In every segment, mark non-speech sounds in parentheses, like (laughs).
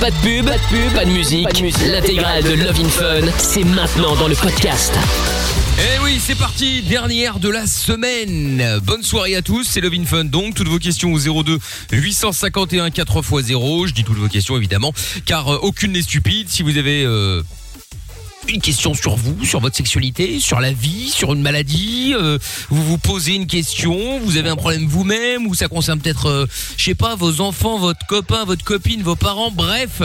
Pas de pub, pas de pub, pas de musique. L'intégrale de Love in Fun, c'est maintenant dans le podcast. Eh oui, c'est parti, dernière de la semaine. Bonne soirée à tous, c'est Love in Fun donc. Toutes vos questions au 02 851 4x0. Je dis toutes vos questions évidemment, car euh, aucune n'est stupide. Si vous avez euh, une question sur vous, sur votre sexualité, sur la vie, sur une maladie, euh, vous vous posez une question, vous avez un problème vous-même, ou ça concerne peut-être, euh, je sais pas, vos enfants, votre copain, votre copine, vos parents, bref.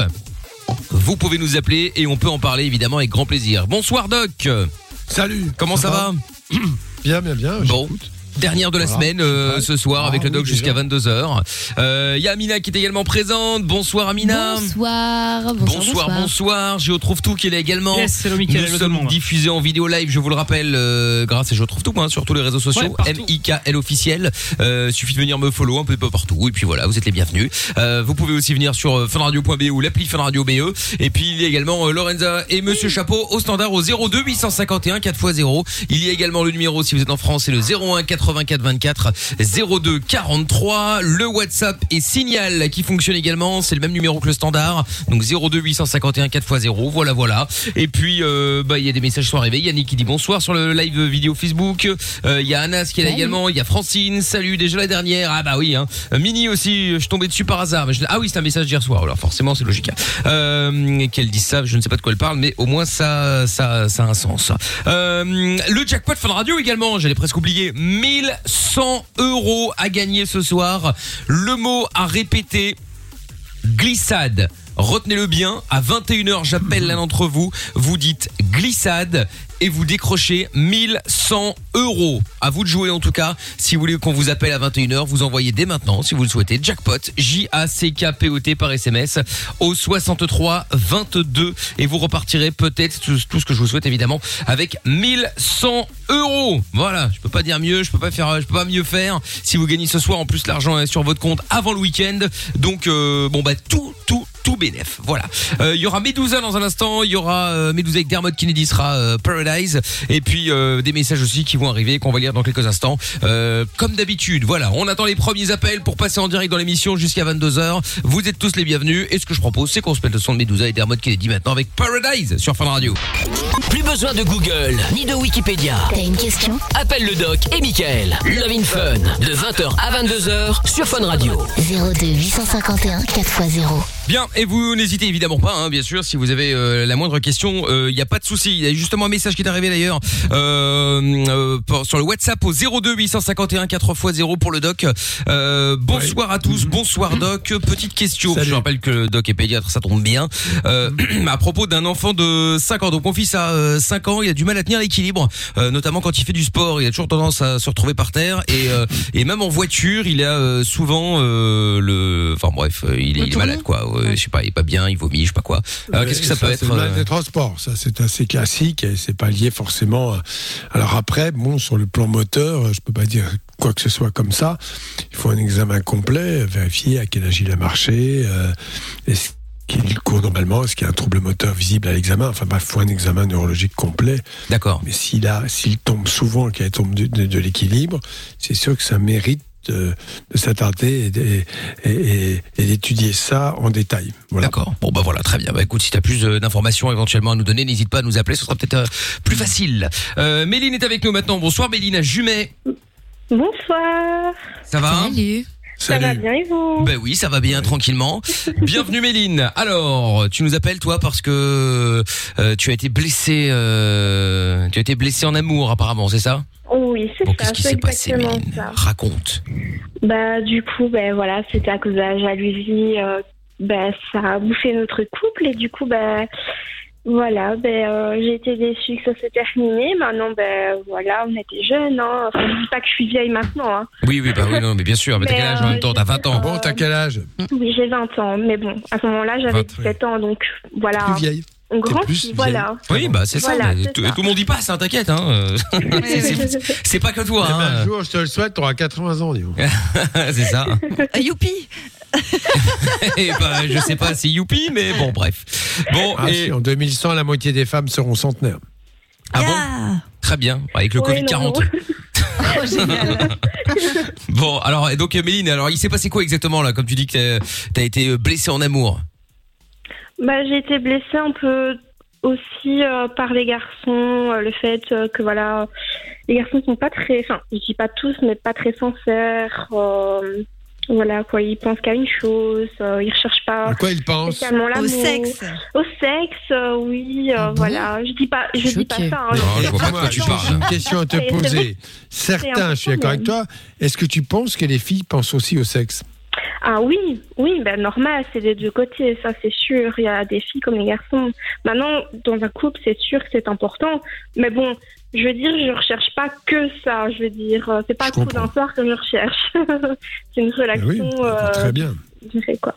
Vous pouvez nous appeler et on peut en parler évidemment avec grand plaisir. Bonsoir Doc. Salut. Comment ça, va, Bien, bien, bien. Bon. Dernière de la Voilà. semaine euh, Ouais. ce soir avec Ah le doc oui, jusqu'à déjà. 22h. Euh, Il y a Amina qui est également présente. Bonsoir Amina. Bonsoir, bonsoir, Bonsoir, bonsoir. Géo trouve tout qui est là également. Yes, Nous hello tout sommes le monde. diffusés en vidéo live, je vous le rappelle, euh, grâce à Géo trouve tout hein, sur tous les réseaux sociaux. Ouais. M-I-K-L officiel. Euh, suffit de venir me follow un peu partout. Et puis voilà, vous êtes les bienvenus. Euh, vous pouvez aussi venir sur euh, funradio.be ou l'appli Funradio BE. Et puis il y a également euh, Lorenza et Monsieur Chapeau au standard au 02 851 4x0. Il y a également le numéro si vous êtes en France, c'est le 01 84 24 02 43. Le WhatsApp et Signal qui fonctionne également, c'est le même numéro que le standard. Donc 02 851 4x0. Voilà, voilà. Et puis euh, bah il y a des messages qui sont arrivés. Yannick qui dit bonsoir sur le live vidéo Facebook. Euh, Il y a Anas qui est là également. Il y a Francine. Salut déjà la dernière. Ah bah oui. Hein. Mini aussi. Je tombé dessus par hasard. Mais je- Ah oui, c'est un message d'hier soir. Alors forcément c'est logique. Euh, Qu'elle dit ça, je ne sais pas de quoi elle parle, mais au moins ça, ça, ça a un sens. Euh, le jackpot Fun Radio également. J'allais presque oublier. 1100 euros à gagner ce soir. Le mot à répéter glissade. Retenez-le bien, à 21h, j'appelle l'un d'entre vous, vous dites glissade et vous décrochez 1100 euros. À vous de jouer en tout cas. Si vous voulez qu'on vous appelle à 21h, vous envoyez dès maintenant, si vous le souhaitez, jackpot, J-A-C-K-P-O-T par SMS au 63 22 et vous repartirez peut-être tout, ce que je vous souhaite évidemment avec 1100 euros. Voilà, je peux pas dire mieux, je peux pas faire, je peux pas mieux faire. Si vous gagnez ce soir, en plus l'argent est sur votre compte avant le week-end. Donc euh, bon bah tout, tout, tout bénef. Voilà. Euh, Il y aura Medusa dans un instant. Il y aura euh, Medusa avec Dermot Kennedy sera euh, Paradise. Et puis euh, des messages aussi qui vont arriver qu'on va lire dans quelques instants. Euh, comme d'habitude. Voilà. On attend les premiers appels pour passer en direct dans l'émission jusqu'à 22 h Vous êtes tous les bienvenus. Et ce que je propose, c'est qu'on se mette le son de Medusa et Dermot Kennedy maintenant avec Paradise sur Fun Radio. Plus besoin de Google ni de Wikipédia. T'as une question? Appelle le doc et Michael. Love in Fun de 20h à 22h sur Fun Radio. 02 851 4x0. Bien, et vous n'hésitez évidemment pas, hein, bien sûr, si vous avez euh, la moindre question, il n'y a pas de souci. Il y a justement un message qui est arrivé d'ailleurs euh, euh, sur le WhatsApp au 02 851 4x0 pour le doc. Euh, bonsoir à tous, bonsoir doc. Petite question, Salut. je rappelle que le doc est pédiatre, ça tombe bien. Euh, (clears throat) à propos d'un enfant de 5 ans, donc mon fils a euh, 5 ans, il a du mal à tenir l'équilibre, euh, notamment quand il fait du sport, il a toujours tendance à se retrouver par terre et, euh, et même en voiture, il a euh, souvent euh, le... Enfin bref, euh, il est, il est malade quoi. Ouais, je sais pas, il est pas bien, il vomit, je sais pas quoi. Euh, Qu'est-ce que ça, peut être mal euh, des transports. Ça, c'est assez classique et c'est pas lié forcément. à- Alors après, bon, sur le plan moteur, je peux pas dire quoi que ce soit comme ça. Il faut un examen complet, vérifier à quel âge il a marché, euh, est-ce qu'il court normalement, est-ce qu'il y a un trouble moteur visible à l'examen. Enfin bref, il faut un examen neurologique complet. D'accord. Mais s'il a, s'il tombe souvent, qu'il tombe de, de- de l'équilibre, c'est sûr que ça mérite de, de s'attarder et, d- et- et- et d'étudier ça en détail. Voilà. D'accord. Bon bah voilà, très bien. Bah écoute, si t'as plus euh, d'informations éventuellement à nous donner, n'hésite pas à nous appeler, ce sera peut-être euh, plus facile. Euh, Méline est avec nous maintenant. Bonsoir Méline à Jumet. Bonsoir. Ça va hein? Salut. Ça va bien et vous? Ben oui, ça va bien, tranquillement. (laughs) Bienvenue Méline. Alors, tu nous appelles toi parce que euh, tu as été blessé, euh, tu as été blessé en amour apparemment, c'est ça? Oui, c'est Bon, ça, qu'est-ce qui s'est passé Méline? ça. Raconte. Bah du coup, ben voilà, c'était à cause de la jalousie. euh, ben ça a bouffé notre couple et du coup, ben voilà, ben euh, j'ai été déçue que ça s'est terminé. Maintenant, ben voilà, on était jeunes. Hein. Enfin, je dis pas que je suis vieille maintenant. Hein. Oui, oui, bah oui, non, mais bien sûr. Mais t'as Mais, quel âge en euh, même temps? T'as 20 ans. Bon, t'as quel âge? Oui, j'ai 20 ans, mais bon, à ce moment-là, j'avais 20, 17 ans, donc voilà, Plus vieille. on grandit, voilà. Oui, bah c'est ça. Voilà, mais tout, ça. tout le monde y passe, hein, t'inquiète. Hein. euh. (laughs) C'est- pas que toi. Eh ben, un Hein. jour, je te le souhaite, t'auras 80 ans, dis (laughs) c'est ça. Youpi (laughs) Et bah, je sais pas, c'est youpi, mais bon, bref. Bon, Ah, et si, en 2100, la moitié des femmes seront centenaires. ah bon, Yeah. très bien. Avec le Ouais, Covid non, 40. non. Oh, génial. (laughs) Bon, alors et donc euh, Méline, alors il s'est passé quoi exactement là Comme tu dis que t'as- t'as été blessé en amour? Bah, j'ai été blessée un peu aussi euh, par les garçons, euh, le fait euh, que voilà, les garçons sont pas très, enfin, je dis pas tous, mais pas très sincères. Voilà quoi, ils pensent qu'à une chose, euh, ils recherchent pas À quoi il pense spécialement Au sexe. Au sexe, euh, oui, euh, Ah bon voilà. Je dis pas, je dis pas ça. hein. Non, je vois pas de quoi tu J'ai parles. une question à te poser. Certains, je suis d'accord avec toi. Est-ce que tu penses que les filles pensent aussi au sexe Ah oui, oui, ben normal, c'est des deux côtés, ça c'est sûr. Il y a des filles comme les garçons. Maintenant, dans un couple, c'est sûr que c'est important. Mais bon, je veux dire, je recherche pas que ça. Je veux dire, euh, c'est pas Je le coup d'un soir que je recherche. (laughs) c'est une Ah relation, Oui, euh, très bien. je dirais quoi.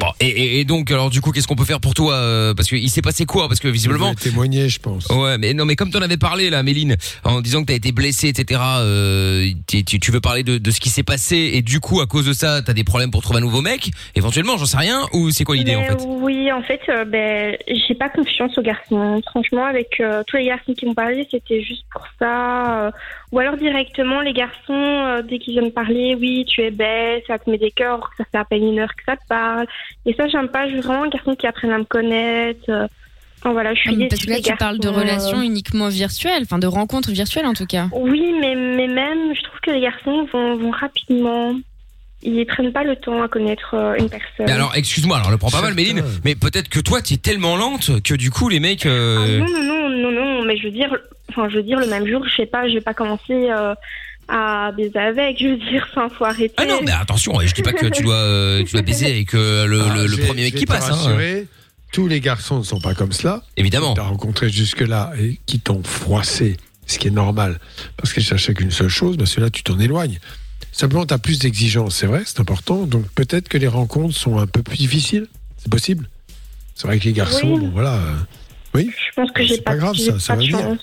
Bon, et, et- et donc, alors du coup, qu'est-ce qu'on peut faire pour toi euh, Parce qu'il s'est passé quoi Parce que visiblement, Je vais témoigner, je pense. Ouais, mais non, mais comme t'en avais parlé là, Méline, en disant que t'as été blessée, etc. Euh, tu, tu- tu veux parler de, de ce qui s'est passé et du coup, à cause de ça, t'as des problèmes pour trouver un nouveau mec, éventuellement, j'en sais rien, ou c'est quoi l'idée en Mais fait? Oui, en fait, euh, ben, j'ai pas confiance aux garçons. Franchement, avec euh, tous les garçons qui m'ont parlé, c'était juste pour ça. Ou alors directement, les garçons, euh, dès qu'ils viennent parler, oui, tu es belle, ça te met des cœurs, que ça fait à peine une heure que ça te parle. Et ça, j'aime pas. Je veux vraiment un garçon qui apprenne à me connaître. euh. Enfin, voilà, je suis Ah, Parce que là, tu parles de garçons, euh. relations uniquement virtuelles, enfin de rencontres virtuelles en tout cas. Oui, mais, mais même, je trouve que les garçons vont, vont rapidement. Ils prennent pas le temps à connaître euh, une personne. Mais alors, excuse-moi, alors le prends pas mal. Méline, mais peut-être que toi, t'es tellement lente que du coup, les mecs. Ah, non, non, non, non, non, mais je veux dire, enfin, je veux dire, le même jour, je sais pas, je vais pas commencer euh, à baiser avec, je veux dire, enfin, faut arrêter. Ah non, mais attention, je dis pas que tu dois, euh, tu dois baiser avec euh, le, Ah, le- le vais- premier je mec vais qui te passe. Hein. rassurer, Tous les garçons ne sont pas comme cela. Évidemment. Tu as rencontré jusque-là et qui t'ont froissé, ce qui est normal, parce qu'ils cherchaient qu'une seule chose, ben ceux-là, tu t'en éloignes. Simplement, tu as plus d'exigences, c'est vrai, c'est important. Donc peut-être que les rencontres sont un peu plus difficiles. C'est possible. C'est vrai que les garçons, Oui. bon voilà. euh, Oui, Je pense que j'ai C'est pas grave, ça, ça pas de va chance.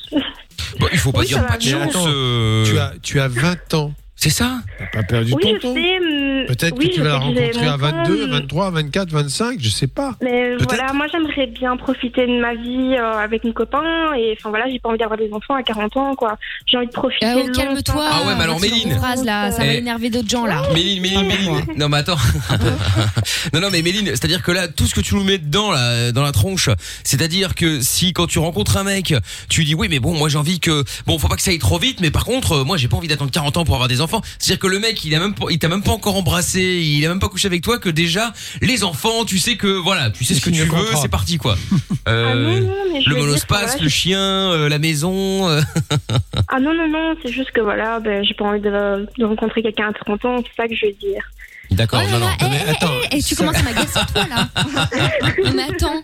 Bon, il faut pas Oui, dire pas de bien. chance. Attends, euh, tu, as, tu as 20 ans. C'est ça T'as pas perdu Oui, ton je temps. sais. hum, Peut-être oui, que tu vas la rencontrer à mon temps, 22, mais- 23, 24, 25, je sais pas. Mais voilà, moi j'aimerais bien profiter de ma vie euh, avec mon copain et enfin voilà, j'ai pas envie d'avoir des enfants à 40 ans quoi. J'ai envie de profiter. Ah, oh, calme-toi. Ah ouais, mais alors, Méline. phrases là, ça va Eh. énerver d'autres gens là. Méline, Méline, Méline. Non, mais attends. (laughs) non, non, mais Méline, c'est-à-dire que là, tout ce que tu nous mets dedans, là, dans la tronche, c'est-à-dire que si quand tu rencontres un mec, tu dis oui, mais bon, moi j'ai envie que, bon, faut pas que ça aille trop vite, mais par contre, euh, moi j'ai pas envie d'attendre 40 ans pour avoir des enfants. C'est-à-dire que le mec, il a même pas, il t'a même pas encore embrassé, il a même pas couché avec toi, que déjà, les enfants, tu sais que, voilà, tu sais ce que tu veux, c'est parti, quoi. (laughs) Ah non, Euh, non, je le monospace, le chien, euh, la maison. euh. (laughs) Ah non, non, non, c'est juste que voilà, ben, j'ai pas envie de, de rencontrer quelqu'un à 30 ans, c'est ça que je veux dire. D'accord, Oh non, non. là, eh, mais eh, attends, eh, tu commences à m'agacer toi là. (laughs) Non, mais attends.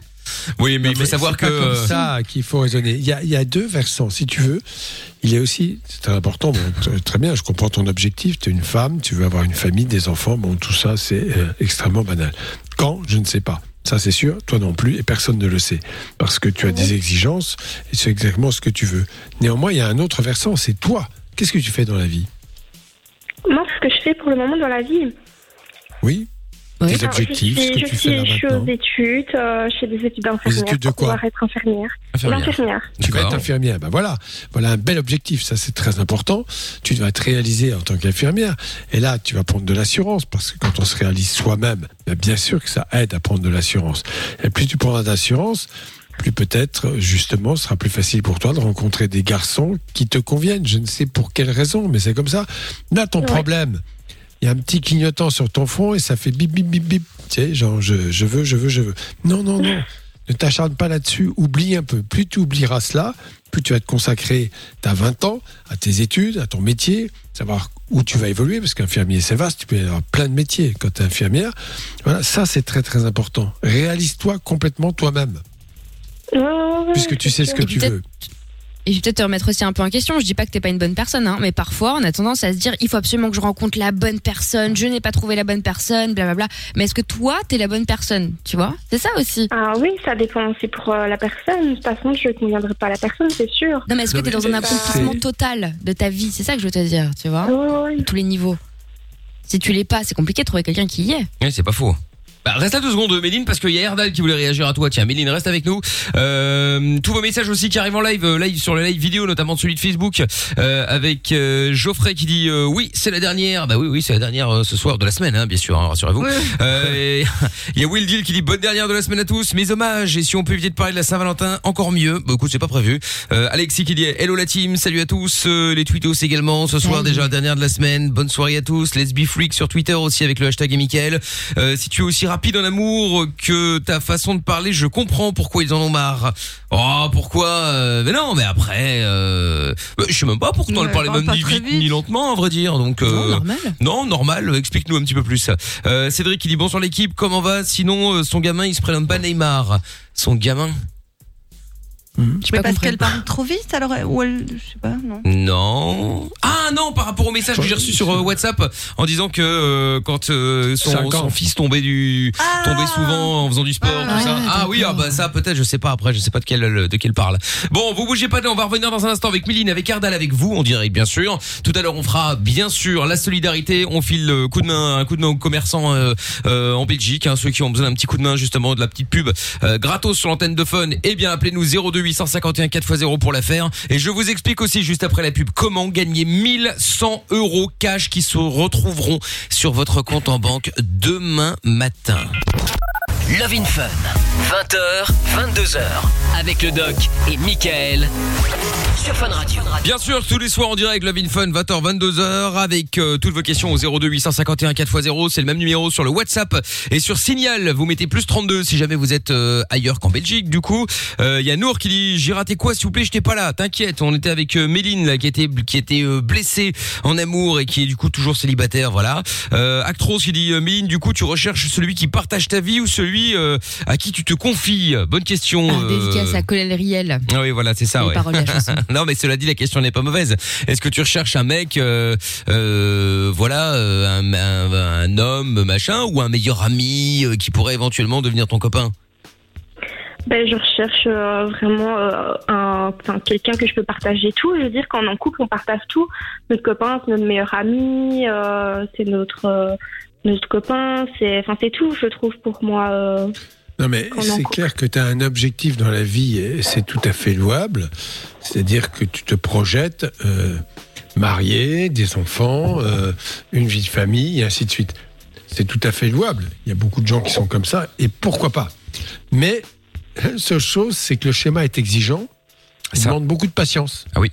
Oui, mais il faut savoir que. comme euh, ça qu'il faut raisonner. Il y, a, il y a deux versants, si tu veux. Il est aussi, c'est très important. Bon, très bien, je comprends ton objectif. Tu es une femme, tu veux avoir une famille, des enfants. Bon, tout ça, c'est euh, extrêmement banal. Quand Je ne sais pas. Ça, c'est sûr. Toi non plus, et personne ne le sait, parce que tu as des exigences et c'est exactement ce que tu veux. Néanmoins, il y a un autre versant. C'est toi. Qu'est-ce que tu fais dans la vie? Moi, ce que je fais pour le moment dans la vie, Oui. Oui. Tes alors, je objectifs, suis, ce que je tu fais là je suis aux études, euh, je fais des études d'infirmière études de pour quoi pouvoir être infirmière. infirmière. L'infirmière. Tu vas être infirmière. Ben voilà, voilà un bel objectif. Ça, c'est très important. Tu vas te réaliser en tant qu'infirmière. Et là, tu vas prendre de l'assurance parce que quand on se réalise soi-même, ben bien sûr que ça aide à prendre de l'assurance. Et plus tu prendras d'assurance, plus peut-être, justement, ce sera plus facile pour toi de rencontrer des garçons qui te conviennent. Je ne sais pour quelle raison, mais c'est comme ça. Là, ton Ouais. problème, il y a un petit clignotant sur ton front et ça fait bip, bip, bip, bip. Tu sais, genre, je, je veux, je veux, je veux. Non, non, non. Ne t'acharne pas là-dessus. Oublie un peu. Plus tu oublieras cela, plus tu vas te consacrer, as 20 ans, à tes études, à ton métier, savoir où tu vas évoluer, parce qu'infirmier, c'est vaste, tu peux avoir plein de métiers quand tu es infirmière. Voilà, ça, c'est très, très important. Réalise-toi complètement toi-même, puisque tu sais ce que tu veux. Et je vais peut-être te remettre aussi un peu en question. Je dis pas que t'es pas une bonne personne, hein, mais parfois on a tendance à se dire il faut absolument que je rencontre la bonne personne. Je n'ai pas trouvé la bonne personne, blablabla. Mais est-ce que toi t'es la bonne personne Tu vois? C'est ça aussi. Ah oui, ça dépend aussi pour euh, la personne. De toute façon, je ne conviendrai pas à la personne, c'est sûr. Non, mais est-ce que t'es dans un accomplissement total de ta vie? C'est ça que je veux te dire, tu vois? Ouais, ouais. À tous les niveaux. Si tu l'es pas, c'est compliqué de trouver quelqu'un qui y est. Oui, c'est pas faux. Bah, reste à deux secondes, Méline, parce qu'il y a Erdal qui voulait réagir à toi. Tiens, Méline, reste avec nous. Euh, tous vos messages aussi qui arrivent en live, euh, live sur le live vidéo, notamment celui de Facebook, euh, avec euh, Geoffrey qui dit euh, oui, c'est la dernière. Bah oui, oui, c'est la dernière euh, ce soir de la semaine, hein, bien sûr, hein, rassurez-vous. (laughs) Il y a Will Deal qui dit bonne dernière de la semaine à tous. Mes hommages et si on peut éviter de parler de la Saint-Valentin, encore mieux. Bah écoute, c'est pas prévu. Euh, Alexis qui dit hello la team, salut à tous. Euh, les tweetos également. Ce soir déjà la dernière de la semaine. Bonne soirée à tous. Let's be freak sur Twitter aussi avec le hashtag et Mickaël. Euh, si tu es aussi rapide en amour que ta façon de parler, je comprends pourquoi ils en ont marre. Oh, pourquoi euh, Mais non, mais après, euh, bah, je sais même pas pourquoi elle parlait parle même pas ni vite ni lentement, à vrai dire. Donc, Non, euh, normal. non, normal. Explique-nous un petit peu plus. Euh, Cédric qui dit bonsoir l'équipe. Comment va? Sinon, euh, son gamin, il se prénomme pas Neymar. Son gamin? J'ai Mais pas parce qu'elle parle trop vite, alors ou elle, je sais pas, non. Non. Ah non, par rapport au message que j'ai reçu sur euh, WhatsApp en disant que euh, quand euh, son, son fils tombait du Ah tombait souvent en faisant du sport, Ah, tout ça. ouais, Ah oui, ah bah ça peut-être, je sais pas après, je sais pas de quel de quel parle. Bon, vous bougez pas, on va revenir dans un instant avec Méline, avec Ardal, avec vous, on dirait bien sûr. Tout à l'heure, on fera bien sûr la solidarité, on file le coup de main, un coup de main aux commerçants euh, euh, en Belgique, hein, ceux qui ont besoin d'un petit coup de main justement de la petite pub euh, gratos sur l'antenne de Fun. Eh bien, appelez-nous 02 851 4x0 pour la faire. Et je vous explique aussi juste après la pub comment gagner 1100 euros cash qui se retrouveront sur votre compte en banque demain matin. Love in Fun. 20h, 22h. Avec le doc et Michael. Sur Fun Radio. Bien sûr, tous les soirs en direct, Love in Fun, 20h, 22h, avec euh, toutes vos questions au 02 851 4x0. C'est le même numéro sur le WhatsApp et sur Signal. Vous mettez plus 32 si jamais vous êtes euh, ailleurs qu'en Belgique. Du coup, Euh, il qui dit j'ai raté quoi s'il vous plaît, j'étais pas là. T'inquiète, on était avec Méline là qui était qui était blessée en amour et qui est du coup toujours célibataire. Voilà. Actros qui dit Méline, du coup tu recherches celui qui partage ta vie ou celui euh, à qui tu te confies. Bonne question. Ah, euh, dédicace à Colin Riel. ah oui, voilà, c'est ça, ouais. paroles (laughs) non, mais cela dit, la question n'est pas mauvaise. Est-ce que tu recherches un mec, euh, euh, voilà, un, un- un homme, machin, ou un meilleur ami euh, qui pourrait éventuellement devenir ton copain? Ben, je recherche euh, vraiment euh, un, quelqu'un que je peux partager tout. Je veux dire, quand on est en couple, on partage tout. Notre copain, c'est notre meilleur ami, euh, c'est notre euh, notre copain, c'est, enfin, c'est tout, je trouve, pour moi. euh. Non, mais c'est clair que tu as un objectif dans la vie et c'est tout à fait louable. C'est-à-dire que tu te projettes euh, marié, des enfants, euh, une vie de famille, et ainsi de suite. C'est tout à fait louable. Il y a beaucoup de gens qui sont comme ça, et pourquoi pas? Mais la seule chose, c'est que le schéma est exigeant. Il Ça. demande beaucoup de patience. Ah oui.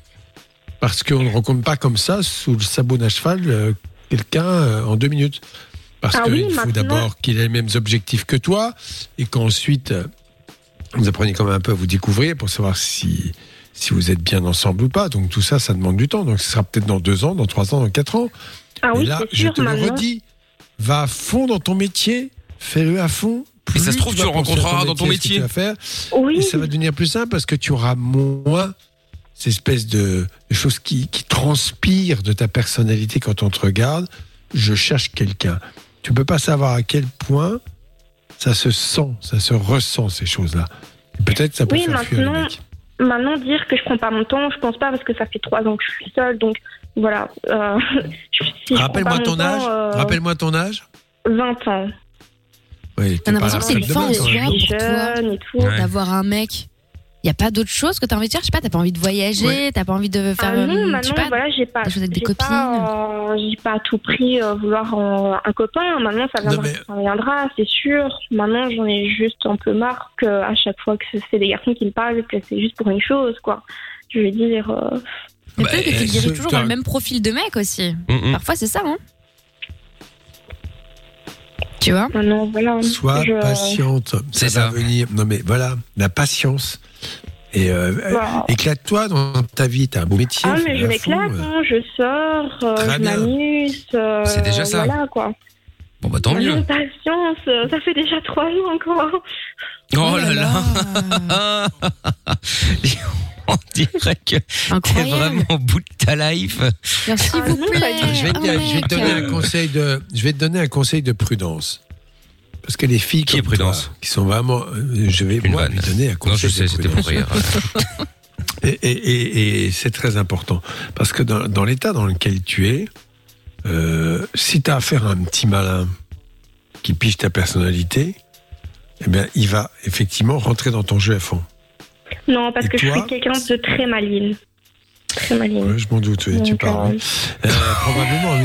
Parce qu'on ne rencontre pas comme ça, sous le sabot d'un cheval, euh, quelqu'un euh, en deux minutes. Parce Ah qu'il oui, faut maintenant- d'abord qu'il ait les mêmes objectifs que toi, et qu'ensuite, vous apprenez quand même un peu à vous découvrir pour savoir si, si vous êtes bien ensemble ou pas. Donc tout ça, ça demande du temps. Donc ce sera peut-être dans deux ans, dans trois ans, dans quatre ans. Ah et oui, là, c'est je sûr, te le redis, va à fond dans ton métier, fais-le à fond. Et ça se trouve, tu vas le ton rencontreras dans ton ce que métier. tu vas faire, Oui, et ça va devenir plus simple parce que tu auras moins ces espèces de, de choses qui, qui transpirent de ta personnalité quand on te regarde. Je cherche quelqu'un. Tu peux pas savoir à quel point ça se sent, ça se ressent ces choses-là. Et Peut-être ça peut Oui, faire maintenant. Maintenant, dire que je prends pas mon temps, je pense pas parce que ça fait trois ans que je suis seule, donc voilà. Euh, (laughs) si prends Rappelle-moi ton âge. euh, Rappelle-moi ton âge. 20 ans. Oui, T'as l'impression que c'est une jeune et tout. Ouais. d'avoir un mec. Y a pas d'autre chose que t'as envie de faire? Je sais pas, t'as pas envie de voyager, Ouais. t'as pas envie de faire. Ah non, euh, je sais maintenant, pas, voilà, j'ai pas, des choses avec des j'ai pas, euh, j'ai pas à tout prix euh, vouloir euh, un copain. Maintenant, ça Non, viendra, mais- ça viendra, c'est sûr. Maintenant, j'en ai juste un peu marre que à chaque fois que c'est des garçons qui me parlent, que c'est juste pour une chose, quoi. Je veux dire, euh, Mais Bah, peut-être que tu euh, diriges ce- toujours dans le même profil de mec aussi. Mm, mm. Parfois, c'est ça, hein. Tu vois? Maintenant, voilà. Sois je- patiente. C'est ça. ça. va venir. Non mais voilà, la patience. Et euh, Voilà. éclate-toi dans ta vie. T'as un beau métier. Ah, mais je m'éclate, hein, je sors, euh, Très je m'amuse. euh, C'est déjà ça. Voilà, quoi. Bon bah tant mieux. Patience, ça fait déjà trois ans, quoi. Oh là là. (laughs) On dirait que t'es vraiment au bout de ta life. S'il Ah vous non, plaît, pas du Je vais, te, un je vais te mec. donner un conseil de, je vais te donner un conseil de prudence. Parce que les filles Qui est toi, qui sont vraiment, euh, je vais Une moi vanne. lui donner un Non, conseil je sais, c'était pour rire. (laughs) Et, et- et- et c'est très important. Parce que dans, dans l'état dans lequel tu es, euh, si tu as affaire à un petit malin qui pige ta personnalité, eh bien, il va effectivement rentrer dans ton jeu à fond. Non, parce Et que je suis quelqu'un de très maligne. Très maligne. Ouais, je m'en doute, oui, tu parles. euh, Euh, probablement.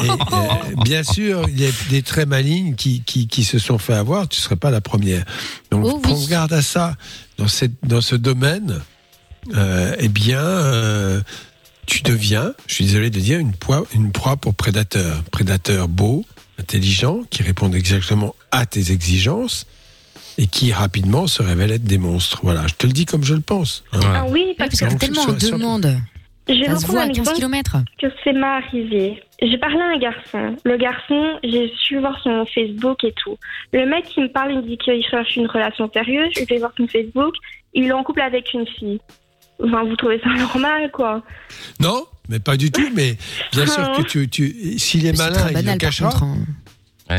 mais- Et, euh, bien sûr, il y a des très malignes qui, qui, qui se sont fait avoir. Tu ne serais pas la première. Donc, Oh oui. prends garde à ça. Dans, cette, dans ce domaine, euh, eh bien, euh, tu deviens, je suis désolé de dire, une proie, une proie pour prédateur. Prédateur beau, intelligent, qui répondent exactement à tes exigences et qui rapidement se révèlent être des monstres. Voilà, je te le dis comme je le pense. hein. Ah oui, Oui, parce parce que tellement en demande. je vais Ça se voit à 15 exemple km. que c'est m'est arrivé. J'ai parlé à un garçon. Le garçon, j'ai su voir son Facebook et tout. Le mec qui me parle, il me dit qu'il cherche une relation sérieuse. Je vais voir son Facebook. Il est en couple avec une fille. Enfin, vous trouvez ça (laughs) normal, quoi Non, mais pas du tout. Mais bien sûr que tu, tu s'il est malin, il banal le cachera. contre. hein.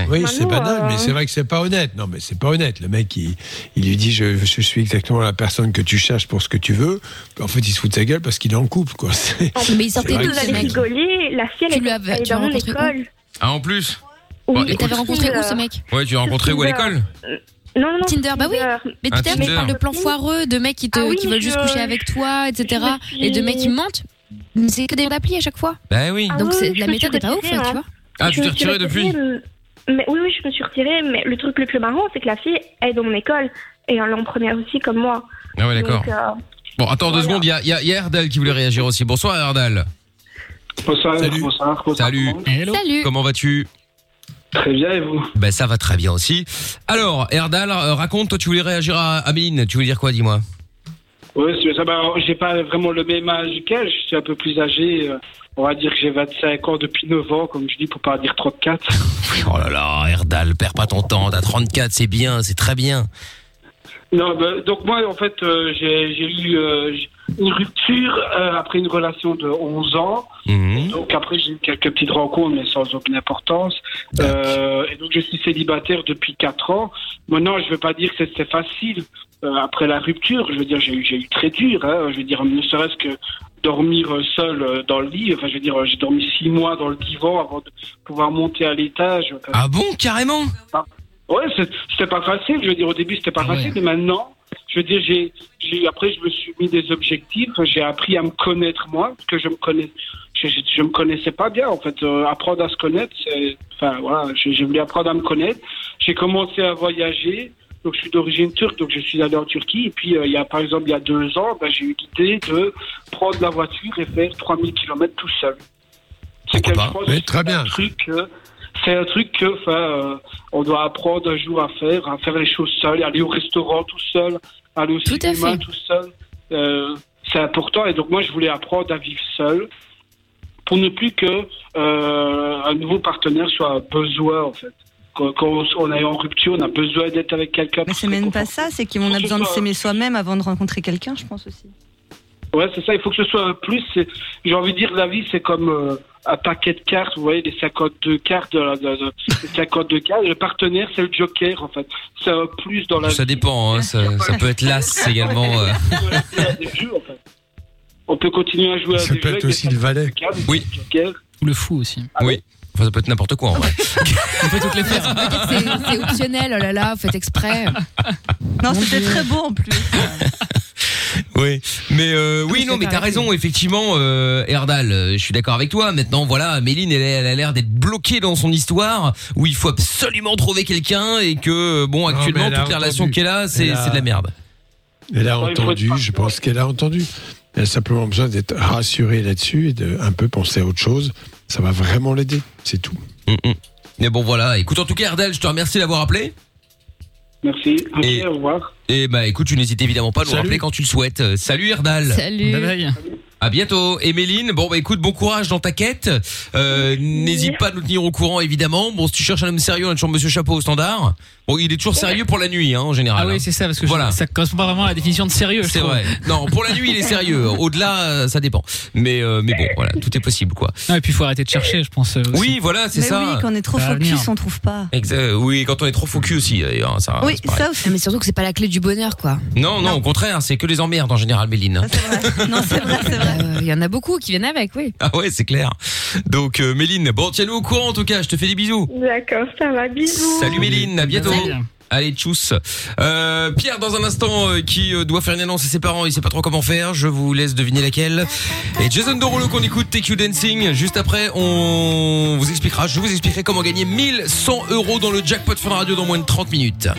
Oui, Bah c'est banal, euh, mais c'est vrai que c'est pas honnête. Non, mais c'est pas honnête. Le mec, il, il lui dit je, je suis exactement la personne que tu cherches pour ce que tu veux. En fait, il se fout de sa gueule parce qu'il est en couple, quoi. (laughs) Mais il sortait c'est- mec rigoler. La fille, elle Tu est, est tu dans mon rencontré école. Ah, en plus Oui, Bon, Et t'avais rencontré où Tinder. ce mec Ouais, tu l'as rencontré où à l'école Non, non. Tinder, bah oui. Tinder. Mais Un tu sais, mais il Tinder. parle de plans foireux, de mecs qui, te, Ah oui, qui veulent je- juste coucher avec toi, etc. suis- Et de mecs qui mentent. C'est que des d'appli à chaque fois. Bah oui. Ah Donc oui, je la méthode n'est pas ouf, tu hein. vois. Ah, tu t'es retiré depuis mais oui, oui, je me suis retirée. Mais le truc le plus marrant, c'est que la fille est dans mon école et elle est en première aussi, comme moi. Ah ouais, d'accord. Donc, euh, Bon, attends deux secondes, il y a, il y, a, il y a Erdal qui voulait réagir aussi. Bonsoir Erdal. Bonsoir, Salut. bonsoir, bonsoir. Salut. Salut. Comment vas-tu? Très bien, et vous? Ben ça va très bien aussi. Alors, Erdal, euh, raconte, toi tu voulais réagir à Améline, tu voulais dire quoi, dis-moi? Oui, c'est ça. Bah, j'ai pas vraiment le même âge qu'elle, je suis un peu plus âgé. euh, On va dire que j'ai 25 ans depuis 9 ans, comme je dis, pour pas dire 34. Oh là là, Erdal, perds pas ton temps, t'as 34, c'est bien, c'est très bien. Non, bah, donc moi, en fait, euh, j'ai j'ai eu euh, une rupture euh, après une relation de 11 ans. Mhm. Donc après, j'ai eu quelques petites rencontres, mais sans aucune importance. Et donc je suis célibataire depuis 4 ans. Maintenant, je veux pas dire que c'était facile après la rupture. Je veux dire, j'ai eu, j'ai eu très dur. Hein, je veux dire, ne serait-ce que dormir euh, seul euh, dans le lit. Enfin, je veux dire, euh, j'ai dormi 6 mois dans le divan avant de pouvoir monter à l'étage. Ah bon, carrément? Ouais, c'était pas facile. Je veux dire, au début, c'était pas Ah ouais. facile, mais maintenant, je veux dire, j'ai, j'ai, après, je me suis mis des objectifs. J'ai appris à me connaître moi, parce que je me connais, je, je, je me connaissais pas bien. En fait, Euh, apprendre à se connaître, c'est, enfin voilà, j'ai voulu apprendre à me connaître. J'ai commencé à voyager. Donc, je suis d'origine turque, donc je suis allé en Turquie. Et puis, euh, il y a, par exemple, il y a deux ans, ben, j'ai eu l'idée de prendre la voiture et faire 3000 km tout seul. C'est quelque pas chose, Oui, très c'est bien. un truc, euh, c'est un truc que, enfin, euh, on doit apprendre un jour à faire, à faire les choses seul, aller au restaurant tout seul, aller au Tout cinéma tout seul. Euh, c'est important. Et donc moi, je voulais apprendre à vivre seul pour ne plus que euh, un nouveau partenaire soit un besoin en fait. Quand, quand on est en rupture, on a besoin d'être avec quelqu'un. Mais c'est même pas ça, c'est qu'on a besoin de s'aimer soi-même avant de rencontrer quelqu'un, je pense aussi. Ouais, c'est ça. Il faut que ce soit un plus. J'ai envie de dire, la vie, c'est comme euh, un paquet de cartes. Vous voyez, les 52 cartes. De, de, de- les 52 cartes. Le partenaire, c'est le joker, en fait. C'est un plus dans la Ça vie. dépend, hein, ça, ça peut être las également. euh. On peut continuer à jouer à Ça des peut être avec aussi le valet. cartes, Oui. jokers. Ou le fou aussi. Oui, enfin ça peut être n'importe quoi en vrai. (laughs) On peut toutes les faire. C'est c'est optionnel, oh là là, faites exprès. Non, c'était très beau en plus. (laughs) Oui, mais euh, oui, non, mais t'as raison, effectivement, euh, Erdal, euh, je suis d'accord avec toi. Maintenant, voilà, Méline, elle, elle a l'air d'être bloquée dans son histoire où il faut absolument trouver quelqu'un et que, euh, bon, mais actuellement, elle a toutes les relations qu'elle a, c'est Elle a- c'est de la merde. Elle a entendu, je pense qu'elle a entendu. Elle a simplement besoin d'être rassurée là-dessus et de un peu penser à autre chose. Ça va vraiment l'aider, c'est tout. Mm, mm. Mais bon, voilà. Écoute, en tout cas, Erdal, je te remercie d'avoir appelé. Merci. Et- au revoir. Et bah, écoute, tu n'hésites évidemment pas à nous Salut. rappeler quand tu le souhaites. Euh, Salut, Erdal. Salut. Bye bye. À bientôt. Et Méline, bon bah écoute, bon courage dans ta quête. Euh, N'hésite pas à nous tenir au courant évidemment. Bon, si tu cherches un homme sérieux, on a toujours Monsieur Chapeau au standard. Bon, il est toujours sérieux pour la nuit, hein, en général. Ah hein. oui, c'est ça, parce que je- Voilà. ça correspond pas vraiment à la définition de sérieux. je C'est trouve. vrai. Non, pour la nuit, il est sérieux. (laughs) Au-delà, euh, ça dépend. Mais euh, mais bon, voilà, tout est possible, quoi. Non, et puis il faut arrêter de chercher, je pense. euh, aussi. Oui, voilà, c'est Mais ça. oui, quand on est trop Ça va focus, venir. on trouve pas. Exa- oui, quand on est trop focus aussi, d'ailleurs, hein, ça. oui, c'est pareil. ça aussi. Ah, mais surtout que c'est pas la clé du bonheur, quoi. Non, non, au contraire, c'est que les emmerdes en général, Méline. Vrai. Non, c'est vrai, c'est vrai. Euh, Il y en a beaucoup qui viennent avec, oui. Ah ouais, c'est clair. Donc euh, Méline, bon tiens-nous au courant en tout cas, je te fais des bisous. D'accord, ça va, bisous. Salut Méline, à bientôt. Salut. Allez, tchuss. Euh, Pierre, dans un instant, euh, qui euh, doit faire une annonce à ses parents, il sait pas trop comment faire. Je vous laisse deviner laquelle. Et Jason Derulo qu'on écoute, TQ Dancing. Juste après, on vous expliquera, je vous expliquerai comment gagner 1100 euros dans le jackpot Fun Radio dans moins de 30 minutes.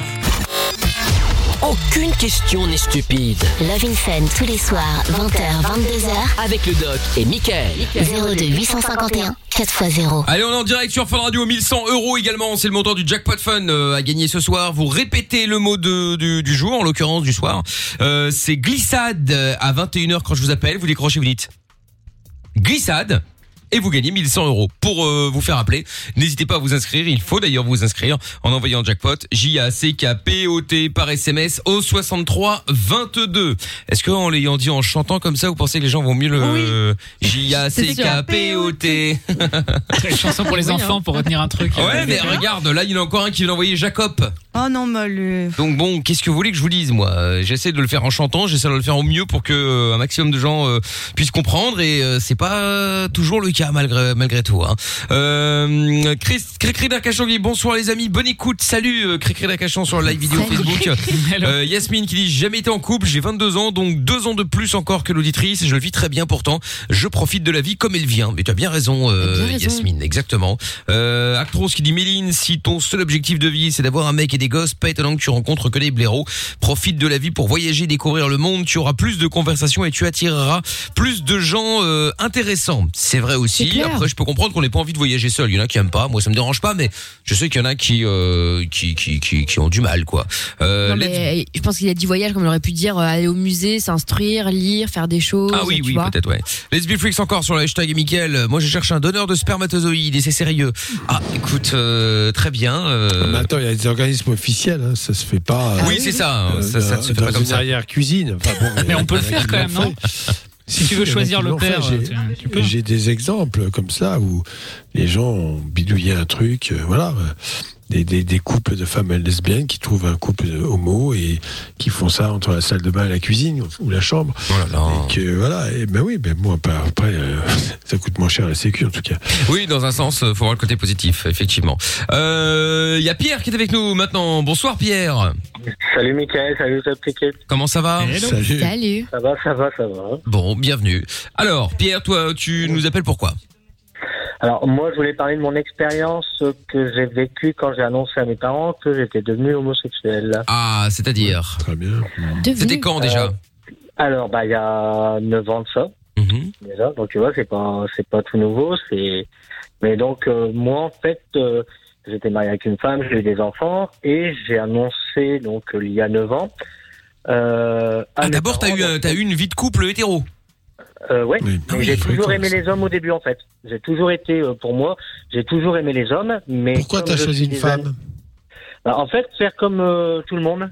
Aucune question n'est stupide. Love in Fun tous les soirs, 20h, 22h. Avec le doc et Michael. 02 851 4x0. Allez, on est en direct sur Fun Radio, 1100 euros également. C'est le montant du jackpot fun euh, à gagner ce soir. Vous répétez le mot de, du, du jour, en l'occurrence du soir. Euh, c'est glissade euh, à 21h quand je vous appelle. Vous décrochez, vous dites glissade. Et vous gagnez 1100 euros. Pour euh, vous faire appeler, n'hésitez pas à vous inscrire. Il faut d'ailleurs vous inscrire en envoyant jackpot J-A-C-K-P-O-T par SMS au 63 22. Est-ce qu'en l'ayant dit en chantant comme ça, vous pensez que les gens vont mieux le J-A-C-K-P-O-T Une chanson pour les Oui, hein. enfants pour retenir un truc. Ouais, mais regarde, là, il y en a encore un qui vient d'envoyer Jacob. Oh non, mais le... Donc bon, qu'est-ce que vous voulez que je vous dise moi? Euh, J'essaie de le faire en chantant, j'essaie de le faire au mieux pour que euh, un maximum de gens euh, puissent comprendre et euh, c'est pas toujours le cas malgré malgré tout. Hein. Euh, Chris Cricri d'Arcachon dit bonsoir les amis, bonne écoute, salut euh, Cricri d'Arcachon sur le live vidéo. Facebook. Euh, Yasmine qui dit jamais été en couple, j'ai 22 ans donc deux ans de plus encore que l'auditrice, je le vis très bien pourtant, je profite de la vie comme elle vient. Mais tu as bien raison, euh, bien raison. Yasmine, exactement. Euh, Actros qui dit Méline, si ton seul objectif de vie c'est d'avoir un mec et des gosses, pas étonnant que tu rencontres que des blaireaux. Profite de la vie pour voyager, découvrir le monde, tu auras plus de conversations et tu attireras plus de gens euh, intéressants. C'est vrai C'est aussi. Après je peux comprendre qu'on n'ait pas envie de voyager seul, il y en a qui aiment pas, moi ça me dérange pas mais je sais qu'il y en a qui euh, qui, qui qui qui ont du mal quoi. Euh, Non, mais je pense qu'il a dit voyage comme on aurait pu dire euh, aller au musée, s'instruire, lire, faire des choses. Ah oui, tu oui, peut-être, ouais. Let's be freaks encore sur le hashtag Mickaël. Moi, je cherche un donneur de spermatozoïdes et c'est sérieux. Ah, écoute, euh, très bien. euh, Mais attends, il y a des organismes officiels, hein, ça se fait pas. oui, c'est ça, hein, ça, ça ne se fait dans pas comme une ça. arrière cuisine. Enfin, bon, Mais on peut le y faire quand même, non. Si tu veux choisir le père. J'ai des exemples comme ça où les gens ont bidouillé un truc, euh, voilà. Euh, Des, des, des couples de femmes lesbiennes qui trouvent un couple homo et qui font ça entre la salle de bain et la cuisine ou la chambre. Oh là là. Et que voilà, et ben oui, ben moi pas- après euh, (laughs) ça coûte moins cher à la sécu en tout cas. Oui, dans un sens, euh, faut voir le côté positif, effectivement. Euh, Il y a Pierre qui est avec nous maintenant. Bonsoir Pierre. Salut Mickaël, salut ticket. Comment ça va. Salut. Salut. Ça va, ça va, ça va. Bon, bienvenue. Alors, Pierre, toi, tu nous appelles pourquoi? Alors moi, je voulais parler de mon expérience que j'ai vécue quand j'ai annoncé à mes parents que j'étais devenu homosexuel. Ah, c'est-à-dire Très bien. C'était quand déjà? Alors, bah, il y a 9 ans de ça, Mhm. déjà. Donc, tu vois, c'est pas, c'est pas tout nouveau, c'est, mais donc, euh, moi, en fait, euh, j'étais marié avec une femme, j'ai eu des enfants, et j'ai annoncé, donc, euh, il y a 9 ans, euh, Ah, d'abord, t'as eu, t'as eu une vie de couple hétéro. Euh, ouais. Oui. Ah Mais oui, j'ai toujours aimé ça. les hommes au début, en fait. J'ai toujours été, euh, pour moi, j'ai toujours aimé les hommes, mais. Pourquoi t'as choisi une femme années- Bah, En fait, faire comme euh, tout le monde.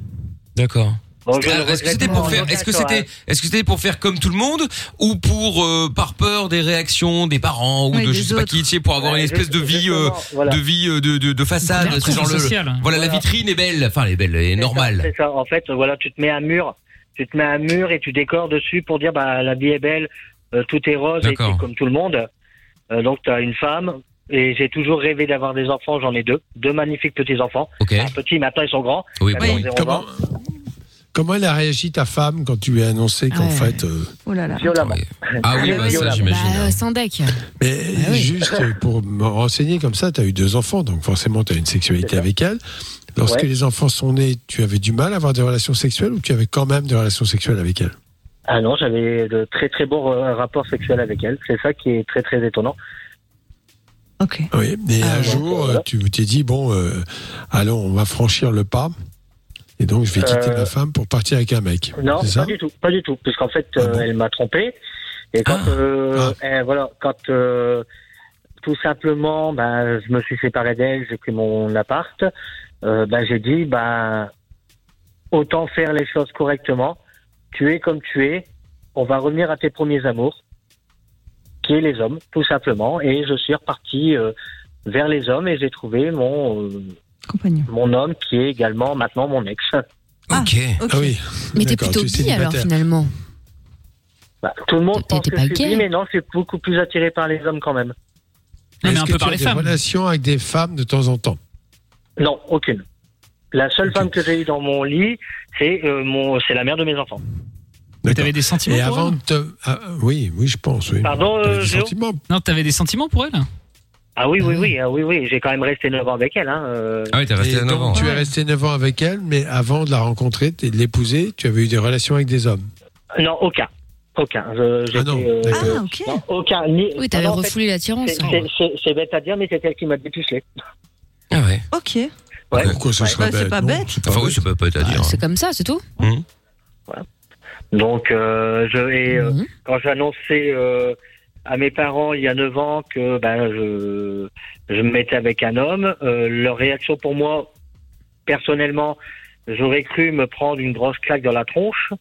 D'accord. Bon, Alors, Est-ce que c'était pour faire, est-ce que c'était, hein. est-ce que c'était pour faire comme tout le monde ou pour euh, par peur des réactions des parents ou Oui, de je sais pas qui, tu sais, pour avoir Ouais, une espèce de vie, euh, voilà. de vie euh, de, de, de façade, c'est genre le, voilà, la vitrine est belle, enfin elle est belle, elle est ça, normale. C'est ça. En fait, voilà, tu te mets un mur, tu te mets un mur et tu décores dessus pour dire bah la vie est belle, euh, tout est rose et t'es comme tout le monde. Euh, donc tu as une femme et j'ai toujours rêvé d'avoir des enfants. J'en ai deux, deux magnifiques petits enfants. Un petit, maintenant ils sont grands. Oui, bon, oui. Comment, 11 ans. comment elle a réagi ta femme quand tu lui as annoncé qu'en Ouais. fait euh, Oh là là. Violemment. Ah oui, bah, ça j'imagine. Bah, sans deck. Mais Ah oui. juste pour me renseigner comme ça, tu as eu deux enfants, donc forcément tu as une sexualité avec elle. Lorsque Ouais. les enfants sont nés, tu avais du mal à avoir des relations sexuelles ou tu avais quand même des relations sexuelles avec elle? Ah non, j'avais de très très bons euh, rapports sexuels avec elle. C'est ça qui est très très étonnant. Ok. Oui. Et Ah un jour, Voilà. tu t'es dit, bon, euh, allons, on va franchir le pas. Et donc, je vais quitter Euh, ma femme pour partir avec un mec. Non, c'est pas du tout, pas du tout, puisqu'en fait, Ah euh, bon? elle m'a trompé. Et quand, Ah. euh, Ah. eh, voilà, quand euh, tout simplement, ben, je me suis séparé d'elle, j'ai pris mon appart, euh, ben, j'ai dit, ben, autant faire les choses correctement. Tu es comme tu es. On va revenir à tes premiers amours, qui est les hommes, tout simplement. Et je suis reparti euh, vers les hommes et j'ai trouvé mon euh, Compagnon. mon homme qui est également maintenant mon ex. Ah. Ok. Ok. Ah oui. Mais t'es plutôt tu bi alors finalement. Bah, tout le monde pense que pas je suis bi, mais non, je suis beaucoup plus attiré par les hommes quand même. Non, mais un que peu tu par as les des femmes. relations avec des femmes de temps en temps? Non, aucune. La seule femme que j'ai eue dans mon lit, c'est euh, mon, c'est la mère de mes enfants. Mais t'avais des sentiments Et pour avant elle te... ah, oui, oui, je pense. Oui. Pardon, T'avais euh, des sentiments. Non, t'avais des sentiments pour elle? Ah oui, oui, oui, ah oui, oui. J'ai quand même resté 9 ans avec elle. Hein, euh. Ah oui, t'es resté Et 9 donc, ans. tu es resté 9 ans avec elle, mais avant de la rencontrer, et de l'épouser, tu avais eu des relations avec des hommes. Non, aucun. Aucun. Je, j'étais, non, euh, Ah, ok. non, aucun. Ni, Oui, t'avais refoulé l'attirance. c'est- c'est bête à dire, mais c'est elle qui m'a dépucelé. Ah ouais. Ok. Ouais. Pourquoi ce Ouais. serait Bah, c'est bête pas non, bête. c'est pas Enfin oui, bête. ça peut pas être à dire. C'est comme ça, c'est tout. Donc, euh, je, et, euh, Mhm. quand j'ai annoncé euh, à mes parents il y a 9 ans que ben, je, je me mettais avec un homme, euh, leur réaction pour moi, personnellement, j'aurais cru me prendre une grosse claque dans la tronche.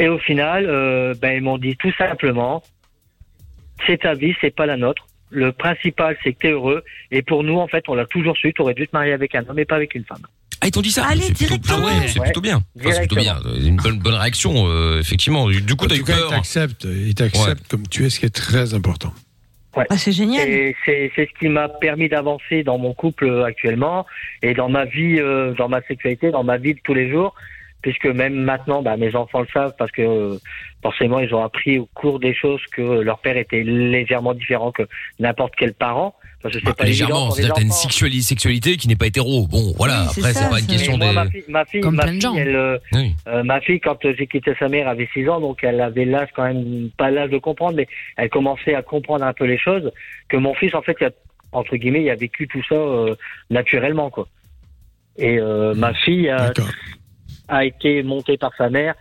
Et au final, euh, ben, ils m'ont dit tout simplement, c'est ta vie, c'est pas la nôtre. Le principal, c'est que tu es heureux. Et pour nous, en fait, on l'a toujours su, tu aurais dû te marier avec un homme et pas avec une femme. Ah, ils t'ont dit ça Allez, C'est plutôt- directement. ah ouais, c'est Ouais. plutôt bien. Enfin, c'est plutôt bien. Une bonne, bonne réaction, euh, effectivement. Du coup, En t'as eu tout cas, il peur. t'accepte, il t'accepte comme tu es, ce qui est très important. Ah, c'est génial. Et c'est c'est ce qui m'a permis d'avancer dans mon couple euh, actuellement et dans ma vie, euh, dans ma sexualité, dans ma vie de tous les jours, puisque même maintenant, bah, mes enfants le savent parce que euh, forcément ils ont appris au cours des choses que leur père était légèrement différent que n'importe quel parent. Parce que c'est Bah, pas légèrement, c'est-à-dire une sexualité qui n'est pas hétéro. Bon, voilà, Oui, après, c'est pas une question moi, des. ma fille, ma fille, Comme ma plein de fille, gens. elle, euh, Oui. euh, ma fille, quand j'ai quitté sa mère, avait 6 ans, donc elle avait l'âge quand même, pas l'âge de comprendre, mais elle commençait à comprendre un peu les choses. Que mon fils, en fait, il a, entre guillemets, il a vécu tout ça euh, naturellement, quoi. Et euh, ma fille a, D'accord. A été montée par sa mère,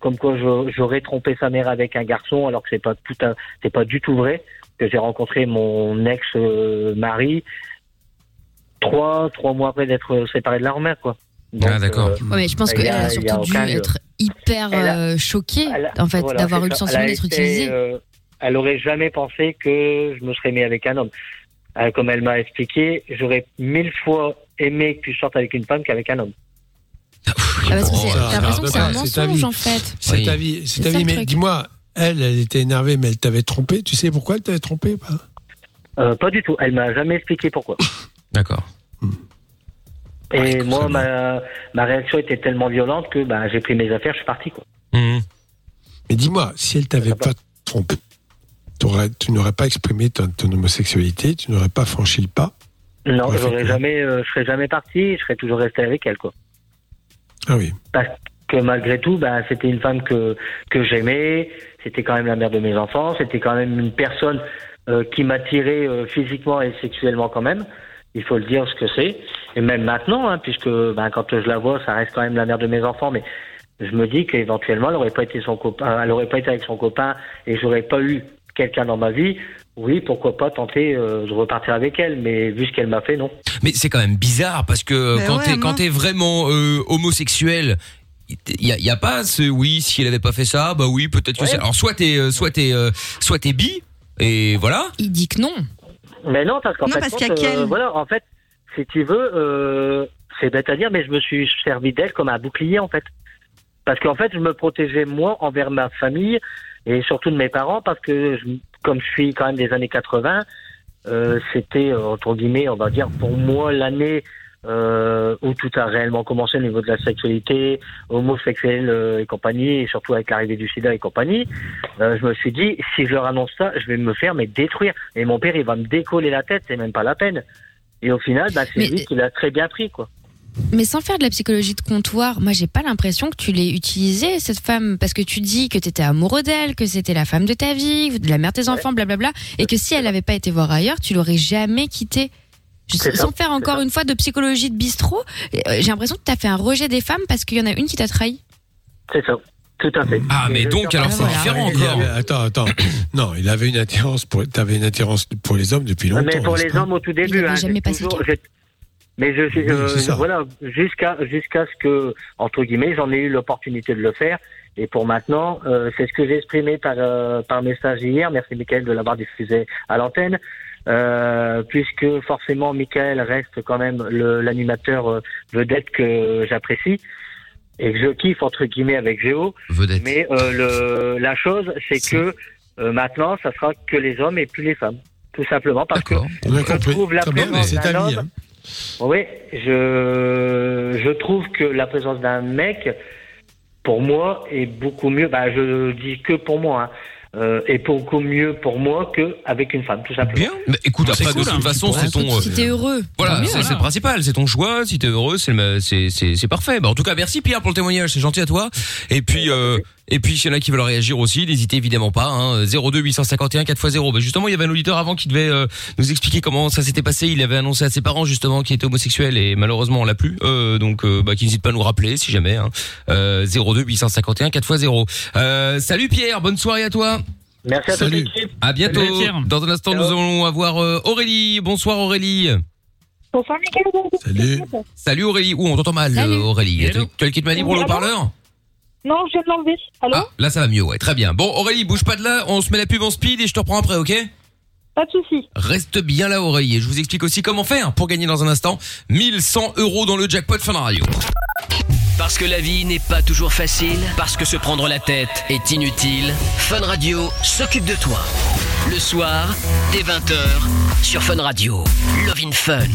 comme quoi j'aurais trompé sa mère avec un garçon, alors que c'est pas tout, c'est pas du tout vrai. Que j'ai rencontré mon ex-mari trois, trois mois après d'être séparé de la mère, quoi. Donc, Ah, d'accord. euh, Ouais, mais je pense y qu'elle a- a y a surtout dû aucun- être hyper a- euh, choquée, a- en fait, voilà, d'avoir eu le sentiment d'être utilisée. euh, elle aurait jamais pensé que je me serais mis avec un homme. Euh, comme elle m'a expliqué, j'aurais mille fois aimé que tu sortes avec une femme qu'avec un homme. Ah, parce que c'est- ça, t'as l'impression que c'est un c'est ta mensonge, vie. en fait. C'est Oui. ta vie, c'est C'est ta ça vie. le Mais truc. dis-moi, elle, elle était énervée, mais elle t'avait trompé. Tu sais pourquoi elle t'avait trompé ou pas? Euh, pas du tout. Elle m'a jamais expliqué pourquoi. (laughs) D'accord. Et Ouais, moi, ma, ma réaction était tellement violente que bah, j'ai pris mes affaires, je suis parti. Quoi. Mhm. Mais dis-moi, si elle t'avait pas trompé, t'aurais- tu n'aurais pas exprimé ton, ton homosexualité, tu n'aurais pas franchi le pas? Non, Ouais, j'aurais jamais, euh, je serais jamais parti, je serais toujours resté avec elle. Quoi. Ah oui. Parce que malgré tout, bah, c'était une femme que, que j'aimais, c'était quand même la mère de mes enfants, c'était quand même une personne euh, qui m'attirait euh, physiquement et sexuellement quand même. Il faut le dire ce que c'est. Et même maintenant, hein, puisque bah, quand je la vois, ça reste quand même la mère de mes enfants, mais je me dis qu'éventuellement, elle aurait pas été son copain, elle aurait pas été avec son copain et j'aurais pas eu quelqu'un dans ma vie. Oui, pourquoi pas tenter euh, de repartir avec elle, mais vu ce qu'elle m'a fait, non. Mais c'est quand même bizarre parce que Mais quand ouais, t'es moi- quand t'es vraiment euh, homosexuel. Il y a, y a pas ce oui si elle avait pas fait ça bah oui peut-être que Ouais. c'est alors soit t'es euh, soit t'es euh, soit t'es bi et voilà Il dit que non. Mais non, parce qu'en fait, parce compte, qu'il y a qu'elle. voilà, en fait, si tu veux, euh, c'est bête à dire, mais je me suis servi d'elle comme un bouclier, en fait. Parce qu'en fait, je me protégeais moi envers ma famille et surtout de mes parents, parce que je- comme je suis quand même des années 80, euh, c'était euh, entre guillemets, on va dire, pour moi l'année euh, où tout a réellement commencé au niveau de la sexualité, homosexuelle euh, et compagnie, et surtout avec l'arrivée du sida et compagnie. Euh, je me suis dit, si je leur annonce ça, je vais me faire mais détruire. Et mon père, il va me décoller la tête, c'est même pas la peine. Et au final, bah, c'est lui qui l'a très bien pris, quoi. Mais sans faire de la psychologie de comptoir, moi j'ai pas l'impression que tu l'aies utilisée cette femme parce que tu dis que t'étais amoureux d'elle, que c'était la femme de ta vie, de la mère de tes enfants, blablabla, et que si elle avait pas été voir ailleurs, tu l'aurais jamais quittée. Sans faire encore une fois de psychologie de bistrot, euh, j'ai l'impression que t'as fait un rejet des femmes parce qu'il y en a une qui t'a trahi. C'est ça, tout à fait. ah mais donc alors c'est différent Il y encore avait- attends, attends. (coughs) non, il avait une attirance pour. T'avais une attirance pour les hommes depuis longtemps. Mais pour les pas? hommes au tout début, avait hein, jamais passé toujours- mais je Oui, euh, voilà, jusqu'à jusqu'à ce que entre guillemets, j'en ai eu l'opportunité de le faire. Et pour maintenant, euh, c'est ce que j'ai exprimé par euh, par message hier. Merci Michael de l'avoir diffusé à l'antenne. Euh, puisque forcément Michael reste quand même l'animateur euh, vedette que j'apprécie. et que je kiffe entre guillemets avec Géo. Vedette. Mais euh, le, la chose, c'est que euh, maintenant, ça sera que les hommes et plus les femmes, tout simplement parce que On trouve la présence d'un homme. hein. Oui, je je trouve que la présence d'un mec, pour moi, est beaucoup mieux. Bah, je dis que pour moi. Hein, euh, est beaucoup mieux pour moi que avec une femme, tout simplement. Bien. Mais écoute, après, de cool, hein. toute façon, c'est ton. euh, Si t'es heureux. Voilà, c'est c'est le principal, c'est ton choix. Si t'es heureux, c'est le- c'est c'est c'est parfait. Bah, en tout cas, merci Pierre pour le témoignage, c'est gentil à toi. Et puis euh, et puis s'il y en a qui veulent réagir aussi, n'hésitez évidemment pas. Hein, 02 851 4x0. Bah, justement, il y avait un auditeur avant qui devait euh, nous expliquer comment ça s'était passé. Il avait annoncé à ses parents justement qu'il était homosexuel et malheureusement on l'a plus. Euh, donc euh, bah, qu'il n'hésite pas à nous rappeler si jamais. Hein. Euh, 02 851 4x0. Euh, salut Pierre, bonne soirée à toi. Merci à toute Salut. l'équipe. À bientôt. Dans un instant, Ciao. nous allons avoir euh, Aurélie. Bonsoir Aurélie. Bonsoir, Mickaël. Salut. Salut Aurélie. Ouh, on t'entend mal Salut. euh, Aurélie. Tu Hello. tu as le kit libre pour le allô haut-parleur Non, je viens de l'enlever. Allô Ah, là ça va mieux, ouais, très bien. Bon Aurélie, bouge pas de là, on se met la pub en speed et je te reprends après, ok Pas de souci. Reste bien là Aurélie et je vous explique aussi comment faire pour gagner dans un instant 1100 euros dans le jackpot Fun Radio. Parce que la vie n'est pas toujours facile, parce que se prendre la tête est inutile, Fun Radio s'occupe de toi. Le soir, dès 20h, sur Fun Radio. Love in Fun.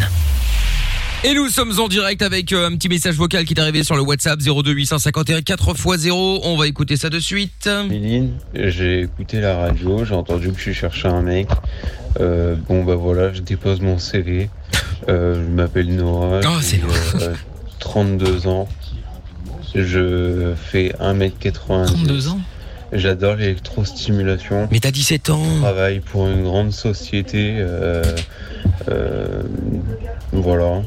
Et nous sommes en direct avec euh, un petit message vocal qui est arrivé sur le WhatsApp 02 851 4x0. On va écouter ça de suite. Méline, j'ai écouté la radio, j'ai entendu que je cherchais un mec. Euh, bon bah voilà, je dépose mon CV. Euh, je m'appelle Noah. Oh, c'est euh, 32 ans. Je fais 1m90. 32 ans J'adore l'électrostimulation. Mais t'as 17 ans. Je travaille pour une grande société. euh, euh, voilà.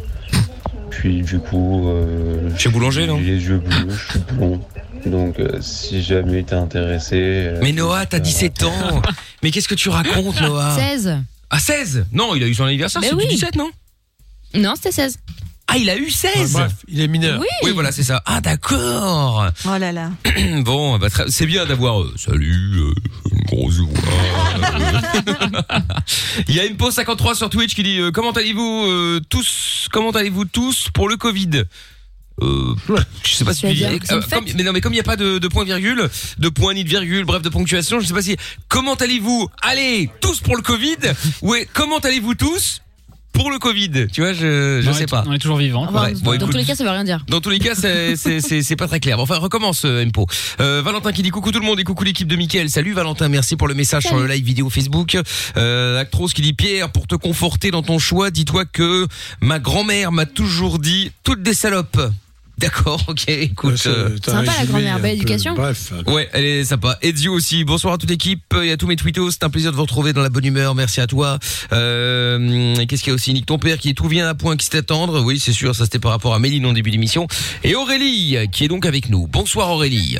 Puis du coup. Euh, Chez Boulanger, non? J'ai les yeux bleus, je suis blond. Donc euh, si jamais t'es intéressé. euh, Mais Noah, t'as 17 ans. Mais qu'est-ce que tu racontes Noah? 16. Ah 16 Non, il a eu son anniversaire, Mais c'est oui. du 17 non? Non, c'était 16. Ah, il a eu 16 Ouais, bref, il est mineur. Oui. Oui, voilà, c'est ça. Ah, d'accord. Oh là là. (clears throat) Bon, bah, très- c'est bien d'avoir euh, salut, euh, une grosse voix. (laughs) Il y a une pause 53 sur Twitch qui dit euh, comment allez-vous euh, tous Comment allez-vous tous pour le Covid? Euh, je sais pas si tu dis, C'est-à-dire que c'est une euh, comme- mais non mais comme il n'y a pas de, de point virgule, de point ni de virgule, bref de ponctuation, je sais pas si comment allez-vous Allez tous pour le Covid? Ou est- comment allez-vous tous pour le Covid Tu vois, je je On sais est- pas. On est toujours vivant. Enfin, Ouais, bon, dans écoute, tous les cas, ça veut rien dire. dans tous les cas, c'est (laughs) c'est c'est c'est pas très clair. Bon, Enfin, recommence euh, Mpo. Euh, Valentin qui dit coucou tout le monde et coucou l'équipe de Mickaël. Salut Valentin, merci pour le message sur le live vidéo Facebook. Euh, Actros qui dit Pierre pour te conforter dans ton choix, dis-toi que ma grand-mère m'a toujours dit toutes des salopes. D'accord, ok, écoute. C'est- euh, Sympa, la grand-mère, belle peu- éducation. Bref. Ouais, elle est sympa. Ezio aussi. Bonsoir à toute l'équipe et à tous mes tweetos. C'est un plaisir de vous retrouver dans la bonne humeur. Merci à toi. Euh, Qu'est-ce qu'il y a aussi? Nick ton père qui est tout vient à point qui sait attendre. Oui, c'est sûr. Ça c'était par rapport à Méline en début d'émission. Et Aurélie qui est donc avec nous. Bonsoir Aurélie.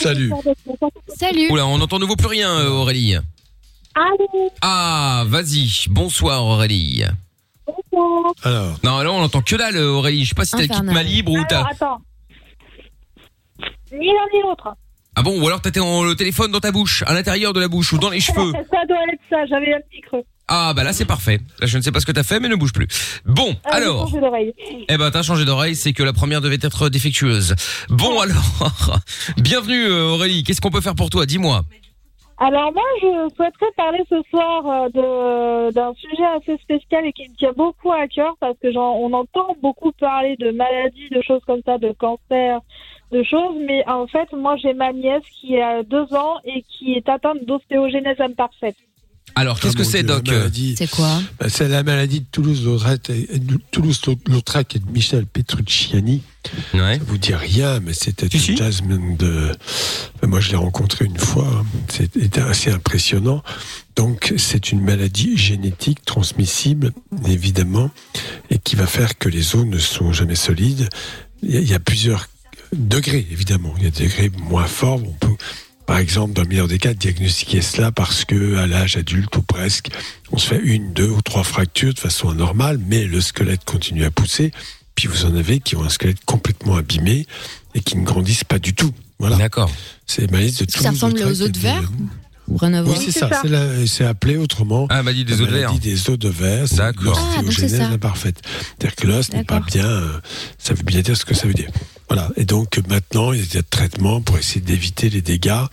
Salut. Salut. Oula, on n'entend de nouveau plus rien euh, Aurélie. Allô Ah, vas-y. Bonsoir Aurélie. Alors, Non, là on entend que dalle euh, Aurélie. Je sais pas si t'as le kit ma libre ou Alors, t'as. attends. Ni l'un ni l'autre. Ah bon, ou alors t'as ton- le téléphone dans ta bouche, à l'intérieur de la bouche ou dans les (laughs) cheveux. Ça doit être ça, j'avais un petit creux. Ah bah là c'est parfait. Là je ne sais pas ce que t'as fait mais ne bouge plus. Bon, Ah, j'ai alors. changé d'oreille. Eh ben t'as changé d'oreille, c'est que la première devait être défectueuse. Bon alors, (laughs) bienvenue euh, Aurélie, qu'est-ce qu'on peut faire pour toi? Dis-moi. Alors moi, je souhaiterais parler ce soir euh, d'un sujet assez spécial et qui me tient beaucoup à cœur parce que j'en- on entend beaucoup parler de maladies, de choses comme ça, de cancer, de choses, mais en fait, moi j'ai ma nièce qui a deux ans et qui est atteinte d'ostéogenèse imparfaite. Alors qu'est-ce ah, que c'est Doc C'est quoi bah, C'est la maladie de Toulouse-Lautrec et, de Toulouse-Lautrec et de Michel Petrucciani. Ouais. Ça vous dit rien, mais c'était Si, un si. jazzman de. Enfin, Moi, je l'ai rencontré une fois. hein. C'était assez impressionnant. Donc, c'est une maladie génétique transmissible, évidemment, et qui va faire que les os ne sont jamais solides. Il y a, il y a plusieurs degrés, évidemment. Il y a des degrés moins forts. On peut, par exemple, dans le meilleur des cas, diagnostiquer cela parce que à l'âge adulte ou presque, on se fait une, deux ou trois fractures de façon anormale, mais le squelette continue à pousser. Puis vous en avez qui ont un squelette complètement abîmé et qui ne grandissent pas du tout. Voilà. D'accord. C'est de que ça ressemble aux Toulouse-Lautrec os de et verre Ou rien à Oui, c'est ça. C'est la- C'est appelé autrement. Ah, maladie des os de verre. maladie des os de verre. c'est D'accord. Ah, c'est imparfaite. C'est-à-dire que l'os n'est pas bien. euh, Ça veut bien dire ce que ça veut dire. Voilà. Et donc maintenant, il y a des traitements pour essayer d'éviter les dégâts,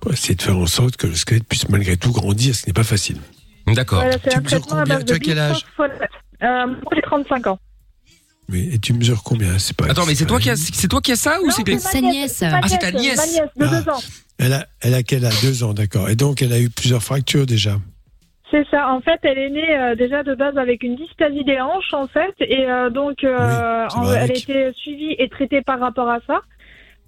pour essayer de faire en sorte que le squelette puisse malgré tout grandir, ce qui n'est pas facile. D'accord. Voilà, c'est Tu un mesures combien Tu as quel âge. Euh, Moi, j'ai 35 ans. Oui. Et tu mesures combien C'est pas. Attends, mais c'est toi qui toi qui as ça ou c'est Sa nièce. Ah, c'est ta nièce. Ma nièce de Ah. 2 ans. Elle a, elle a quel âge? Deux ans, d'accord. Et donc, elle a eu plusieurs fractures déjà. C'est ça. En fait, elle est née euh, déjà de base avec une dysplasie des hanches, en fait, et euh, donc euh, Oui, en- elle a été suivie et traitée par rapport à ça.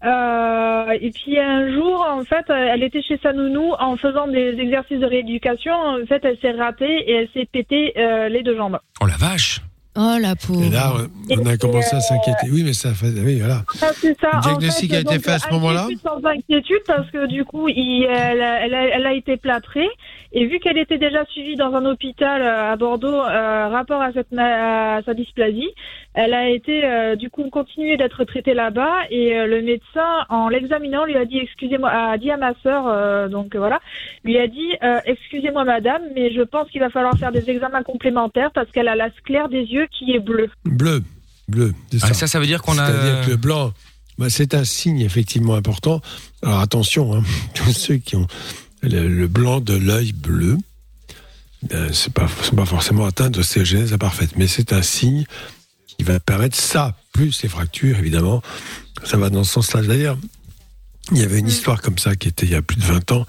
Euh, et puis un jour, en fait, elle était chez sa nounou en faisant des exercices de rééducation. En fait, elle s'est ratée et elle s'est pété euh, les deux jambes. Oh la vache. Oh la pauvre. Et là, on a commencé à s'inquiéter. Oui, mais ça fait. Oui, voilà. Ah, c'est ça. Le En diagnostic a été donc, fait à ce moment-là Sans inquiétude, parce que du coup, il- elle, a- elle a, elle a été plâtrée. Et vu qu'elle était déjà suivie dans un hôpital euh, à Bordeaux, euh, rapport à, cette, à sa dysplasie, elle a été euh, du coup continuée d'être traitée là-bas. Et euh, le médecin, en l'examinant, lui a dit excusez-moi, a dit à ma sœur, euh, donc voilà, lui a dit euh, excusez-moi madame, mais je pense qu'il va falloir faire des examens complémentaires parce qu'elle a la sclère des yeux qui est. Bleu. Bleu. c'est Ah, ça, ça veut dire qu'on a. C'est-à-dire que le blanc, bah, c'est un signe effectivement important. Alors attention, hein, (laughs) tous ceux qui ont le, le blanc de l'œil bleu, ben, c'est pas, sont pas forcément atteints de cégèse imparfaite, mais c'est un signe qui va permettre ça, plus les fractures évidemment, ça va dans ce sens-là. D'ailleurs, il y avait une histoire comme ça qui était il y a plus de 20 ans.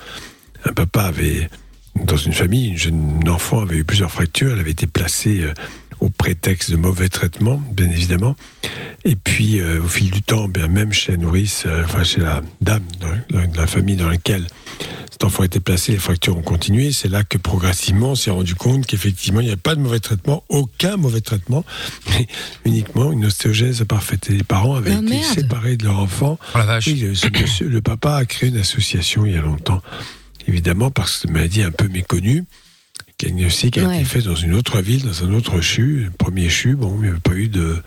Un papa avait, dans une famille, une jeune enfant avait eu plusieurs fractures, elle avait été placée euh, au prétexte de mauvais traitements, bien évidemment. Et puis, euh, au fil du temps, bien même chez la nourrice, euh, enfin chez la dame dans, dans la famille dans laquelle cet enfant était placé, les fractures ont continué. C'est là que progressivement, on s'est rendu compte qu'effectivement, il n'y avait pas de mauvais traitement, aucun mauvais traitement, (laughs) mais uniquement une ostéogèse parfaite. Et les parents avaient Oh, été merde. séparés de leur enfant. Oh la vache. Oui, le papa a créé une association il y a longtemps, évidemment, parce que c'est une maladie un peu méconnue. Le diagnostic a Ouais. été fait dans une autre ville, dans un autre CHU. Le premier CHU, bon, il n'y avait pas eu de.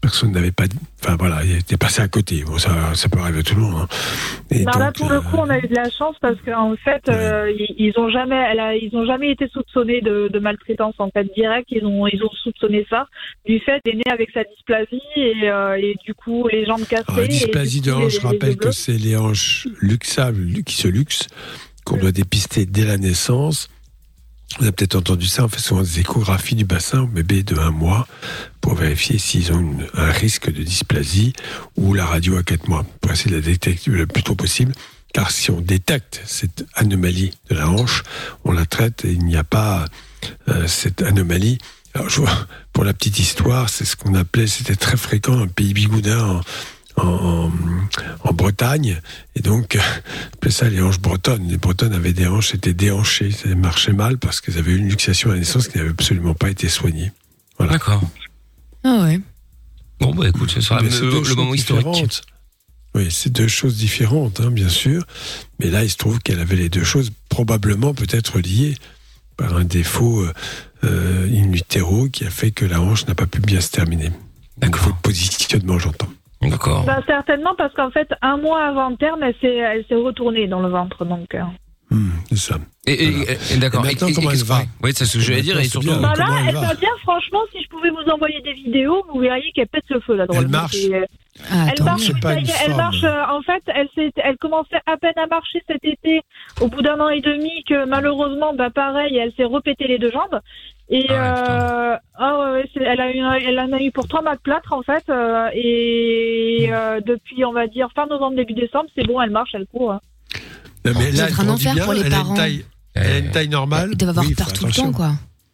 Personne n'avait pas. dit- Enfin voilà, il était passé à côté. Bon, ça, ça peut arriver à tout le monde. hein. Et Non, là, pour euh, le coup, on a eu de la chance parce qu'en fait, euh, ils, ils ont jamais, elle a- ils ont jamais été soupçonnés de, de maltraitance. En fait, direct, ils ont, ils ont soupçonné ça du fait d'être né avec sa dysplasie et, euh, et du coup les jambes cassées. alors, la et dysplasie du de hanche, je rappelle que c'est les hanches luxables qui se luxent, qu'on doit dépister dès la naissance. Vous avez peut-être entendu ça, on fait souvent des échographies du bassin au bébé de un mois pour vérifier s'ils ont un risque de dysplasie ou la radio à 4 mois, pour essayer de la détecter le plus tôt possible. Car si on détecte cette anomalie de la hanche, on la traite et il n'y a pas euh, cette anomalie. Pour la petite histoire, c'est ce qu'on appelait, c'était très fréquent le pays bigoudin en, en, en Bretagne. Et donc, (laughs) on appelait ça les hanches bretonnes. Les bretonnes avaient des hanches, étaient déhanchées. Ça marchait mal parce qu'elles avaient eu une luxation à la naissance qui n'avait absolument pas été soignée. Voilà. D'accord. Ah ouais. Bon, bah écoute, ce sera le, c'est deux le choses moment historique. différentes. Oui, c'est deux choses différentes, hein, bien sûr. Mais là, il se trouve qu'elle avait les deux choses probablement peut-être liées par un défaut euh, euh, in utero qui a fait que la hanche n'a pas pu bien se terminer. Le positionnement, j'entends. D'accord. Bah, certainement parce qu'en fait, un mois avant le terme, elle s'est, retournée dans le ventre. Donc, euh. Hmm, c'est ça. Et, et- et- d'accord. Et maintenant, comment et- elle va Oui, c'est ce que j'allais dire. Et surtout. c'est Bah Comment là, elle elle va bien. Franchement, si je pouvais vous envoyer des vidéos, vous verriez qu'elle pète le feu là. Elle marche Ah, Elle marche, pas une elle forme. marche. euh, en fait, elle, elle commençait à peine à marcher cet été, au bout d'un an et demi, que malheureusement, bah pareil, elle s'est repété les deux jambes. Et Ah ouais, euh, ah ouais, ouais, c'est- elle a eu, elle en a eu pour trois mois de plâtre en fait. euh, et euh, depuis, on va dire fin novembre début décembre, c'est bon, elle marche, elle court. hein. Non, mais Ça là, un elle enfer bien, pour les elle a parents. une taille, elle a une taille normale. Ils doivent avoir Oui, peur tout le temps, quoi.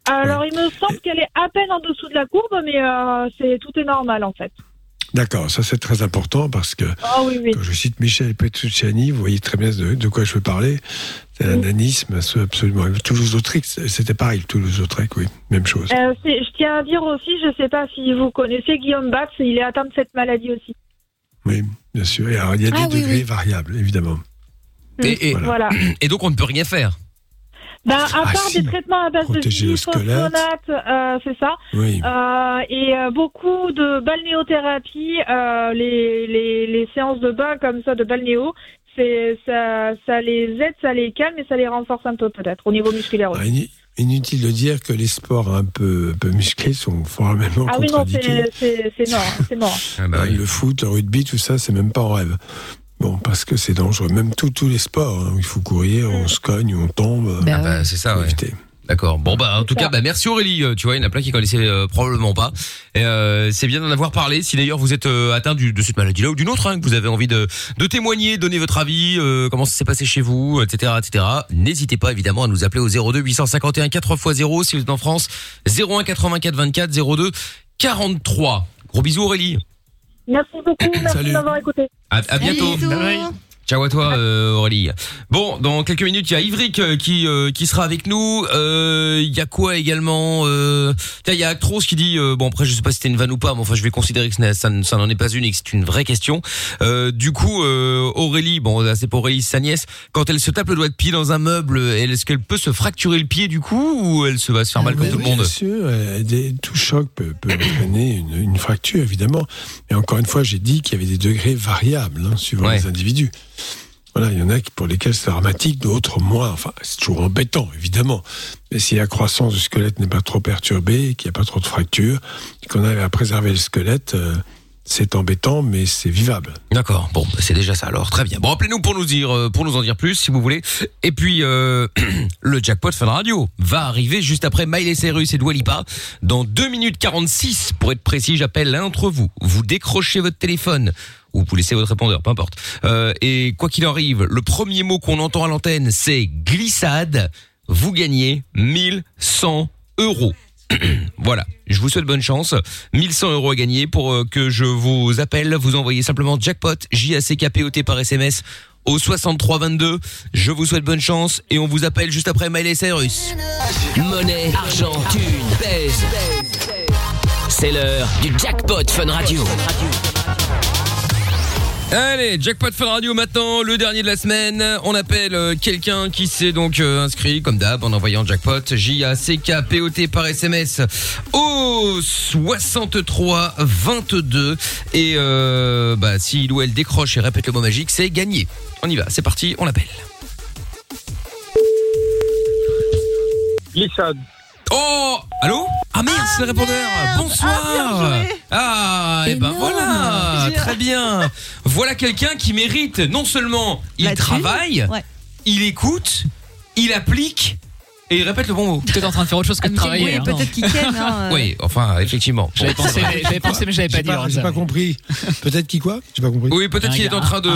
Alors, il me semble qu'elle est à peine en dessous de la courbe, mais euh, c'est tout est normal en fait. D'accord, ça c'est très important parce que Ah oui, oui. quand je cite Michel Petrucciani, vous voyez très bien de, de quoi je veux parler. C'est un nanisme absolument. Toulouse-Lautrec, c'était pareil. Toulouse-Lautrec, oui, même chose. Euh, je tiens à dire aussi, je sais pas si vous connaissez Guillaume Batz, il est atteint de cette maladie aussi. Oui, bien sûr. Et alors, il y a des Ah oui, degrés oui. variables, évidemment. Et, et- Voilà. (clears throat) et donc, on ne peut rien faire. Ben, à Ah, part si. des traitements à base Protéger de biphosphonate, euh, c'est ça. Oui. Euh, et euh, beaucoup de balnéothérapie, euh, les, les, les séances de bain comme ça, de balnéo, c'est ça, ça les aide, ça les calme et ça les renforce un peu peut-être au niveau musculaire aussi. Ah, ini- Inutile de dire que les sports un peu, un peu musclés sont formellement Ah oui, non, c'est mort, c'est mort. (laughs) Ah bah Le foot, le rugby, tout ça, c'est même pas en rêve. Bon, parce que c'est dangereux. Même tous tous les sports hein, où il faut courir, on se cogne, on tombe. Ah bah, c'est ça, ouais. D'accord. Bon bah en tout cas bah merci Aurélie. Euh, Tu vois il y en a plein qui connaissaient euh, probablement pas. Et euh, c'est bien d'en avoir parlé. Si d'ailleurs vous êtes euh, atteint du- de cette maladie-là ou d'une autre, hein, que vous avez envie de, de témoigner, donner votre avis, euh, comment ça s'est passé chez vous, etc., etc. N'hésitez pas évidemment à nous appeler au 02 851 4x0 si vous êtes en France. 01 84 24 02 43. Gros bisous Aurélie. Merci beaucoup, merci Salut. de m'avoir écouté. À, à bientôt. Ciao à toi euh, Aurélie. Bon, dans quelques minutes, il y a Ivric euh, qui euh, qui sera avec nous. Il y a quoi également Il y a Actros qui dit bon après je sais pas si c'était une vanne ou pas, mais enfin je vais considérer que ça, n'en est pas une et que c'est une vraie question. Du coup, Aurélie, bon c'est pour Aurélie sa nièce, quand elle se tape le doigt de pied dans un meuble, est-ce qu'elle peut se fracturer le pied du coup ou elle se va se faire mal comme tout le monde Bien sûr, des- tout choc peut, peut (coughs) entraîner une, une fracture, évidemment. Et encore une fois, j'ai dit qu'il y avait des degrés variables hein, suivant les individus. Voilà, il y en a pour lesquels c'est dramatique, d'autres moins. Enfin, c'est toujours embêtant, évidemment. Mais si la croissance du squelette n'est pas trop perturbée, qu'il n'y a pas trop de fractures, qu'on arrive à préserver le squelette, euh, c'est embêtant, mais c'est vivable. D'accord. Bon, bah, c'est déjà ça alors. Très bien. Bon, appelez-nous pour nous dire, euh, pour nous en dire plus, si vous voulez. Et puis, euh, (clears throat) le jackpot Fun Radio va arriver juste après Miley Cyrus et Dua Lipa. Dans 2 minutes 46, pour être précis, j'appelle l'un d'entre vous. Vous décrochez votre téléphone ou vous laissez votre répondeur, peu importe. Euh, et quoi qu'il arrive, le premier mot qu'on entend à l'antenne, c'est glissade. Vous gagnez 1100 euros. (clears throat) voilà, je vous souhaite bonne chance. 1100 euros à gagner pour euh, que je vous appelle. Vous envoyez simplement jackpot, J-A-C-K-P-O-T par SMS au 6322. Je vous souhaite bonne chance et on vous appelle juste après Miley Cyrus. Monnaie, argent, thune, pèse. C'est l'heure du jackpot Fun Radio. Allez, jackpot Fun Radio maintenant, le dernier de la semaine. On appelle euh, quelqu'un qui s'est donc euh, inscrit, comme d'hab, en envoyant jackpot, J-A-C-K-P-O-T par SMS au 63 22. Et euh, bah, s'il ou elle décroche et répète le mot magique, c'est gagné. On y va, c'est parti, on l'appelle. Glissade. Oh Allô Ah merde, c'est le répondeur. Bonsoir. Ah, et ben voilà. Très bien. Voilà quelqu'un qui mérite non seulement il travaille, ouais. il écoute, il applique et il répète le bon mot. Peut-être en train de faire autre chose que de travailler. Oui, hein. peut-être qu'il ken. Hein, euh. Oui, enfin, effectivement. J'avais pensé, mais- j'avais pensé, mais j'avais pas dit. j'ai pas compris. Peut-être qui quoi J'ai pas compris. Oui, peut-être qu'il est en train de,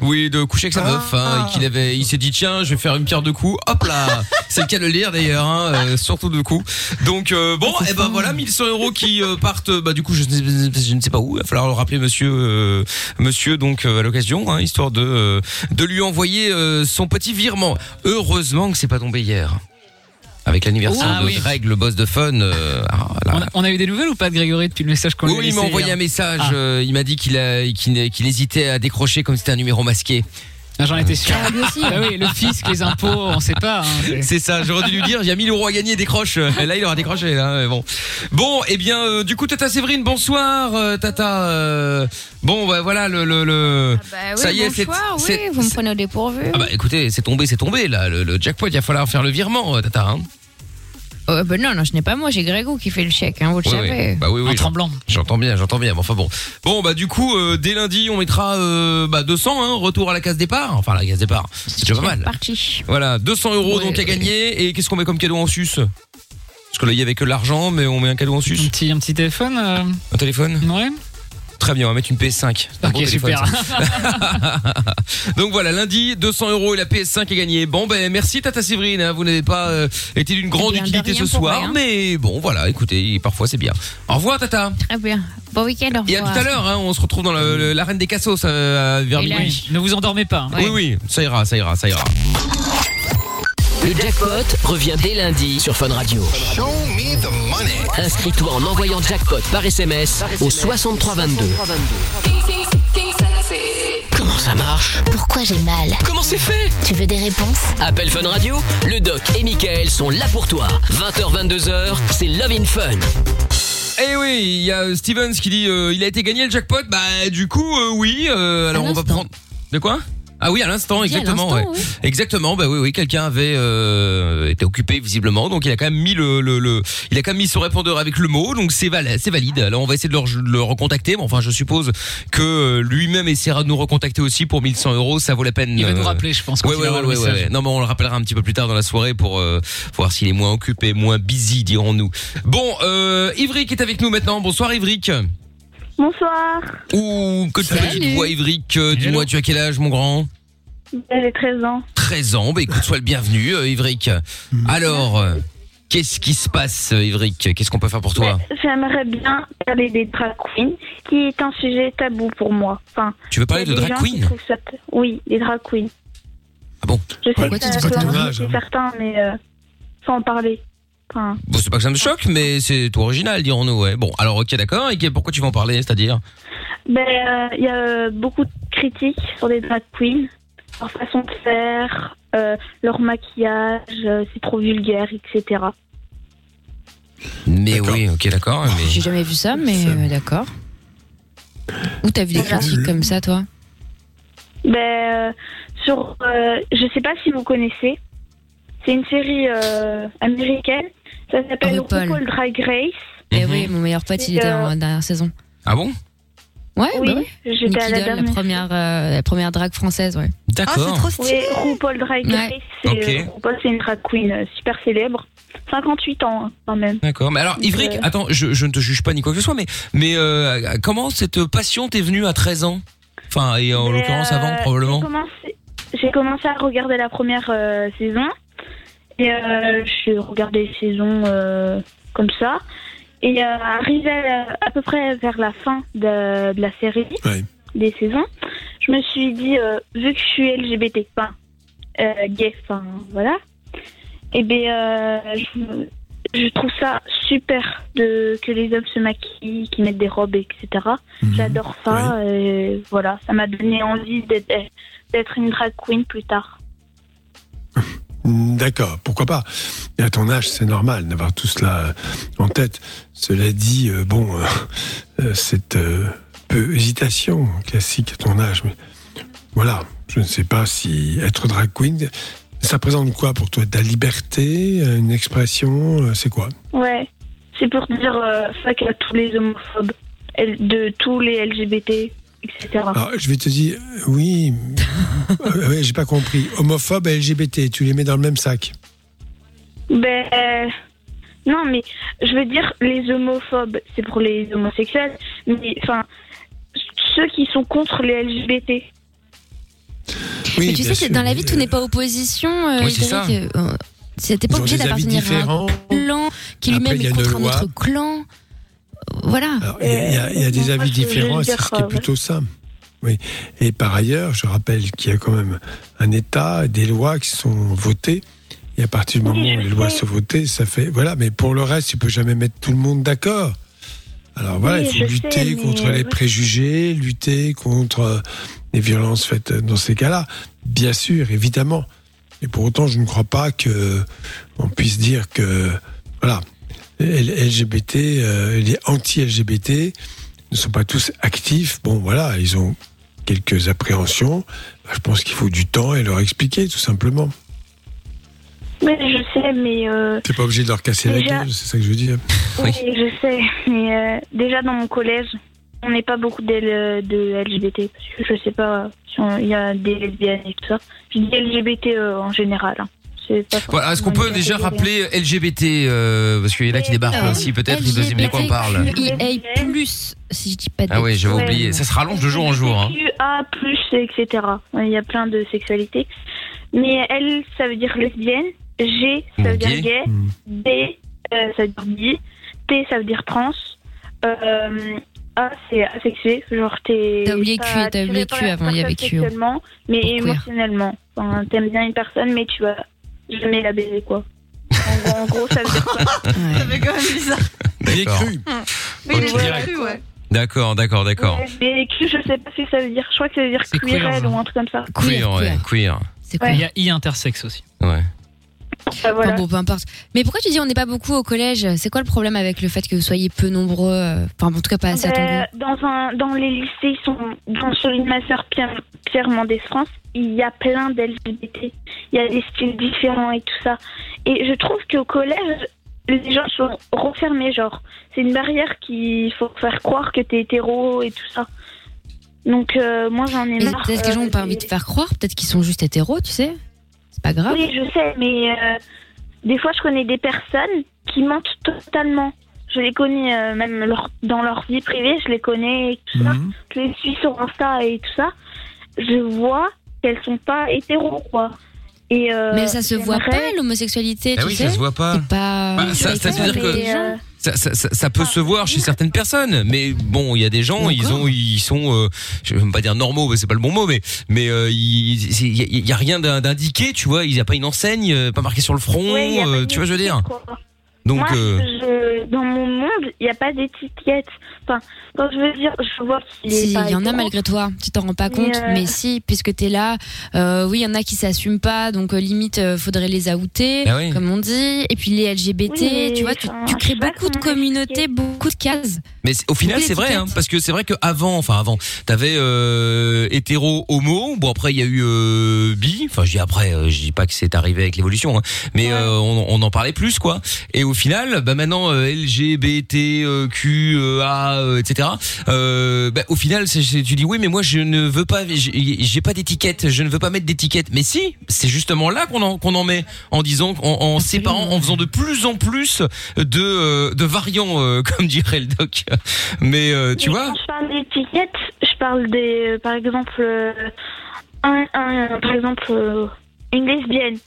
oui, de coucher avec sa meuf. Hein, et qu'il avait, il s'est dit tiens, je vais faire une pierre de coups. Hop là, c'est le cas de le lire d'ailleurs, hein, euh, surtout de coups. Donc euh, bon, et ben voilà, 1100 euros qui euh, partent. Bah du coup, je, ne- je ne sais pas où. Il va falloir le rappeler, monsieur, euh, monsieur donc euh, à l'occasion, hein, histoire de euh, de lui envoyer euh, son petit virement. Heureusement que c'est pas tombé hier. Avec l'anniversaire Ah de oui. Greg, le boss de Fun. euh, là. On a, on a eu des nouvelles ou pas de Grégory depuis le message qu'on lui a Oui, il m'a envoyé hier un message. Ah. euh, il m'a dit qu'il a, qu'il, qu'il hésitait à décrocher comme c'était un numéro masqué. Ah, J'en étais sûr. Ah. Bah oui, le fisc, les impôts, on sait pas. hein, c'est- ça. J'aurais dû lui dire, il y a 1000 euros à gagner, décroche. Et là, il aura décroché. Là, mais bon. Bon, eh bien, euh, du coup, Tata Séverine, bonsoir, euh, Tata. euh, bon, bah voilà, le, le, le- Bah oui, ça y est, c'est, bonsoir, oui, c'est- vous me prenez au dépourvu. Ah bah écoutez, c'est tombé, c'est tombé là. Le, le jackpot, il va falloir faire le virement, euh, Tata. Hein. Oh, bah non, non, ce n'est pas moi, j'ai Grégo qui fait le chèque, hein, vous le Oui, savez. oui. Bah oui, oui. En j'en- tremblant. J'entends bien, j'entends bien. mais Enfin bon. Bon, bah du coup, euh, dès lundi, on mettra euh, bah 200, hein, retour à la case départ. Enfin, la case départ. C'est déjà pas mal. Parti. Voilà, 200 euros Ouais, donc à ouais. gagner. Et qu'est-ce qu'on met comme cadeau en sus Parce que là, il y avait que l'argent, mais on met un cadeau en Un sus. petit, un petit téléphone euh, Un téléphone? Ouais. Très bien, on va mettre une PS5. C'est un Ok, super. (laughs) donc voilà, lundi, 200 euros et la PS5 est gagnée. Bon, ben merci Tata Séverine. hein, vous n'avez pas euh, été d'une grande Eh bien, utilité ce soir, rien. mais bon, voilà, écoutez, parfois c'est bien. Au revoir Tata. Très bien. Bon week-end, au revoir. Et à tout à l'heure, hein, on se retrouve dans l'arène des Cassos euh, minuit. Oui, ne vous endormez pas. Oui, oui, ça ira, ça ira, ça ira. Le jackpot revient dès lundi sur Fun Radio. Inscris-toi en envoyant jackpot par SMS au 6322. Comment ça marche? Pourquoi j'ai mal? Comment c'est fait? Tu veux des réponses? Appel Fun Radio, le doc et Michael sont là pour toi. 20h, 22h, c'est Love in Fun. Eh oui, il y a Stevens qui dit euh, il a été gagné le jackpot? Bah du coup euh, oui. euh, alors on va prendre. De quoi? Ah oui, à l'instant, à exactement. ouais. oui. Exactement. Bah oui, oui, quelqu'un avait euh, été occupé visiblement, donc il a quand même mis le, le, le- il a quand même mis son répondeur avec le mot, donc c'est val- c'est valide. Alors on va essayer de le, le recontacter, mais enfin je suppose que euh, lui-même essaiera de nous recontacter aussi pour 1100 euros, ça vaut la peine. Il va nous euh, rappeler, je pense, quand Ouais, il ouais, le message. Non, mais on le rappellera un petit peu plus tard dans la soirée pour euh, voir s'il est moins occupé, moins busy, dirons-nous. Bon, euh, Ivric est avec nous maintenant. Bonsoir Ivric. Bonsoir. Ouh, que de petite voix Ivric. Euh, Dis-moi, tu as quel âge, mon grand? J'ai 13 ans. 13 ans. Bah écoute, sois le bienvenu, euh, Ivric. Alors, euh, qu'est-ce qui se passe, euh, Ivric Qu'est-ce qu'on peut faire pour toi? J'aimerais bien parler des drag queens, qui est un sujet tabou pour moi. Enfin, Tu veux parler il y a de des drag gens qui queen trouvent ça t- Oui, des drag queens. Ah bon? Je sais Pourquoi que tu dis ça pas ton inquiéter hein certains, mais euh, sans en parler. Enfin, Bon, c'est pas que ça me choque, mais c'est tout original, dirons-nous. Ouais. Bon, alors ok, d'accord. Et que- pourquoi tu vas en parler C'est-à-dire? Ben, euh, il y a euh, beaucoup de critiques sur les drag queens, leur façon de faire, euh, leur maquillage, euh, c'est trop vulgaire, etc. Mais oui, ok, d'accord. Mais... J'ai jamais vu ça, mais euh, d'accord. Où t'as vu des critiques comme ça, toi? Ben, euh, sur, euh, je sais pas si vous connaissez, c'est une série euh, américaine, ça s'appelle RuPaul. RuPaul Drag Race. Eh oui, mon meilleur pote, il était euh, en la dernière saison. Ah bon? Ouais, Oui, bah ouais. j'étais à la Doll, dernière. première, euh, la première drague française, ouais. D'accord. Oui, RuPaul Drag Ouais. Race, c'est Ok. euh, c'est une drag queen super célèbre, 58 ans hein, quand même. D'accord. Mais alors, Ivric, euh, attends, je, je ne te juge pas ni quoi que ce soit, mais mais euh, comment cette passion t'est venue à 13 ans? Enfin, et en l'occurrence euh, avant, probablement. J'ai commencé, j'ai commencé à regarder la première euh, saison. Et euh, je regardais les saisons euh, comme ça. Et arrivé à, à peu près vers la fin de, de la série, des saisons, je me suis dit, vu que je suis LGBT, enfin, gay, enfin, voilà, et bien, euh, je, je trouve ça super de, que les hommes se maquillent, qu'ils mettent des robes, etc. J'adore ça. Et voilà, ça m'a donné envie d'être d'être une drag queen plus tard. (laughs) D'accord, pourquoi pas. Et à ton âge, c'est normal d'avoir tout cela euh, en tête. Cela dit, euh, bon, euh, euh, cette euh, peu hésitation classique à ton âge, mais voilà, je ne sais pas si être drag queen, ça présente quoi pour toi? De la liberté, une expression, c'est quoi? Ouais, c'est pour dire fuck à tous les homophobes, de tous les LGBT, etc. Alors, je vais te dire, euh, oui, (laughs) euh, ouais, j'ai pas compris. Homophobe et LGBT, tu les mets dans le même sac Ben euh, non, mais je veux dire les homophobes, c'est pour les homosexuels, mais enfin ceux qui sont contre les LGBT. Oui, mais tu sais que dans la vie, tout n'est pas opposition. Euh, Oui, c'est euh, T'es pas obligé d'appartenir à un clan qui lui-même est contre un autre clan. Euh, Voilà. Il y a, il y a- il y a des moi, avis différents c'est ce qui est euh, plutôt ça. Oui. Et par ailleurs, je rappelle qu'il y a quand même un État, des lois qui sont votées. Et à partir du moment où les lois sont votées, ça fait. Voilà, mais pour le reste, tu peux jamais mettre tout le monde d'accord. Alors voilà, Oui, il faut lutter sais, mais contre les oui. préjugés, lutter contre euh, les violences faites dans ces cas-là. Bien sûr, évidemment. Et pour autant, je ne crois pas que on puisse dire que voilà, LGBT, euh, les anti-LGBT ne sont pas tous actifs. Bon, voilà, ils ont quelques appréhensions. Je pense qu'il faut du temps et leur expliquer, tout simplement. Mais je sais, mais euh, T'es pas obligé de leur casser la gueule, c'est ça que je veux dire. oui, je sais. Mais euh, déjà dans mon collège, on n'est pas beaucoup de LGBT parce que je sais pas si il y a des lesbiennes et tout ça. Je dis LGBT euh, en général. hein. Voilà, Est-ce qu'on peut déjà rappeler LGBT euh, Parce qu'il y en a qui débarquent aussi, peut-être, ils doivent de quoi on parle. LGBTQIA+, si je dis pas de Ah oui, j'avais oublié. Ça se rallonge de jour en jour. Hein. QA+, etc. Il y a plein de sexualités. Mais L, ça veut dire lesbienne. G, ça veut dire Gay. gay. B, euh, ça veut dire bi. T, ça veut dire trans. Euh, A, c'est asexué. Genre, t'es. T'as oublié pas Q, t'as attiré oublié par Q avant, il y avait personne Q. Sexuellement, mais émotionnellement. Enfin, T'aimes bien une personne, mais tu vas jamais la baiser, quoi. En gros, en gros, ça veut dire quoi (laughs) Ça fait quand même bizarre. Bien D'accord. cru. Oui, Ok. mais voilà, cru, ouais. D'accord, d'accord, d'accord. Mais Q, je sais pas ce que ça veut dire. Je crois que ça veut dire queer, queerel genre. ou un truc comme ça. Queer, ouais, queer. Il y a I intersexe aussi. Ouais. Enfin, bon, peu importe. Mais pourquoi tu dis on n'est pas beaucoup au collège? C'est quoi le problème avec le fait que vous soyez peu nombreux euh, Enfin, en tout cas, pas assez à ton Euh, goût. dans, un, dans les lycées, ils sont, dans celui de ma sœur Pierre, Pierre Mendès France, il y a plein d'LGBT. Il y a des styles différents et tout ça. Et je trouve qu'au collège, les gens sont refermés, genre. C'est une barrière qu'il faut faire croire que t'es hétéro et tout ça. Donc, euh, moi, j'en ai Mais marre. peut-être que les gens euh, n'ont pas envie de faire croire, peut-être qu'ils sont juste hétéros, tu sais? C'est pas grave. Oui, je sais, mais euh, des fois, je connais des personnes qui mentent totalement. Je les connais euh, même leur- dans leur vie privée, je les connais et tout ça. Je les suis sur Insta et tout ça. Je vois qu'elles sont pas hétéros, quoi. Et, euh, Mais ça se voit j'aimerais- pas l'homosexualité, Ah tu oui, sais. ça se voit pas. C'est pas. Bah, ça, ça veut dire que mais, euh, ça, ça, ça- ça peut se voir chez certaines personnes, mais bon, il y a des gens, ils ont, ils sont, euh, je veux pas dire normaux, c'est pas le bon mot, mais mais euh, il il y, a- rien d'in- d'indiqué, tu vois, il y a pas une enseigne, euh, pas marqué sur le front, Ouais, euh, tu vois, je veux dire. quoi. Donc, Moi, euh, je- dans mon monde, il n'y a pas d'étiquette. Enfin, quand je veux dire, je vois qu'il Si, il y en a malgré toi, tu t'en rends pas Mais, compte, euh, mais si, puisque t'es là, euh, oui, il y en a qui s'assument pas, donc euh, limite, euh, faudrait les outer, Ah oui. comme on dit, et puis les LGBT, Oui, tu vois, tu, tu crées beaucoup de communautés, beaucoup de cases. Mais au final, c'est vrai, hein, parce que c'est vrai que avant, enfin avant, t'avais euh, hétéro, homo. Bon après, il y a eu euh, bi. Enfin, je dis après, euh, je dis pas que c'est arrivé avec l'évolution, hein, mais euh, on, on en parlait plus, quoi. Et au final, bah maintenant euh, Euh, etc. Euh, bah, au final, c'est- c'est- tu dis oui, mais moi je ne veux pas, j'ai j'ai pas d'étiquette, je ne veux pas mettre d'étiquette. Mais si, c'est justement là qu'on en, qu'on en met en disant, en, en séparant, en faisant de plus en plus de, euh, de variants, euh, (laughs) comme dirait le doc. Mais euh, tu Mais vois, Quand je parle d'étiquette, je parle des, euh, par exemple, euh, un, un- par exemple, euh, une lesbienne.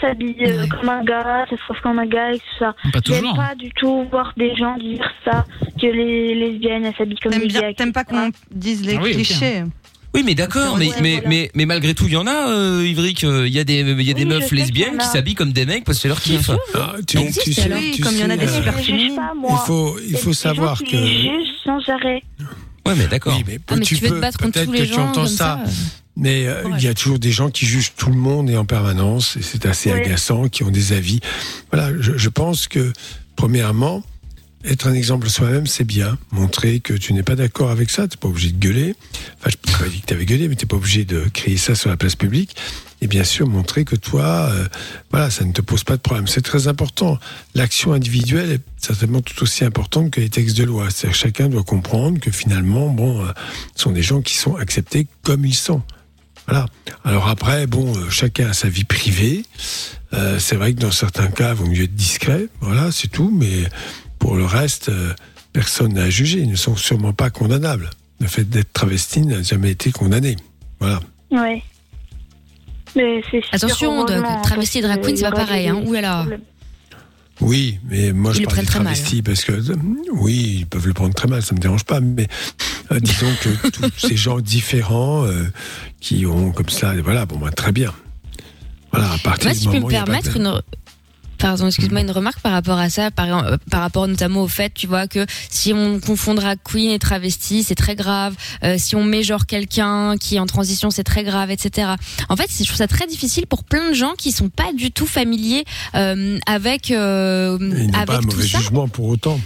Ça s'habille euh, comme un gars, ça se trouve comme un gars et tout ça. Pas J'aime pas du tout voir des gens dire ça, que les lesbiennes elles s'habillent comme des gars. T'aimes pas qu'on dise les Ah oui, clichés Oui, mais d'accord, mais, Ouais, mais, voilà. mais, mais malgré tout, il y en a, euh, Ivric, euh, il y a des, il y a des Oui, meufs lesbiennes qui s'habillent comme des mecs parce que c'est leur kiff. Ah, tu- Donc, tu sais- Oui, tu comme il y en a des euh, super féminines. pas, moi. Il faut, il y a faut des savoir que. jugent sans arrêt. Ouais, mais d'accord. Oui, mais Ah, mais tu veux te battre contre peut-être tous les que tu gens entends comme ça. ça. Mais euh, il y a toujours des gens qui jugent tout le monde et en permanence, et c'est assez Ouais. agaçant, qui ont des avis. Voilà, je, je pense que, premièrement, être un exemple soi-même, c'est bien. Montrer que tu n'es pas d'accord avec ça, tu n'es pas obligé de gueuler. Enfin, je peux pas dire que tu avais gueulé, mais tu n'es pas obligé de crier ça sur la place publique. Et bien sûr, montrer que toi, euh, voilà, ça ne te pose pas de problème. C'est très important. L'action individuelle est certainement tout aussi importante que les textes de loi. C'est-à-dire que chacun doit comprendre que finalement, bon, euh, ce sont des gens qui sont acceptés comme ils sont. Voilà. Alors après, bon, euh, chacun a sa vie privée. Euh, c'est vrai que dans certains cas, il vaut mieux être discret. Voilà, c'est tout. Mais pour le reste, euh, personne n'a à juger. Ils ne sont sûrement pas condamnables. Le fait d'être travesti n'a jamais été condamné. Voilà. Ouais. Mais c'est Attention, heureusement, travesti et drag queen, que c'est pas pareil, hein. Ouh là là. Oui, mais moi Ils je le parle des très mal, travestis parce que oui, ils peuvent le prendre très mal, ça me dérange pas. Mais euh, disons que (laughs) tous ces gens différents euh, qui ont comme ça, voilà, bon, bah, très bien. Voilà, à partir Moi, du si je peux me permettre de- une. Pardon, excuse-moi, une remarque par rapport à ça, par, euh, par rapport notamment au fait, tu vois, que si on confond drag queen et travesti, c'est très grave. Euh, si on met genre quelqu'un qui est en transition, c'est très grave, etc. En fait, je trouve ça très difficile pour plein de gens qui sont pas du tout familiers euh, avec euh, Il n'y a pas un avec mauvais ça. jugement pour autant.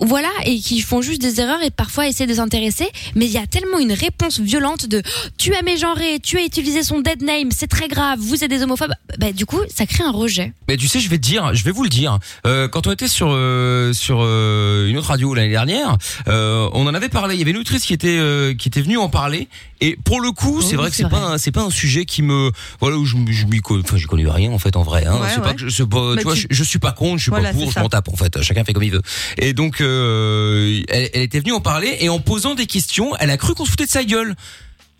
Voilà, et qui font juste des erreurs et parfois essaient de s'intéresser, mais il y a tellement une réponse violente de tu as mégenré, tu as utilisé son dead name, c'est très grave, vous êtes des homophobes. Bah, du coup, ça crée un rejet. Mais tu sais, je vais te dire, je vais vous le dire. Euh, quand on était sur euh, sur euh, une autre radio l'année dernière, euh, on en avait parlé. Il y avait une autrice qui était euh, qui était venue en parler. Et pour le coup, c'est vrai que c'est pas un- c'est pas un sujet qui me voilà où je, je m'y co- enfin je connais rien en fait en vrai. Hein. Ouais, c'est pas que je, c'est pas- tu vois, tu- je, je suis pas contre, je suis Voilà, pas pour, je m'en tape en fait. Chacun fait comme il veut. Et donc euh, elle, elle était venue en parler et en posant des questions, elle a cru qu'on se foutait de sa gueule.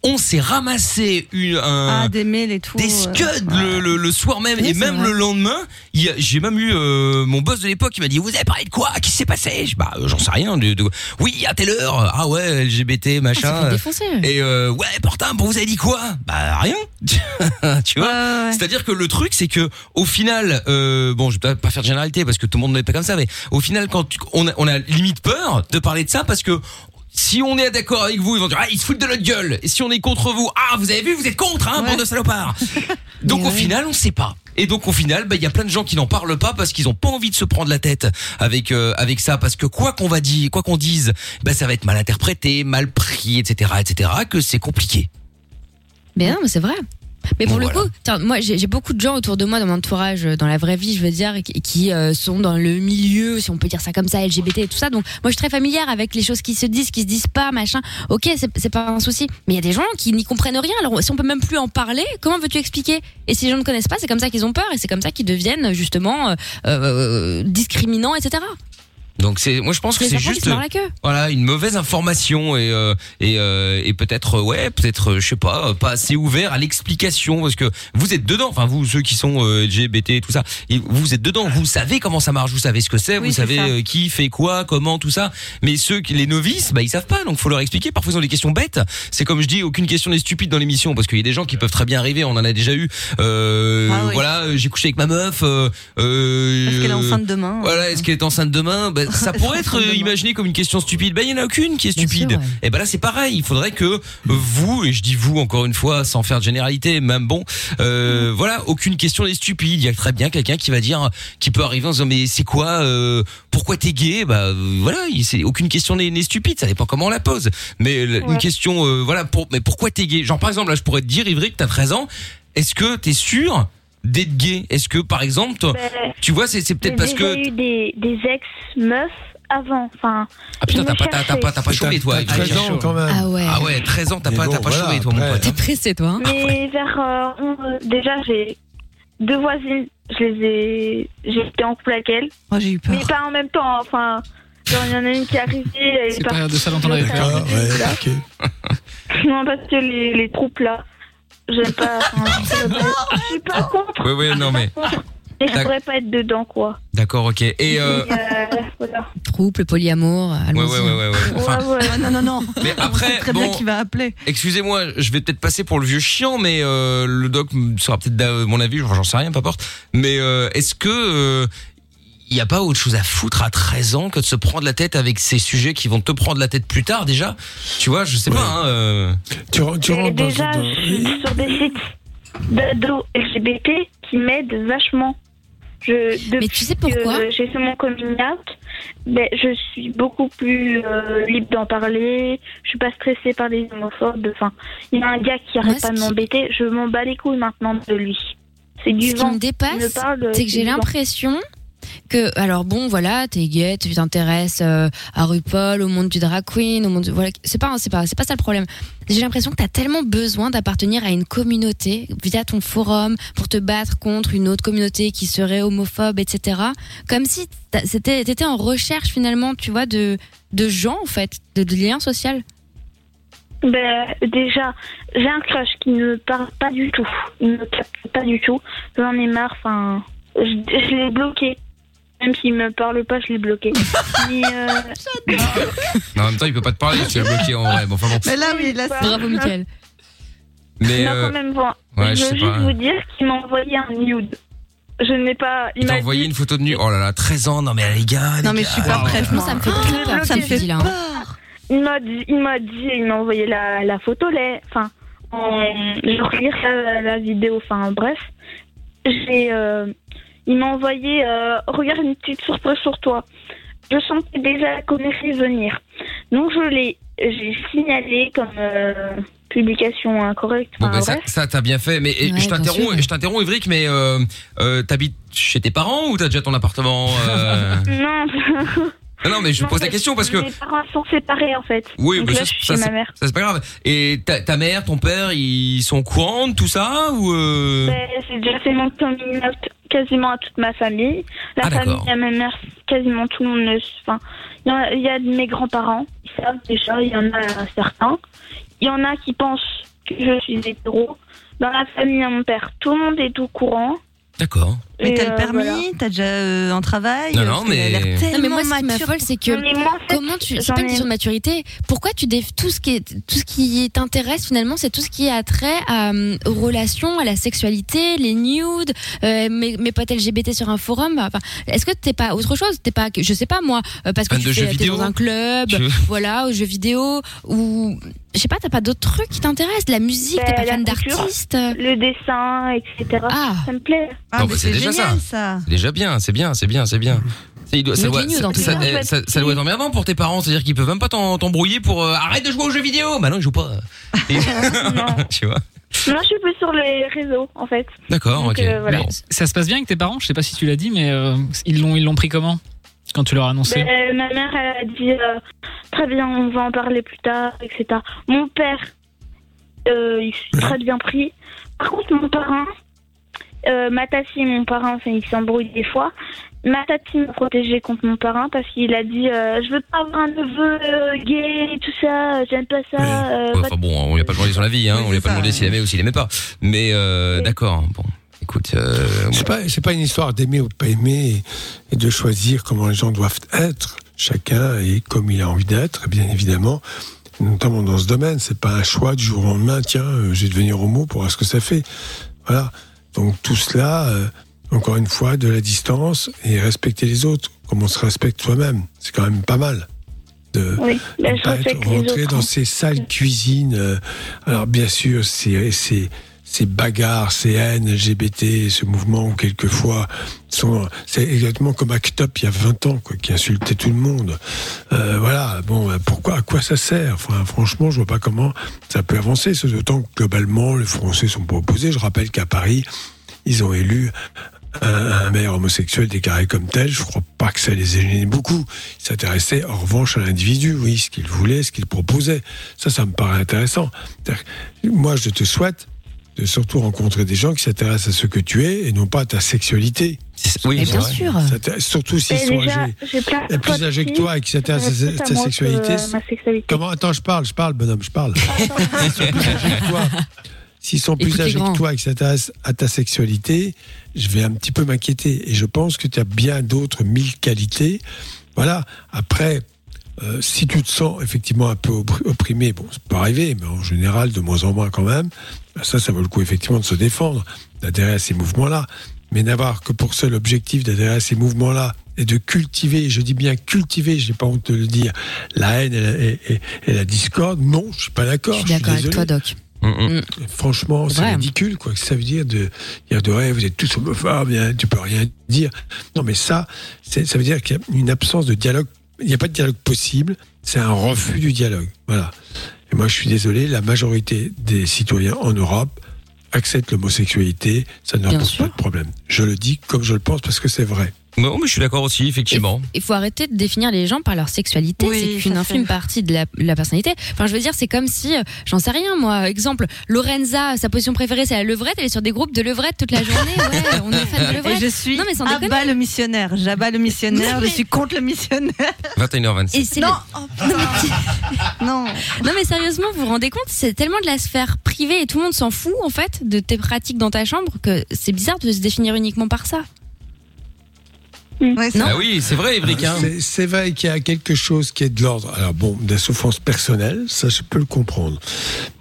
On s'est ramassé une, un, Ah, des mails et tout. des euh, scuds le, le, le soir même. Oui, et même vrai. le lendemain il y a- j'ai même eu euh, mon boss de l'époque qui m'a dit vous avez parlé de quoi? Qu'est-ce qui s'est passé Je- bah euh, j'en sais rien de, de- oui à telle heure ah ouais LGBT machin. Ah, et euh, ouais pourtant vous avez dit quoi bah rien. (laughs) Tu vois? Ouais, ouais, ouais. c'est-à-dire que le truc c'est que au final euh, bon je vais pas faire de généralité parce que tout le monde n'est pas comme ça mais au final quand tu- on a, on a limite peur de parler de ça parce que si on est d'accord avec vous, ils vont dire ah ils se foutent de notre gueule. Et si on est contre vous, ah vous avez vu, vous êtes contre, hein, bande de salopards. (laughs) Donc au final, on sait pas. Et donc au final, bah il y a plein de gens qui n'en parlent pas parce qu'ils ont pas envie de se prendre la tête avec euh, avec ça parce que quoi qu'on va dire, quoi qu'on dise, bah ça va être mal interprété, mal pris, etc., etc. Que c'est compliqué. Mais non, mais c'est vrai. Mais pour le coup, tiens, moi j'ai beaucoup de gens autour de moi dans mon entourage, euh, dans la vraie vie, je veux dire, qui, qui, euh, sont dans le milieu, si on peut dire ça comme ça, LGBT et tout ça. Donc moi je suis très familière avec les choses qui se disent, qui se disent pas, machin. Ok, c'est c'est pas un souci. Mais il y a des gens qui n'y comprennent rien. Alors si on peut même plus en parler, comment veux-tu expliquer? Et si les gens ne connaissent pas, c'est comme ça qu'ils ont peur et c'est comme ça qu'ils deviennent justement euh, euh, discriminants, etc. Donc c'est, moi je pense que c'est juste, voilà, une mauvaise information et euh, et euh, et peut-être euh, ouais, peut-être euh, je sais pas, pas assez ouvert à l'explication parce que vous êtes dedans, enfin vous ceux qui sont euh, LGBT et tout ça, et vous êtes dedans, vous savez comment ça marche, vous savez ce que c'est, Oui, vous savez euh, qui fait quoi, comment tout ça. Mais ceux qui les novices, bah ils savent pas, donc faut leur expliquer. Parfois ils ont des questions bêtes. C'est comme je dis, aucune question n'est stupide dans l'émission parce qu'il y a des gens qui peuvent très bien arriver. On en a déjà eu. Euh, Ah oui. Voilà, j'ai couché avec ma meuf. Euh, euh, Est-ce qu'elle est enceinte demain Voilà, est-ce qu'elle est enceinte demain Ça pourrait être euh, imaginé comme une question stupide. Ben il y en a aucune qui est stupide. Et ben là c'est pareil. Il faudrait que vous, et je dis vous encore une fois sans faire de généralité, même bon, euh, voilà, aucune question n'est stupide. Il y a très bien quelqu'un qui va dire, qui peut arriver en disant mais c'est quoi, euh, pourquoi t'es gay? Bah euh, voilà, il- c'est aucune question n'est stupide. Ça dépend comment on la pose. Mais euh, une question, euh, voilà, pour, mais pourquoi t'es gay? Genre par exemple là, je pourrais te dire, Ivry, que t'as 13 ans. Est-ce que t'es sûr d'être gay Est-ce que par exemple, toi, Ben, tu vois, c'est c'est peut-être J'ai parce déjà que eu des, des ex-meufs avant. Enfin, Ah putain, t'as pas, t'as, t'as pas, t'as pas chômé toi. T'as 13 ans, quand même. Ah ouais. Ah ouais, 13 ans, t'as pas, bon, t'as pas voilà, chômé toi, mon pote. T'es pressé toi. hein Mais vers euh, on- déjà j'ai deux voisines, je les ai, j'étais en couple avec elles. Moi j'ai eu peur. Mais pas en même temps. Enfin, genre il y en a une qui est arrivée. Elle est C'est pas partie. de ça dont on avait peur. D'accord, ouais, ok. Non, parce que les, les troupes là, j'aime pas. enfin, je suis pas- je suis pas contre. Ouais, ouais, non mais. Mais je D'ac- pourrais pas être dedans quoi. D'accord, ok. Et euh, Et, euh, voilà. Trouble, polyamour, ouais, allons-y. ouais, ouais, ouais, ouais. Enfin, Ouais, ouais. Ah, non, non, non. mais On après, très bien bon, qui va appeler. excusez-moi, je vais peut-être passer pour le vieux chiant, mais euh, le doc sera peut-être d'a- mon avis, j'en sais rien, peu importe. Mais euh, est-ce que euh, il n'y a pas autre chose à foutre à 13 ans que de se prendre la tête avec ces sujets qui vont te prendre la tête plus tard déjà Tu vois, je sais pas. Hein, euh, Tu, tu rentres déjà, dans- je suis sur des sites d'ados LGBT qui m'aident vachement. Je, Mais tu sais pourquoi? j'ai fait mon coming out, ben, je suis beaucoup plus euh, libre d'en parler. Je suis pas stressée par les homophobes. Enfin, il y a un gars qui arrête pas de qui- m'embêter. Je m'en bats les couilles maintenant de lui. C'est du Ce qui vent. Il me dépasse, c'est que j'ai du vent. l'impression que, alors bon, voilà, t'es gay, tu t'intéresses euh, à RuPaul, au monde du drag queen, au monde, du- voilà, c'est pas, c'est pas, c'est pas ça le problème. J'ai l'impression que t'as tellement besoin d'appartenir à une communauté via ton forum pour te battre contre une autre communauté qui serait homophobe, etc. Comme si c'était, t'étais en recherche finalement, tu vois, de, de gens en fait, de, liens sociaux. Ben, déjà, j'ai un crush qui ne parle pas du tout. Il ne capte pas du tout. J'en ai marre. Enfin, je, je l'ai bloqué. Même s'il me parle pas, je l'ai bloqué. (laughs) Mais, euh, non, en même temps, il peut pas te parler, tu l'as bloqué en vrai. Bon, enfin bon. Mais là, oui, là, c'est- Bravo, Mickaël. Mais non, euh, quand même, bon. ouais, je je sais veux juste pas. vous dire qu'il m'a envoyé un nude. Je n'ai pas. il t'a m'a envoyé dit- une photo de nu. Oh là là, 13 ans. Non mais les gars. les Non, mais gars. je suis pas prête, Moi, moi. ça me fait très peur, ça me fait là. Il m'a dit, il m'a dit, il m'a envoyé la, la photo, là. Enfin, en, je regarde la, la vidéo, enfin, bref. J'ai, euh, il m'a envoyé, euh, regarde une petite surprise sur toi. Je sentais déjà la connerie venir. Donc, je l'ai, j'ai signalé comme, euh, publication incorrecte. Bon, Enfin, ben ça, ça t'as bien fait. Mais Ouais, je t'interromps, je t'interromps, Évric, mais euh, euh, t'habites chez tes parents ou t'as déjà ton appartement euh... (laughs) Non. (laughs) Non, non, mais je Non, pose la question parce que. Mes parents sont séparés, en fait. Oui, Donc mais là, ça, je suis ça, chez ma c'est- mère. ça, c'est pas grave. Et ta, ta mère, ton père, ils sont au courant de tout ça ou euh... Ben, j'ai déjà fait mon coming out quasiment à toute ma famille. La Ah, famille à ma mère, quasiment tout le monde le Enfin, il y, a- il y a de mes grands-parents, ils savent déjà, il y en a certains. Il y en a qui pensent que je suis hétéro. Dans la famille à mon père, tout le monde est au courant. D'accord. Mais Et, t'as le euh, permis, voilà. t'as déjà euh, un travail. Non, non, mais- Non, mais moi, ce qui m'affole, c'est que comment tu, c'est pas une question de maturité. Pourquoi tu dév- tout ce qui est, tout ce qui t'intéresse finalement, c'est tout ce qui a trait à, euh, aux relations, à la sexualité, les nudes, euh, mes, mes potes LGBT sur un forum. Enfin, est-ce que t'es pas autre chose? T'es pas, je sais pas moi, euh, parce que Fan tu de fais, jeux t'es vidéo dans un club, Tu veux- voilà, aux jeux vidéo ou je sais pas, t'as pas d'autres trucs qui t'intéressent, de la musique, t'es Ben, pas la fan d'artistes? Le dessin, etc. Ah, Ça me plaît. Ah, bah, c'est déjà génial ça. ça. C'est déjà bien, c'est bien, c'est bien, c'est bien. Il doit- Ça doit, ça, ça- ça- ça doit être emmerdant pour tes parents, c'est-à-dire qu'ils peuvent même pas t'en- t'embrouiller pour euh, arrête de jouer aux jeux vidéo. Bah non, ils jouent pas. (laughs) (laughs) Tu vois? Non, je suis plus sur les réseaux, en fait. D'accord, ok. euh, voilà. Ça se passe bien avec tes parents? Je sais pas si tu l'as dit, mais euh, ils l'ont ils l'ont pris comment? Quand tu leur as annoncé Ben, ma mère, elle a dit euh, très bien, on va en parler plus tard, etc. Mon père, euh, il s'est très bien pris. Par contre, mon parrain, euh, ma tati mon parrain, enfin, ils s'embrouillent des fois. Ma tati m'a protégée contre mon parrain parce qu'il a dit euh, Je veux pas avoir un neveu euh, gay et tout ça, j'aime pas ça. euh, Ouais, Enfin bon, on lui a pas demandé son avis, hein. On lui a pas demandé s'il aimait ou s'il aimait pas. Mais euh, Oui. d'accord. Bon, écoute. Euh, C'est pas, c'est pas une histoire d'aimer ou pas aimer et, et de choisir comment les gens doivent être. Chacun est comme il a envie d'être, bien évidemment, notamment dans ce domaine. C'est pas un choix du jour au lendemain. Tiens, euh, je vais devenir homo pour voir ce que ça fait. Voilà. Donc tout cela, euh, encore une fois, de la distance et respecter les autres, comme on se respecte soi-même. C'est quand même pas mal. De, Oui, ben, pas être autres. dans ces sales cuisines. euh, alors bien sûr, c'est ces bagarres, ces haines LGBT, ce mouvement quelquefois sont, c'est exactement comme Act Up il y a 20 ans, quoi, qui insultait tout le monde. Euh, voilà, bon, euh, pourquoi, à quoi ça sert? Franchement, je vois pas comment ça peut avancer. D'autant que globalement, les Français sont pas opposés. Je rappelle qu'à Paris, ils ont élu un, maire homosexuel déclaré comme tel, je crois pas que ça les ait beaucoup. Ils s'intéressaient en revanche à l'individu, oui, ce qu'il voulait, ce qu'il proposait. Ça, ça me paraît intéressant. Moi, je te souhaite de surtout rencontrer des gens qui s'intéressent à ce que tu es et non pas à ta sexualité. Oui, bien vrai. sûr. Surtout s'ils sont déjà, âgés. plus âgés que toi et qui s'intéressent à ta sexualité. euh, sexualité. Comment Attends, je parle, je parle, bonhomme, je parle. (laughs) S'ils sont plus âgés que toi, s'ils sont plus Écoute les âgés grands. que toi et qui s'intéressent à ta sexualité, je vais un petit peu m'inquiéter. Et je pense que tu as bien d'autres mille qualités. Voilà. Après, euh, si tu te sens effectivement un peu oppr- opprimé, bon, ça peut arriver, mais en général, de moins en moins quand même, ben ça, ça vaut le coup effectivement de se défendre, d'adhérer à ces mouvements-là. Mais n'avoir que pour seul objectif d'adhérer à ces mouvements-là et de cultiver, je dis bien cultiver, je n'ai pas honte de le dire, la haine et la, et- et- et la discorde, non, je suis pas d'accord. je suis d'accord avec toi, Doc. Mm, mm. Franchement, c'est Vrai. ridicule, quoi. que Ça veut dire de dire de ouais, vous êtes tous homophobes, hein, tu peux rien dire. Non, mais ça, c'est- ça veut dire qu'il y a une absence de dialogue. Il n'y a pas de dialogue possible. C'est un refus du dialogue. Voilà. Et moi, je suis désolé, la majorité des citoyens en Europe acceptent l'homosexualité. Ça ne leur pose pas de problème. Je le dis comme je le pense parce que c'est vrai. Non, mais je suis d'accord aussi, effectivement. Il faut arrêter de définir les gens par leur sexualité. Oui, c'est qu'une infime fait- partie de la, la personnalité. Enfin, je veux dire, c'est comme si, euh, j'en sais rien, moi. Exemple, Lorenza, sa position préférée, c'est la levrette. Elle est sur des groupes de levrette toute la journée. (laughs) Ouais, on est fan de Et levrette. je suis Non, mais sans abat le missionnaire. J'abats le missionnaire. Non, mais- Je suis contre le missionnaire. (laughs) 21h27. Et c'est Non, le- oh, (laughs) non. Non mais sérieusement, vous vous rendez compte, c'est tellement de la sphère privée et tout le monde s'en fout en fait de tes pratiques dans ta chambre que c'est bizarre de se définir uniquement par ça. Ouais, Non. Ah oui, c'est vrai, Évric. hein. C'est- C'est vrai qu'il y a quelque chose qui est de l'ordre. Alors bon, de la souffrance personnelle, ça je peux le comprendre.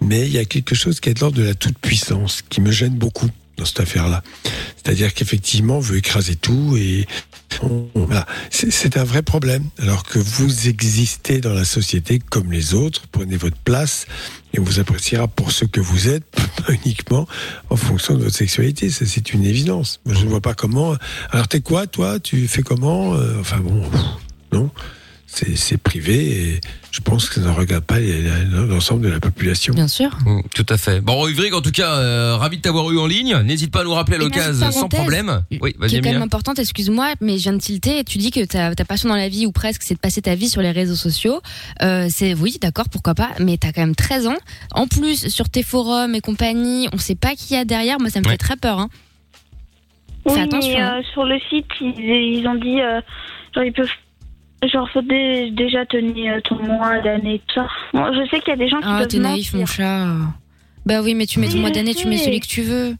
Mais il y a quelque chose qui est de l'ordre de la toute-puissance, qui me gêne beaucoup dans cette affaire-là. C'est-à-dire qu'effectivement, on veut écraser tout et voilà. C'est un vrai problème. Alors que vous existez dans la société comme les autres, prenez votre place et on vous appréciera pour ce que vous êtes, pas (laughs) uniquement en fonction de votre sexualité. Ça, c'est une évidence. Je ne vois pas comment. Alors, t'es quoi, toi? Tu fais comment? Euh, Enfin bon, non. C'est c'est privé et je pense que ça ne regarde pas l'ensemble de la population. Bien sûr. Mm, Tout à fait. Bon, Ivrig, en tout cas, euh, ravi de t'avoir eu en ligne. N'hésite pas à nous rappeler à l'occasion sans problème. Oui, qui vas-y, est quand même importante, excuse-moi, mais je viens de tilter. Tu dis que ta, ta passion dans la vie, ou presque, c'est de passer ta vie sur les réseaux sociaux. Euh, c'est oui, d'accord, pourquoi pas, mais t'as quand même 13 ans. En plus, sur tes forums et compagnie, on sait pas qui y a derrière. Moi, ça me Ouais. fait très peur. Hein. Oui, mais hein. euh, sur le site, ils, ils ont dit, euh, genre, ils peuvent, genre, faut dé- déjà tenir ton mois d'année, tout ça. Bon, je sais qu'il y a des gens qui Ah, t'es naïf, mon chat. Bah oui, mais tu mets ton Oui, mois d'année, tu mets celui que tu veux.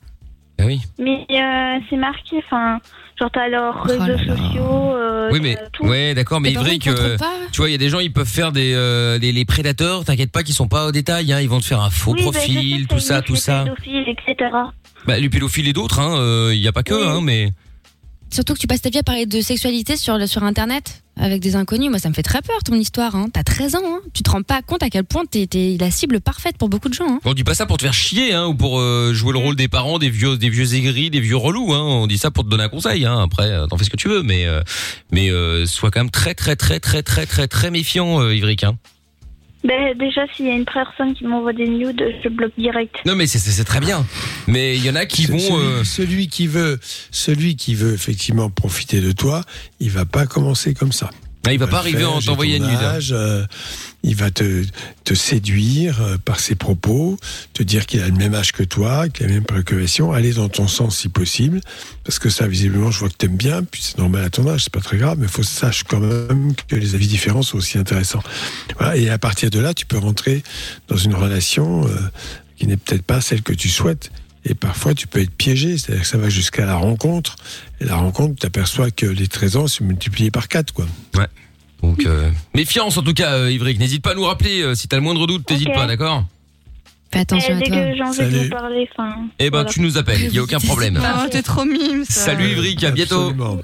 Ah oui. Mais euh, c'est marqué, enfin, genre t'as leurs réseaux sociaux. euh, Oui, mais tout. ouais, d'accord, mais on euh, tu vois, il y a des gens, ils peuvent faire des euh, les, les prédateurs. T'inquiète pas, qu'ils sont pas au détail. Hein, ils vont te faire un faux Oui, bah, profil, que tout ça tout les ça. pédophiles, etc. Bah, les pédophiles et d'autres, hein. euh, Il y a pas que, hein, mais. Surtout que tu passes ta vie à parler de sexualité sur, le- sur Internet avec des inconnus. Moi, ça me fait très peur ton histoire. Hein. T'as 13 ans. Hein. Tu te rends pas compte à quel point t'es la cible parfaite pour beaucoup de gens. Hein. On dit pas ça pour te faire chier, hein, ou pour euh, jouer le rôle des parents, des vieux, des vieux aigris, des vieux relous. Hein. On dit ça pour te donner un conseil. Hein. Après, euh, t'en fais ce que tu veux, mais euh, mais sois quand même très très très très très très très méfiant. Hein. Ben, déjà, s'il y a une personne qui m'envoie des nudes, je bloque direct. Non, mais c'est- c'est c'est très bien. Mais il y en a qui vont. Celui, euh, celui qui veut, celui qui veut effectivement profiter de toi, il va pas commencer comme ça. Ah, il va pas arriver en ton une nude. euh, il va te, te séduire euh, par ses propos, te dire qu'il a le même âge que toi, qu'il a les mêmes préoccupations, aller dans ton sens si possible, parce que ça, visiblement, je vois que t'aimes bien, puis c'est normal à ton âge, c'est pas très grave, mais faut que sache quand même que les avis différents sont aussi intéressants. Et à partir de là, tu peux rentrer dans une relation euh, qui n'est peut-être pas celle que tu souhaites. Et parfois, tu peux être piégé, c'est-à-dire que ça va jusqu'à la rencontre. Et la rencontre, tu t'aperçois que les 13 ans, c'est multiplié par 4, quoi. Ouais. Donc, euh, (laughs) méfiance en tout cas, euh, Ivric. N'hésite pas à nous rappeler euh, si t'as le moindre doute, t'hésites Ok. pas, d'accord Fais attention Eh, à dès toi. que j'ai envie de vous parler, enfin. Eh ben, voilà. tu nous appelles, il y a aucun problème. Oh, t'es trop mime. ça. Salut Ivric, à bientôt. Au revoir.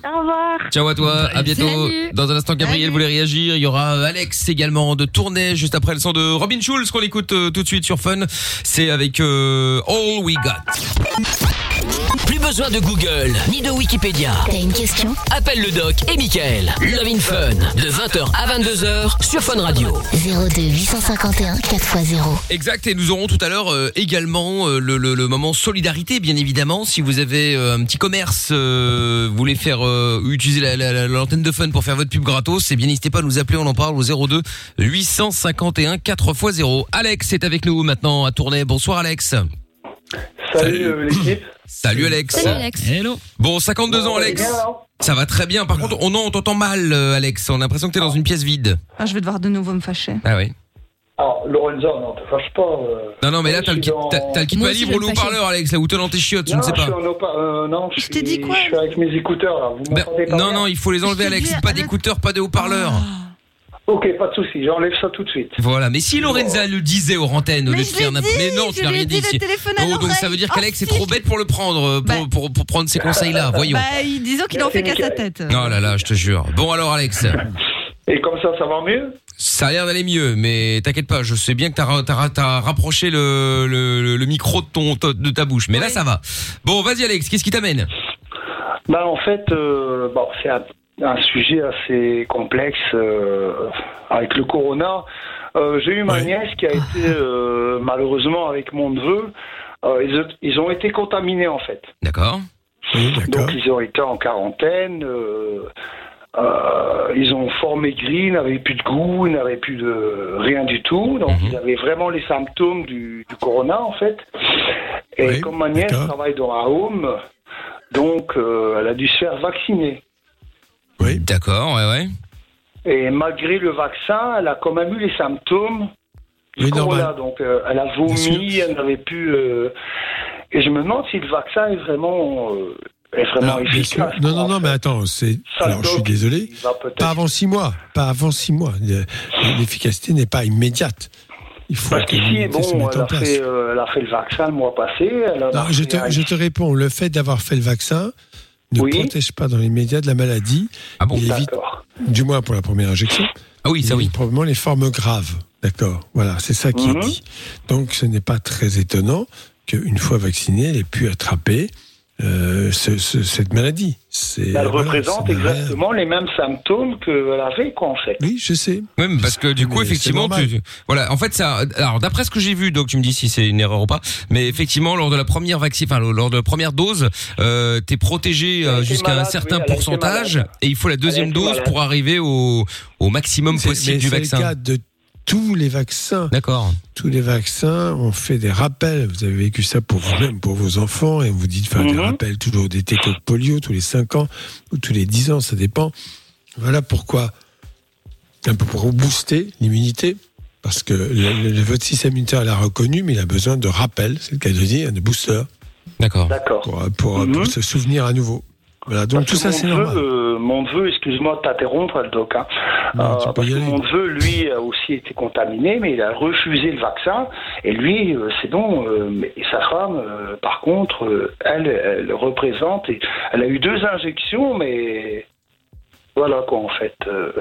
Ciao à toi, à bientôt. Salut. Dans un instant, Gabriel voulait réagir. Il y aura euh, Alex également de Tournai juste après le son de Robin Schulz qu'on écoute euh, tout de suite sur Fun. C'est avec euh, All We Got. Plus besoin de Google ni de Wikipédia. T'as une question Appelle le doc et Michael. Love in Fun de 20h à 22h sur Fun Radio. 02 851 4x0. Exact, et nous aurons tout à l'heure euh, également euh, le, le- le moment solidarité, bien évidemment. Si vous avez euh, un petit commerce, euh, vous voulez faire euh, utiliser la- la- la- l'antenne de fun pour faire votre pub gratos, eh bien n'hésitez pas à nous appeler, on en parle au 02 851 4x0. Alex est avec nous maintenant à Tournai. Bonsoir Alex. Salut, euh, l'équipe. Salut Alex. Salut, Alex. Hello. Bon, 52 ans Alex. Ça va très bien. Par contre, on, on t'entend mal euh, Alex. On a l'impression que t'es dans une pièce vide. Ah, je vais devoir de nouveau me fâcher. Ah oui. Alors, Lorenzo, non, te fâche pas. euh. Non, non, mais là, t'as le kit, t'as- t'as le kit Moi pas aussi, libre je ou vais le me fâcher. haut-parleur, Alex, là où t'es dans tes chiottes, je ne sais je suis pas. en haut-pa- euh, non, je, Je t'ai dit suis- quoi Je suis avec mes écouteurs, là. Vous Ben, m'entendez pas non, bien non, il faut les enlever, Alex. dit, Pas d'écouteurs, pas de haut-parleurs. Ok, pas de souci, j'enlève ça tout de suite. Voilà, mais si Lorenza le disait aux antennes, au lieu de faire n'importe- Mais non, tu n'as rien dit à Oh, donc ça veut dire qu'Alex est trop si. bête pour le prendre, euh, pour, Bah. pour, pour prendre ces conseils-là. Voyons. Bah, il- disons qu'il en fait qu'à sa tête. Oh là là, je te jure. Bon alors Alex, (laughs) Et comme ça, ça va mieux? Ça a l'air d'aller mieux, mais t'inquiète pas, je sais bien que t'as ra- t'as ra- t'as rapproché le, le, le- le micro de ton de ta bouche, mais là ça va. Bon, vas-y Alex, qu'est-ce qui t'amène? Bah, en fait, euh, bon, c'est un, un sujet assez complexe euh, avec le corona. Euh, J'ai eu ma nièce qui a été, euh, malheureusement, avec mon neveu, euh, ils, ont- ils ont été contaminés, en fait. D'accord. Oui. Donc ils ont été en quarantaine. euh, euh, ils ont fort maigri, ils n'avaient plus de goût, n'avaient plus de rien du tout. Donc Mhm. ils avaient vraiment les symptômes du, du corona en fait. Et Oui, comme ma nièce travaille dans un home, donc euh, elle a dû se faire vacciner. Oui. D'accord, ouais, ouais. Et malgré le vaccin, elle a quand même eu les symptômes du Oui, corona. normal. Donc euh, elle a vomi, elle n'avait plus. euh, Et je me demande si le vaccin est vraiment, euh, est vraiment efficace. Non, non, en non, mais attends, c'est. Alors, je suis désolé. Pas avant six mois. Pas avant six mois. Le- L'efficacité n'est pas immédiate. Il faut Parce qu'ici, se bon, mette elle en a, place. fait, euh, elle a fait le vaccin le mois passé. Elle en a Non, je, fait te, un- je te réponds, le fait d'avoir fait le vaccin ne Oui. protège pas dans les médias de la maladie. Ah bon Il évite, du moins pour la première injection, Ah oui, ça oui. probablement les formes graves. D'accord Voilà, c'est ça qui Mhm. est dit. Donc ce n'est pas très étonnant qu'une fois vaccinée, elle ait pu attraper euh, ce- ce- cette maladie. C'est- Elle voilà, représente exactement les mêmes symptômes qu'elle avait, quoi, en fait. Oui, je sais. Oui, mais parce que du coup, Mais effectivement, tu, voilà, en fait, ça, alors d'après ce que j'ai vu, donc tu me dis si c'est une erreur ou pas, mais effectivement, lors de la première vaccine, enfin lors de la première dose, euh, t'es protégé euh, jusqu'à un certain oui, pourcentage, et il faut la deuxième dose malade. pour arriver au, au maximum possible mais du vaccin. le cas de tous les vaccins. D'accord. Tous les vaccins, on fait des rappels. Vous avez vécu ça pour vous-même, pour vos enfants, et vous dites faire des Mhm. rappels toujours des tétons de polio tous les 5 ans ou tous les 10 ans, ça dépend. Voilà pourquoi, un peu pour booster l'immunité, parce que le, le- votre système immunitaire l'a reconnu, mais il a besoin de rappels, c'est le cas de dire, de booster. D'accord. D'accord. Pour, pour se souvenir à nouveau. Voilà, donc Parce tout que ça mon c'est neveu, normal. euh, mon neveu, excuse-moi de t'interrompre, le doc. Hein. Non, Euh, parce que mon neveu, lui, a aussi été contaminé, mais il a refusé le vaccin. Et lui, euh, c'est bon. euh, mais et sa femme, euh, par contre, euh, elle, elle représente. Et elle a eu deux injections, mais voilà quoi, en fait. euh,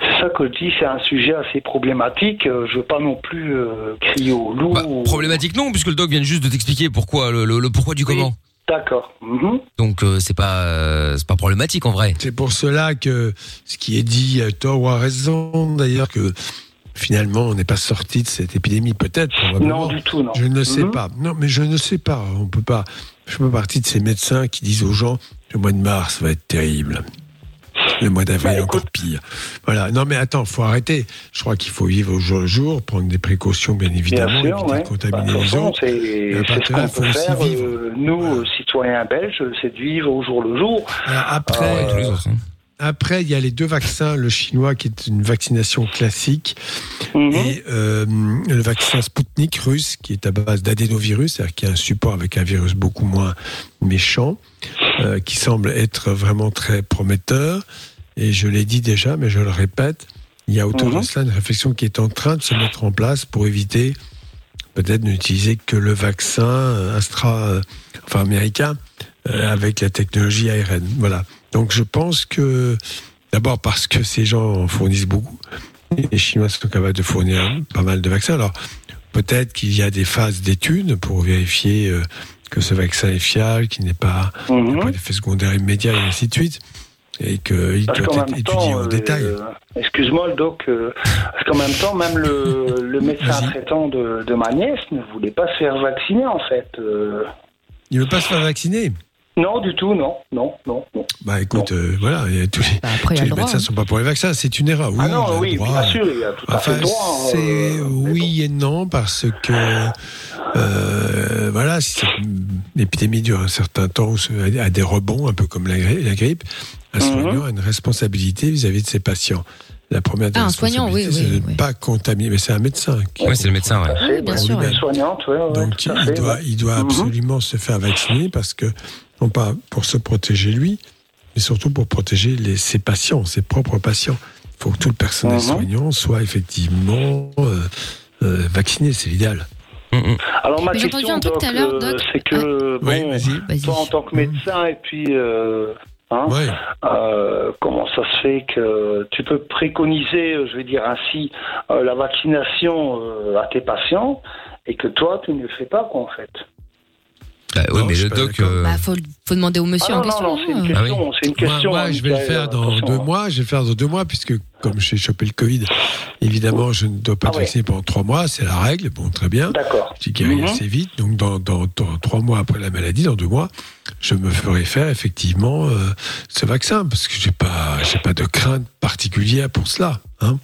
C'est ça que je dis, c'est un sujet assez problématique. Euh, Je veux pas non plus euh, crier au loup. Bah, problématique non, puisque le doc vient juste de t'expliquer pourquoi le, le- le pourquoi du comment. D'accord. Mhm. Donc euh, c'est pas euh, c'est pas problématique en vrai. C'est pour cela que ce qui est dit à tort ou à raison, d'ailleurs, que finalement on n'est pas sorti de cette épidémie, peut-être. Non, du tout, non. Je ne sais Mhm. pas. Non, mais je ne sais pas. On peut pas. Je fais pas partie de ces médecins qui disent aux gens le mois de mars va être terrible. Le mois d'avril Bah, encore pire. Voilà. Non, mais attends, faut arrêter. Je crois qu'il faut vivre au jour le jour, prendre des précautions, bien évidemment, Bien sûr, éviter ouais. de contaminer Bah, les façon, autres. C'est Et à partir là, faut peut aussi faire, vivre. euh, nous, euh, citoyens belges, c'est de vivre au jour le jour. Alors après, Euh, après, il y a les deux vaccins, le chinois qui est une vaccination classique Mhm. et euh, le vaccin Sputnik russe qui est à base d'adénovirus, c'est-à-dire qu'il y a un support avec un virus beaucoup moins méchant, euh, qui semble être vraiment très prometteur. Et je l'ai dit déjà, mais je le répète, il y a autour Mhm. de cela une réflexion qui est en train de se mettre en place pour éviter peut-être de n'utiliser que le vaccin euh, Astra, euh, enfin américain, avec la technologie ARN. Voilà. Donc je pense que, d'abord parce que ces gens en fournissent beaucoup, les Chinois sont capables de fournir pas mal de vaccins. Alors peut-être qu'il y a des phases d'études pour vérifier euh, que ce vaccin est fiable, qu'il n'est pas, pas d'effet secondaire immédiat et ainsi de suite, et qu'il doit qu'en être étudié en euh, détail. euh, excuse-moi le doc, euh, parce qu'en même temps, même le, (laughs) le médecin traitant de, de ma nièce ne voulait pas se faire vacciner en fait. euh. Il ne veut pas se faire vacciner. Non, du tout, non, non, non. non. Bah écoute, euh, voilà, il y a tous les, Bah, après, y tous les droit, médecins ne hein. sont pas pour les vaccins, c'est une erreur. Oui, ah non, il a le oui, droit. bien sûr, il a tout à fait Enfin, le droit. c'est euh, oui et non parce que euh, voilà, si cette épidémie dure un certain temps ou se- a des rebonds, un peu comme la, gri- la grippe, un Mhm. soignant a une responsabilité vis-à-vis de ses patients. La première des Ah, un soignant, oui, c'est oui, de ne pas contaminer, mais c'est un médecin. qui- Ouais, c'est le médecin. Ouais. Oui, bien sûr, lui-même. une soignante, ouais, ouais, Donc il fait, doit, ouais. il doit Mhm. absolument se faire vacciner parce que, non pas pour se protéger lui, mais surtout pour protéger les, ses patients, ses propres patients. Il faut que tout le personnel Mhm. soignant soit effectivement euh, euh, vacciné, c'est l'idéal. Alors ma Mais j'ai question, Doc, euh, c'est que bon, vas-y. toi en tant que médecin et puis euh, hein, euh, comment ça se fait que tu peux préconiser, je vais dire ainsi, euh, la vaccination euh, à tes patients et que toi tu ne le fais pas quoi en fait? Bah, ouais, mais le doc. euh, Bah, faut, faut demander au monsieur Ah en non, question. non, c'est une hein. question, c'est une question. Moi, moi, je vais le faire dans deux hein. mois. Je vais le faire dans deux mois puisque comme j'ai chopé le Covid, évidemment, je ne dois pas Ah être ouais. vacciné pendant trois mois. C'est la règle. Bon, très bien. D'accord. Qui guérit Mhm. assez vite. Donc, dans, dans, dans trois mois après la maladie, dans deux mois, je me ferai faire effectivement euh, ce vaccin parce que j'ai pas, j'ai pas de crainte particulière pour cela. Hein.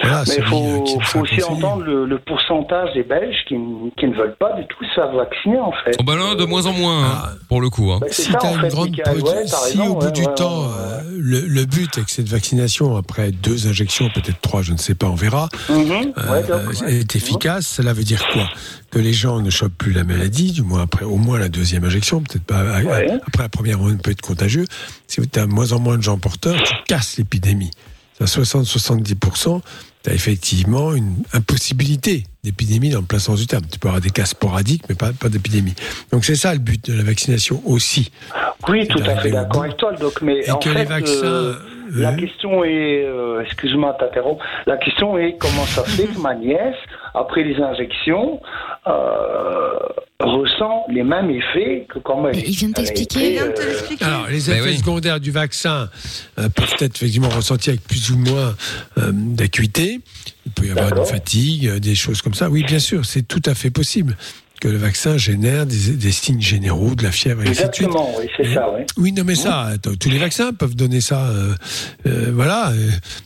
Voilà, Mais il faut, qui aussi entendre le, le pourcentage des Belges qui, ne veulent pas du tout se faire vacciner en fait. Oh bah non, de moins en moins, hein, pour le coup. Hein. Bah, Si, ça, t'as en une fait, grande Michael, pause- ouais, t'as si raison, au bout ouais, du ouais, temps, ouais, euh, le, le but avec cette vaccination, après deux injections, peut-être trois, je ne sais pas, on verra, Mhm, euh, ouais, donc, ouais. est efficace. Cela veut dire quoi? Que les gens ne chopent plus la maladie, du moins après au moins la deuxième injection, peut-être pas après la première, on peut être contagieux. Si tu as moins en moins de gens porteurs, tu casses l'épidémie. À 60-70%, tu as effectivement une impossibilité d'épidémie dans le plein sens du terme. Tu peux avoir des cas sporadiques, mais pas, pas d'épidémie. Donc c'est ça le but de la vaccination aussi. Oui, tout à fait d'accord avec toi, doc. Mais Et en que fait, les vaccins, euh, la question est, euh, excuse-moi, de t'interrompre. La question est comment ça fait que ma nièce, après les injections, euh, ressent les mêmes effets que quand elle. il vient de t'expliquer. euh, l'expliquer. Alors, les Ben effets oui. secondaires du vaccin euh, peuvent être effectivement ressentis avec plus ou moins euh, d'acuité. Il peut y avoir une fatigue, des choses comme ça. Oui, bien sûr, c'est tout à fait possible que le vaccin génère des, des signes généraux, de la fièvre et ainsi de suite. Exactement, oui, c'est Et- ça, oui. Oui, non, mais ça, attends, tous les vaccins peuvent donner ça. euh, euh, voilà,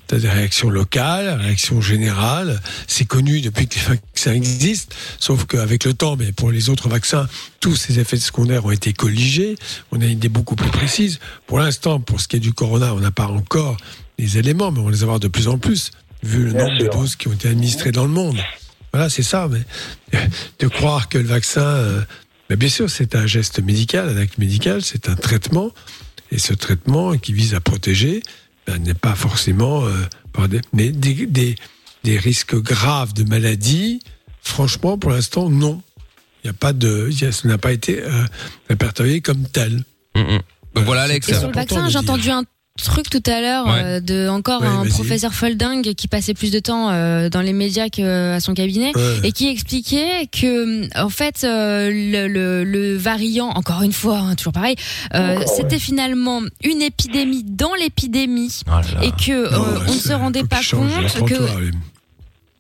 tu as des réactions locales, réactions générales. C'est connu depuis que les vaccins existent, sauf qu'avec le temps, mais pour les autres vaccins, tous ces effets secondaires ont été colligés. On a une idée beaucoup plus précise. Pour l'instant, pour ce qui est du corona, on n'a pas encore les éléments, mais on va les avoir de plus en plus, vu le Bien nombre sûr. de doses qui ont été administrées dans le monde. Voilà, c'est ça. Mais (laughs) de croire que le vaccin euh, Mais bien sûr, c'est un geste médical, un acte médical, c'est un traitement. Et ce traitement qui vise à protéger ben, n'est pas forcément euh, par des, mais des, des, des risques graves de maladie. Franchement, pour l'instant, non. Il n'y a pas de, a- ça n'a pas été euh, répertorié comme tel. Donc voilà, Alex. Et sur le vaccin, j'ai entendu un truc tout à l'heure Ouais. euh, de encore Ouais, un professeur folding qui passait plus de temps euh, dans les médias qu'à son cabinet Ouais. et qui expliquait que en fait euh, le, le, le variant encore une fois hein, toujours pareil euh, c'était finalement une épidémie dans l'épidémie Oh et que euh, Non, on ne se rendait pas compte que.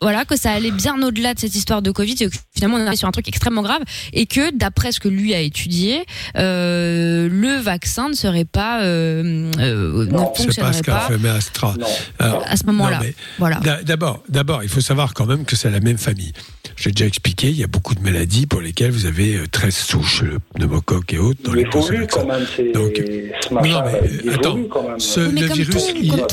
Voilà que ça allait bien au-delà de cette histoire de Covid et que finalement on est sur un truc extrêmement grave et que d'après ce que lui a étudié euh, le vaccin ne serait pas euh, euh, ne C'est pas fonctionnerait ce qu'a pas fait Astra. Alors, à ce moment-là. Voilà. d'a- D'abord, d'abord, il faut savoir quand même que c'est la même famille. J'ai déjà expliqué, il y a beaucoup de maladies pour lesquelles vous avez euh, 13 souches, le pneumocoque et autres, dans Il les quand même, c'est ce machin, non, mais, là, il euh, évolue attends, quand même. ce, Oui, mais le virus,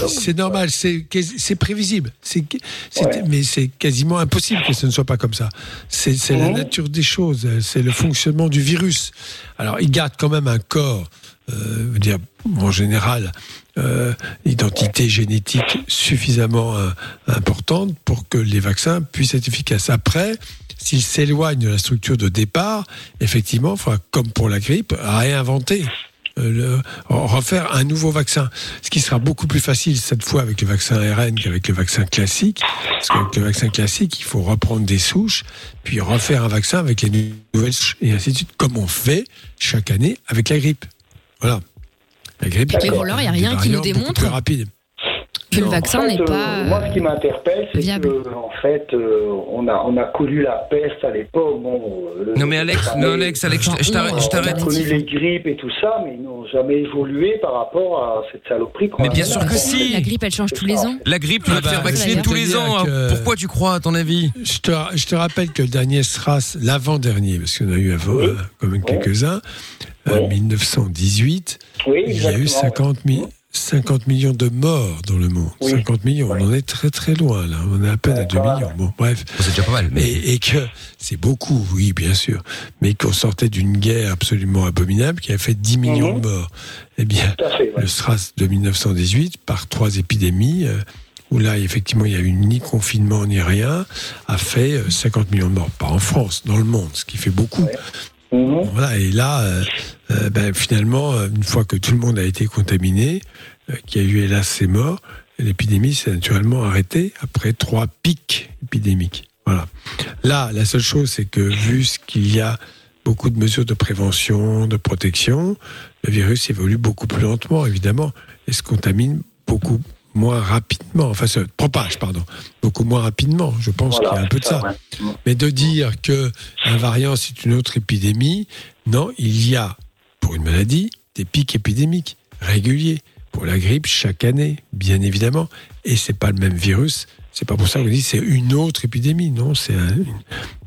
c'est normal, c'est prévisible. C'est, c'est- Mais c'est quasiment impossible que ce ne soit pas comme ça. C'est, la nature des choses, c'est le fonctionnement du virus. Alors, il garde quand même un corps, euh, dire, en général, euh, identité génétique suffisamment euh, importante pour que les vaccins puissent être efficaces. Après, s'il s'éloigne de la structure de départ, effectivement, il faudra, comme pour la grippe, réinventer. Euh, le- refaire un nouveau vaccin. Ce qui sera beaucoup plus facile cette fois avec le vaccin ARN qu'avec le vaccin classique. Parce qu'avec le vaccin classique, il faut reprendre des souches, puis refaire un vaccin avec les nou- nouvelles souches, et ainsi de suite, comme on fait chaque année avec la grippe. Voilà. La grippe. Mais bon, alors, il y a rien qui nous démontre plus rapides. Que le vaccin En fait, n'est euh, pas moi, ce qui m'interpelle, c'est viable. que, en fait, euh, on, a, on a connu la peste à l'époque. Bon, euh, le- Non, mais Alex, le- non, Alex, Alex, je- je t'arrête- On a connu les grippes et tout ça, mais ils n'ont jamais évolué par rapport à cette saloperie. qu'on Mais bien sûr que si. la grippe elle change tous les ans La grippe, tu vas te faire vacciner tous les ans. Alors, Pourquoi tu crois, à ton avis? Je te, je te rappelle que le dernier SRAS, l'avant-dernier, parce qu'on a eu avant euh, quand même quelques-uns, en 1918, Oui, il y a eu exactement. 50, mi- 50 millions de morts dans le monde. 50 millions, on en est très très loin là, on est à peine à 2 millions. Bon, bref. C'est déjà pas mal. Mais... Et, et que c'est beaucoup, oui, bien sûr, mais qu'on sortait d'une guerre absolument abominable qui a fait 10 millions de morts. Eh bien, Tout à fait, ouais. le SRAS de 1918, par trois épidémies, euh, où là, effectivement, il n'y a eu ni confinement ni rien, a fait euh, 50 millions de morts. Pas en France, dans le monde, ce qui fait beaucoup. Mhm. Voilà, et là, euh, euh, ben, finalement, euh, une fois que tout le monde a été contaminé, euh, qu'il y a eu hélas ces morts, l'épidémie s'est naturellement arrêtée après trois pics épidémiques. Voilà. Là, la seule chose, c'est que vu ce qu'il y a beaucoup de mesures de prévention, de protection, le virus évolue beaucoup plus lentement, évidemment, et se contamine beaucoup moins rapidement, enfin se propage, pardon, beaucoup moins rapidement. Je pense Voilà, qu'il y a un peu de ça, ça. ouais. Mais de dire que un variant c'est une autre épidémie, non, il y a pour une maladie des pics épidémiques réguliers. Pour la grippe chaque année, bien évidemment, et c'est pas le même virus. C'est pas pour ça qu'on dit c'est une autre épidémie, non, c'est un,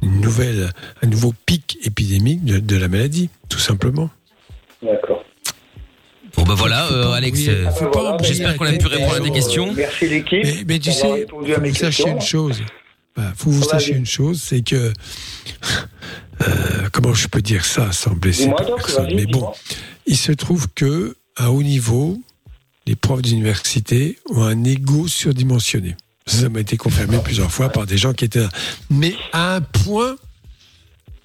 une nouvelle, un nouveau pic épidémique de, de la maladie, tout simplement. D'accord. Bah voilà, euh, Alex, euh, j'espère qu'on a pu répondre à tes question, questions. Merci l'équipe. Mais, mais tu sais, faut vous sachiez une chose. Il faut que vous sachiez une chose, c'est que (laughs) euh, comment je peux dire ça sans blesser personne? Mais bon, il se trouve que à haut niveau, les profs d'université ont un ego surdimensionné. Ça, ça m'a été confirmé plusieurs fois par des gens qui étaient là. Mais à un point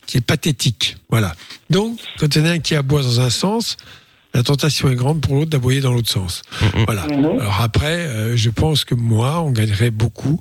qui est pathétique. Voilà. Donc, quand il y en a un qui aboie dans un sens, la tentation est grande pour l'autre d'aboyer dans l'autre sens. Voilà. Alors après, euh, je pense que moi, on gagnerait beaucoup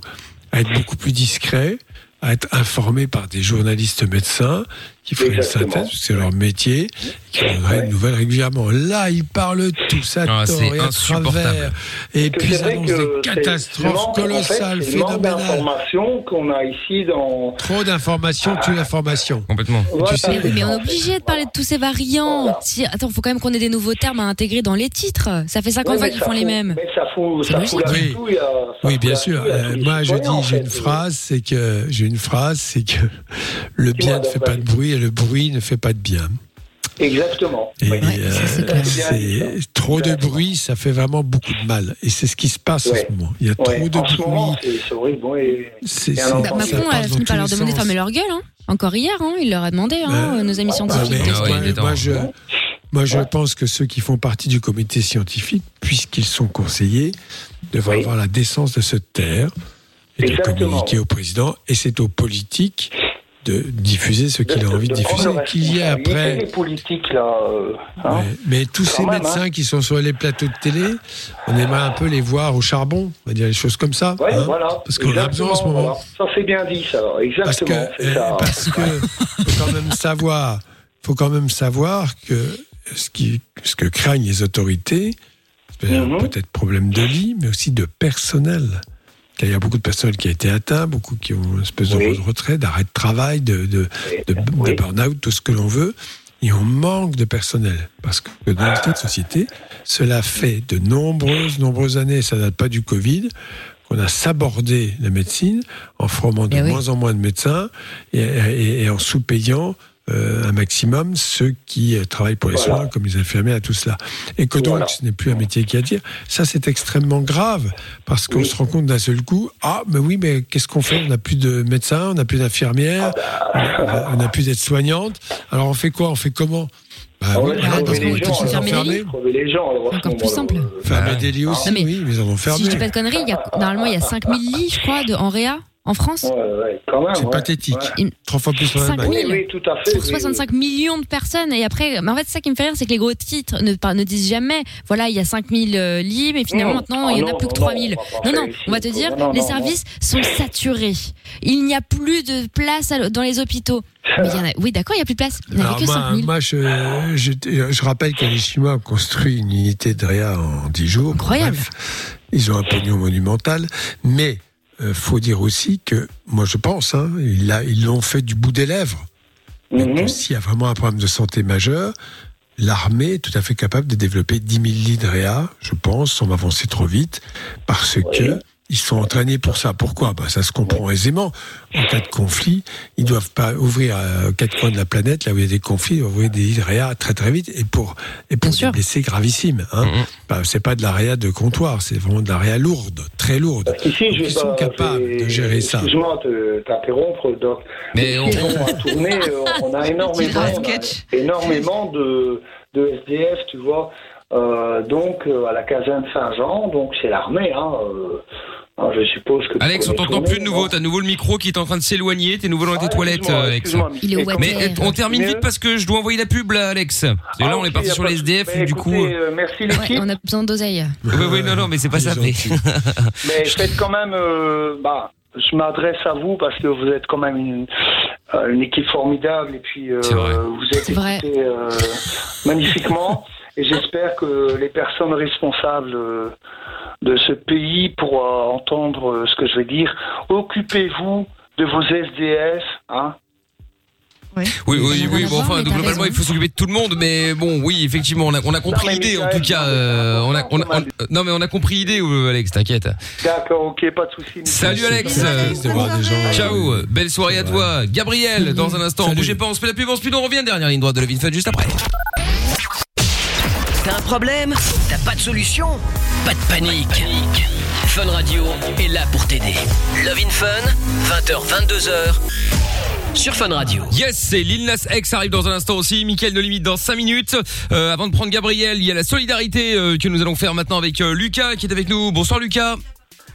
à être beaucoup plus discret, à être informé par des journalistes médecins qui Exactement. une synthèse, parce que c'est leur métier, qui donneraient une nouvelle régulièrement. Là, ils parlent tout ça Ah, tort c'est et à insupportable. travers. Et puis, annoncent que des catastrophes colossales, en fait, phénoménales. d'informations qu'on a ici dans. Trop d'informations tue l'information. Complètement. Voilà. sais, Mais, oui, mais on est obligé de parler de tous ces variants. Si, attends, faut quand même qu'on ait des nouveaux termes à intégrer dans les titres. Ça fait 50 Ouais, fois qu'ils ça font les mêmes. Mais ça fout, C'est ça fout la logique. douille à- ça Oui, bien la sûr. à Euh, tous moi, je dis, j'ai une phrase, c'est que j'ai une phrase, c'est que (laughs) le bien ne fait pas de vas-y. Bruit et le bruit ne fait pas de bien. Exactement. Et Oui. euh, c'est c'est trop de bruit, ça fait vraiment beaucoup de mal. Et c'est ce qui se passe en ce moment. Il y a Ouais, trop de en ce moment, bruit. c'est c'est horrible. C'est- c'est- Bah, Macron part a fini par leur demander de fermer leur gueule. Hein. Encore hier, hein, il leur a demandé, hein, nos amis Ah, scientifiques. mais qu'est-ce moi, je, moi, je pense que ceux qui font partie du comité scientifique, puisqu'ils sont conseillers, devraient avoir la décence de se taire et de communiquer au président. Et c'est aux politiques de diffuser ce qu'il a envie de, de diffuser. Qu'il y responsabilités, après. les politiques là. euh, hein. Mais tous ces même, médecins hein. qui sont sur les plateaux de télé, on aimerait un peu les voir au charbon, on va dire les choses comme ça. Ouais, hein, voilà. Parce qu'on a besoin en ce moment. voilà. Ça c'est bien dit, ça. Parce que, Exactement. euh, ça. parce que faut quand même savoir, faut quand même savoir que ce qui, ce que craignent les autorités, c'est Mhm. peut-être problème de lit, mais aussi de personnel. Il y a beaucoup de personnel qui a été atteint, beaucoup qui ont une espèce de retrait, d'arrêt de travail, de, de, de, de burn-out, tout ce que l'on veut. Et on manque de personnel. Parce que dans notre société, cela fait de nombreuses, nombreuses années, ça date pas du Covid, qu'on a sabordé la médecine en formant de moins en moins de médecins et, et- et en sous-payant euh, un maximum ceux qui euh, travaillent pour les Voilà. soins, comme les infirmiers, à tout cela. Et que donc, Voilà. ce n'est plus un métier qui attire. Ça, c'est extrêmement grave, parce qu'on se rend compte d'un seul coup, ah, mais oui, mais qu'est-ce qu'on fait? On n'a plus de médecins, on n'a plus d'infirmières, Ah bah. on n'a plus d'aides-soignantes. Alors, on fait quoi? On fait comment? Bah, On oui, parce qu'on les gens, enfermés. Crever les gens, alors, Encore plus simple. Fermer des lits aussi, Non, mais oui, mais ils en ont fermé. Si je dis pas de conneries, il y a, normalement, il y a 5000 lits, je crois, de, en Réa, en France. C'est pathétique. Trois fois plus en 5000 Allemagne. pour 65 millions de personnes et après mais en fait c'est ça qui me fait rire c'est que les gros titres ne, disent jamais voilà il y a 5000 euh, lits mais finalement Non. maintenant Ah il y en a non, plus que non, 3000 on va pas non non on va te dire Non, non, les non, services sont saturés il n'y a plus de place à- dans les hôpitaux mais il y en a oui d'accord il y a plus de place il n'y avait que moi, 5000 moi, je, je, je rappelle que les Chinois ont construit une unité de réa en 10 jours. Incroyable. Bref, ils ont un pognon monumental. Mais euh, faut dire aussi que, moi je pense, hein, ils l'ont fait du bout des lèvres. Mais que s'il y a vraiment un problème de santé majeur, l'armée est tout à fait capable de développer 10 000 lits de réa, je pense, sans m'avancer trop vite, parce que ils sont entraînés pour ça. Pourquoi? Bah, Ça se comprend aisément. En cas de conflit, ils doivent pas ouvrir à aux quatre coins de la planète, là où il y a des conflits, ils doivent ouvrir des lits de réa très très vite et pour, et pour des blessés gravissimes. Hein. Bah, c'est pas de la réa de comptoir, c'est vraiment de la réa lourde, très lourde. Ici, Donc, je vais ils sont pas- capables de gérer ça. Excuse-moi de t'interrompre, Doc. Mais on- on a tourné, euh, on a (laughs) énormément, on a énormément de, de SDF, tu vois. Euh, donc, euh, à la caserne Saint-Jean, donc c'est l'armée, hein. euh, hein, je suppose que. Alex, on t'entend plus de nouveau. T'as nouveau le micro qui est en train de s'éloigner. T'es nouveau dans tes toilettes, euh, Alex. excuse-moi, Il est au Mais on termine vite parce que je dois envoyer la pub, là, Alex. Que là, Ah, on est parti sur les SDF, Mais du coup. écoutez, euh, merci l'équipe. on a besoin d'oseille Oui, oui, non, non, mais c'est pas ça. mais- (laughs) Mais faites quand même, euh, bah, je m'adresse à vous parce que vous êtes quand même une, une équipe formidable et puis euh, vous êtes écoutés, euh, magnifiquement. Et j'espère que les personnes responsables euh, de ce pays pourront entendre euh, ce que je vais dire. Occupez-vous de vos SDF, hein. Oui, oui, oui. Bon, enfin, globalement, il faut s'occuper de tout le monde, mais bon, oui, effectivement, on a, on a compris l'idée, en tout cas. euh, on a, on a- on- non, mais on a compris l'idée, Alex, t'inquiète. D'accord, ok, pas de souci. Salut Alex. Ciao. Belle soirée à toi. Gabriel, dans un instant. Bougez pas, on se fait la pub, on se pub, on revient dernière ligne droite de la Fun juste après. T'as un problème T'as pas de solution Pas de panique. Fun Radio est là pour t'aider. Love in Fun, 20h, 22h, sur Fun Radio. Yes, c'est Lil Nas X arrive dans un instant aussi. Mickaël ne limite dans 5 minutes. Euh, avant de prendre Gabriel, il y a la solidarité euh, que nous allons faire maintenant avec euh, Lucas qui est avec nous. Bonsoir Lucas.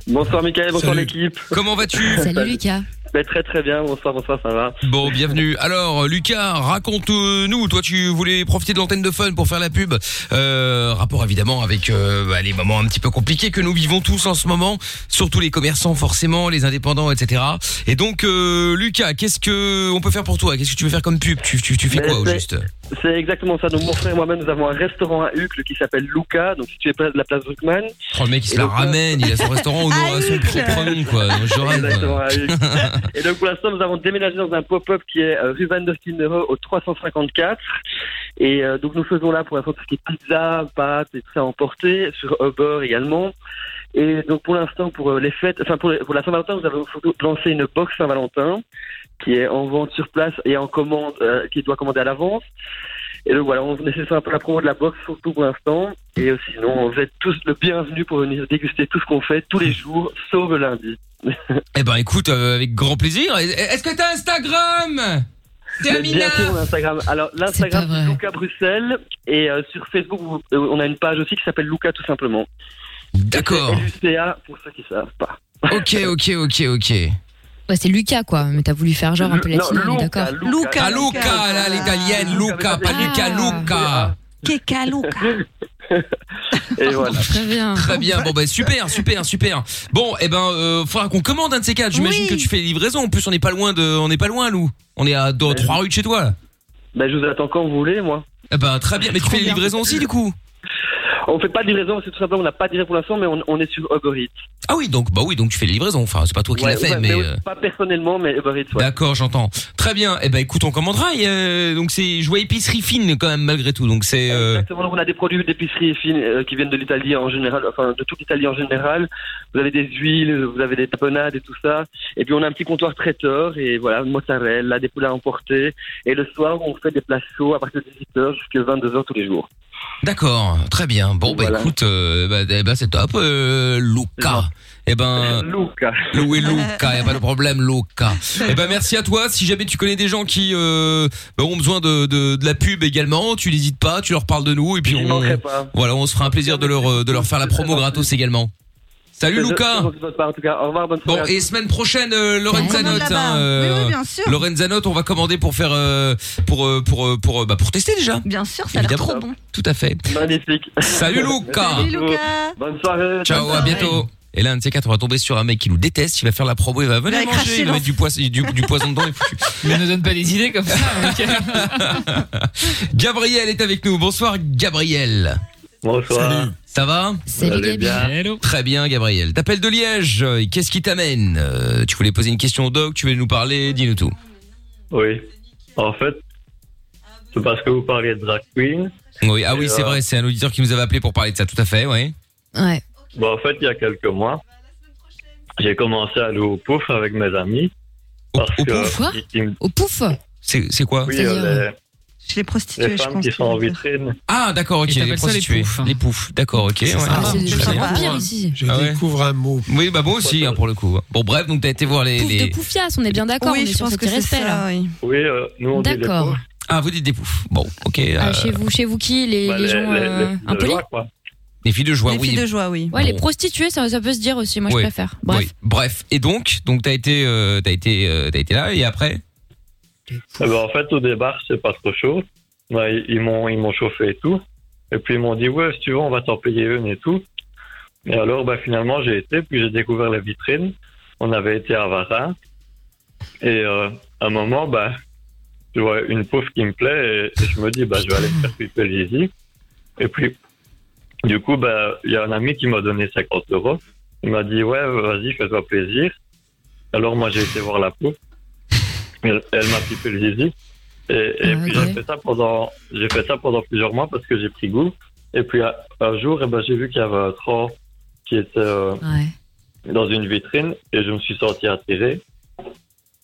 Bonsoir Mickaël, bonsoir l'équipe. Comment vas-tu Salut Lucas. Ben, Très très bien, bonsoir, bonsoir, ça va. Bon, bienvenue. Alors, Lucas, raconte-nous. Toi, tu voulais profiter de l'antenne de Fun pour faire la pub. Euh, rapport évidemment avec euh, bah, les moments un petit peu compliqués que nous vivons tous en ce moment, surtout les commerçants, forcément, les indépendants, etc. Et donc, euh, Lucas, qu'est-ce que on peut faire pour toi? Qu'est-ce que tu veux faire comme pub? Tu, tu, tu fais quoi au juste? C'est exactement ça. Donc mon frère et moi-même, nous avons un restaurant à Uccle qui s'appelle Luca, donc situé près de la place Druckmann. Oh, le mec, il se Et la donc, ramène. Il a son restaurant au nom à son propre nom, quoi. Donc, je rêve. Exactement, à Uccle. (laughs) et donc pour l'instant, nous avons déménagé dans un pop-up qui est euh, rue Van der Steenere au 354. Et euh, donc nous faisons là pour l'instant tout ce qui est pizza, pâtes et tout ça à emporter, sur Uber également. Et donc pour l'instant, pour euh, les fêtes, enfin pour, les- pour la Saint-Valentin, nous avons lancé une box Saint-Valentin qui est en vente sur place et en commande, euh, qui doit commander à l'avance. Et donc voilà, on essaie de faire un peu la promo de la boxe surtout pour l'instant. Et sinon, vous êtes tous le bienvenu pour venir déguster tout ce qu'on fait tous les (laughs) jours, sauf le lundi. Eh ben écoute, euh, avec grand plaisir. Est-ce que t'as Instagram? Bien sûr, mon Instagram. Alors, l'Instagram, c'est Luca Bruxelles. Et euh, sur Facebook, on a une page aussi qui s'appelle Luca tout simplement. D'accord. LUCA, pour ceux qui savent pas. Ok, ok, ok, ok. Ouais, c'est Lucas, quoi. Mais t'as voulu faire genre un peu latino, Luca, d'accord. Luca. Ah, Luca, là, l'italienne, Luca, pas Luca, Luca. Keka Luca. (laughs) Et voilà. Très bien. Très bien. Bon, bah, super, super, super. Bon, eh ben, euh, faudra qu'on commande un de ces quatre. J'imagine que tu fais les livraisons. En plus, on n'est pas loin de, on n'est pas loin, nous. On est à deux, trois rues de chez toi, là. Ben, je vous attends quand vous voulez, moi. Eh ben, très bien. Mais tu fais les livraisons aussi, du coup? On fait pas de livraison, c'est tout simplement, on n'a pas de livraison pour l'instant, mais on, on est sur Uber Eats. Ah oui, donc, bah oui, donc tu fais les livraisons. Enfin, c'est pas toi qui Ouais, l'as fait, ouais, mais. ouais, euh, Pas personnellement, mais Uber Eats, ouais. D'accord, j'entends. Très bien. Eh ben, écoute, on commandera. et, euh, donc, c'est, je vois épicerie fine, quand même, malgré tout. Donc, c'est, euh, Exactement, donc on a des produits d'épicerie fine euh, qui viennent de l'Italie en général, enfin de toute l'Italie en général. Vous avez des huiles, vous avez des tapenades et tout ça. Et puis on a un petit comptoir traiteur et voilà, mozzarella, des poulets à emporter. Et le soir, on fait des plats chauds à partir de 18h jusqu'à 22h tous les jours. D'accord, très bien. Bon, bah écoute, euh, bah, eh ben, c'est top, euh, Luca. Eh ben, Luca. Loué Luca, y a pas de problème, Luca. Eh ben, merci à toi. Si jamais tu connais des gens qui euh, bah, ont besoin de, de, de la pub également, tu n'hésites pas, tu leur parles de nous et puis on, manquerai pas. voilà, on se fera un plaisir de leur euh, de leur faire la promo gratos également. Salut C'est- Luca. c'est gentil de votre part, en tout cas, au revoir, bonne Bon et semaine prochaine euh, Lorenza commande Note, là-bas. hein, euh, Oui, oui, bien sûr. Lorenza Note, on va commander pour faire euh, pour euh, pour euh, pour euh, bah, pour tester déjà. Bien sûr, ça a l'air Évidemment. trop bon. Tout à fait. Magnifique. Salut (laughs) Luca. Salut Luca. Bonne soirée. Ciao, à bientôt. Et là, un de ces quatre, on va tomber sur un mec qui nous déteste, il va faire la promo, il va venir Il va manger, il va mettre du poisson, du, du poison dedans et foutu. (laughs) Mais ne donne pas des idées comme ça. ok. (laughs) Gabriel est avec nous. Bonsoir, Gabriel. Bonsoir. Ça va Salut, Gabi. bien. Hello. Très bien, Gabriel. T'appelles de Liège. euh, Qu'est-ce qui t'amène Euh, Tu voulais poser une question au doc, tu voulais nous parler, dis-nous tout. Oui. En fait, c'est parce que vous parliez de drag queen. Oui, ah oui, c'est euh, vrai, c'est un auditeur qui nous avait appelé pour parler de ça, tout à fait, oui. Ouais. Bon, en fait, il y a quelques mois, j'ai commencé à aller au pouf avec mes amis. Au, Parce au que pouf Quoi ils- ils me- Au pouf C'est quoi oui, euh, Chez les prostituées, les je femmes pense. qui sont en vitrine. Ah, d'accord, ok, les t'appelles ça les prostituées. poufs. Les poufs, d'accord, ok. ouais. Ah, pire ici. Je Ah ouais. découvre un mot. Oui, bah moi aussi, hein, pour le coup. Bon, bref, donc t'as été voir les... Pouf les... de poufias, on est bien d'accord, on Oui, est je sur pense que c'est ça, oui. Oui, euh, nous on dit les D'accord. Ah, vous dites des poufs. Bon, ok. Ah, euh, chez vous, chez vous qui les, Bah, les gens les- euh, impolis. Les filles de joie, Les oui. filles de joie, oui. Ouais, les Bon. prostituées, ça, ça peut se dire aussi. Moi, je préfère. Bref. Bref. Et donc, donc t'as été, euh, t'as été, euh, t'as été là et après Eh ben, en fait, au départ, c'est pas trop chaud. Ouais, ils m'ont, ils m'ont chauffé et tout. Et puis ils m'ont dit, ouais, si tu veux, on va t'en payer une et tout. Et alors, bah, finalement, j'ai été, puis j'ai découvert la vitrine. On avait été à Varin. Et euh, à un moment, bah, je vois une pauvre qui me plaît et, et je me dis, bah, je vais aller me faire piper le zizi. Et puis, du coup, bah, il y a un ami qui m'a donné 50 euros. Il m'a dit, ouais, vas-y, fais-toi plaisir. Alors, moi, j'ai été voir la pauvre. Elle, m'a pipé le zizi. Et, et Ah, puis j'ai fait ça pendant j'ai fait ça pendant plusieurs mois parce que j'ai pris goût. Et puis un, jour, eh ben, j'ai vu qu'il y avait un tronc qui était euh, Ouais. dans une vitrine et je me suis senti attiré.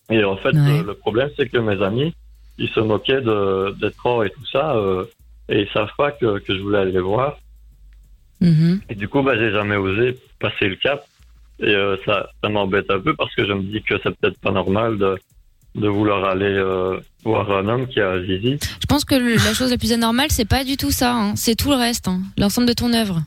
Et en fait, Ouais. le, le problème, c'est que mes amis, ils se moquaient de, des troncs et tout ça, euh, et ils savent pas que, que je voulais aller les voir. Mhm. Et du coup, bah, j'ai jamais osé passer le cap. Et euh, ça, ça m'embête un peu parce que je me dis que c'est peut-être pas normal de, de vouloir aller euh, voir un homme qui a un zizi. Je pense que le- la chose la plus anormale, c'est pas du tout ça. hein. C'est tout le reste, hein. l'ensemble de ton œuvre.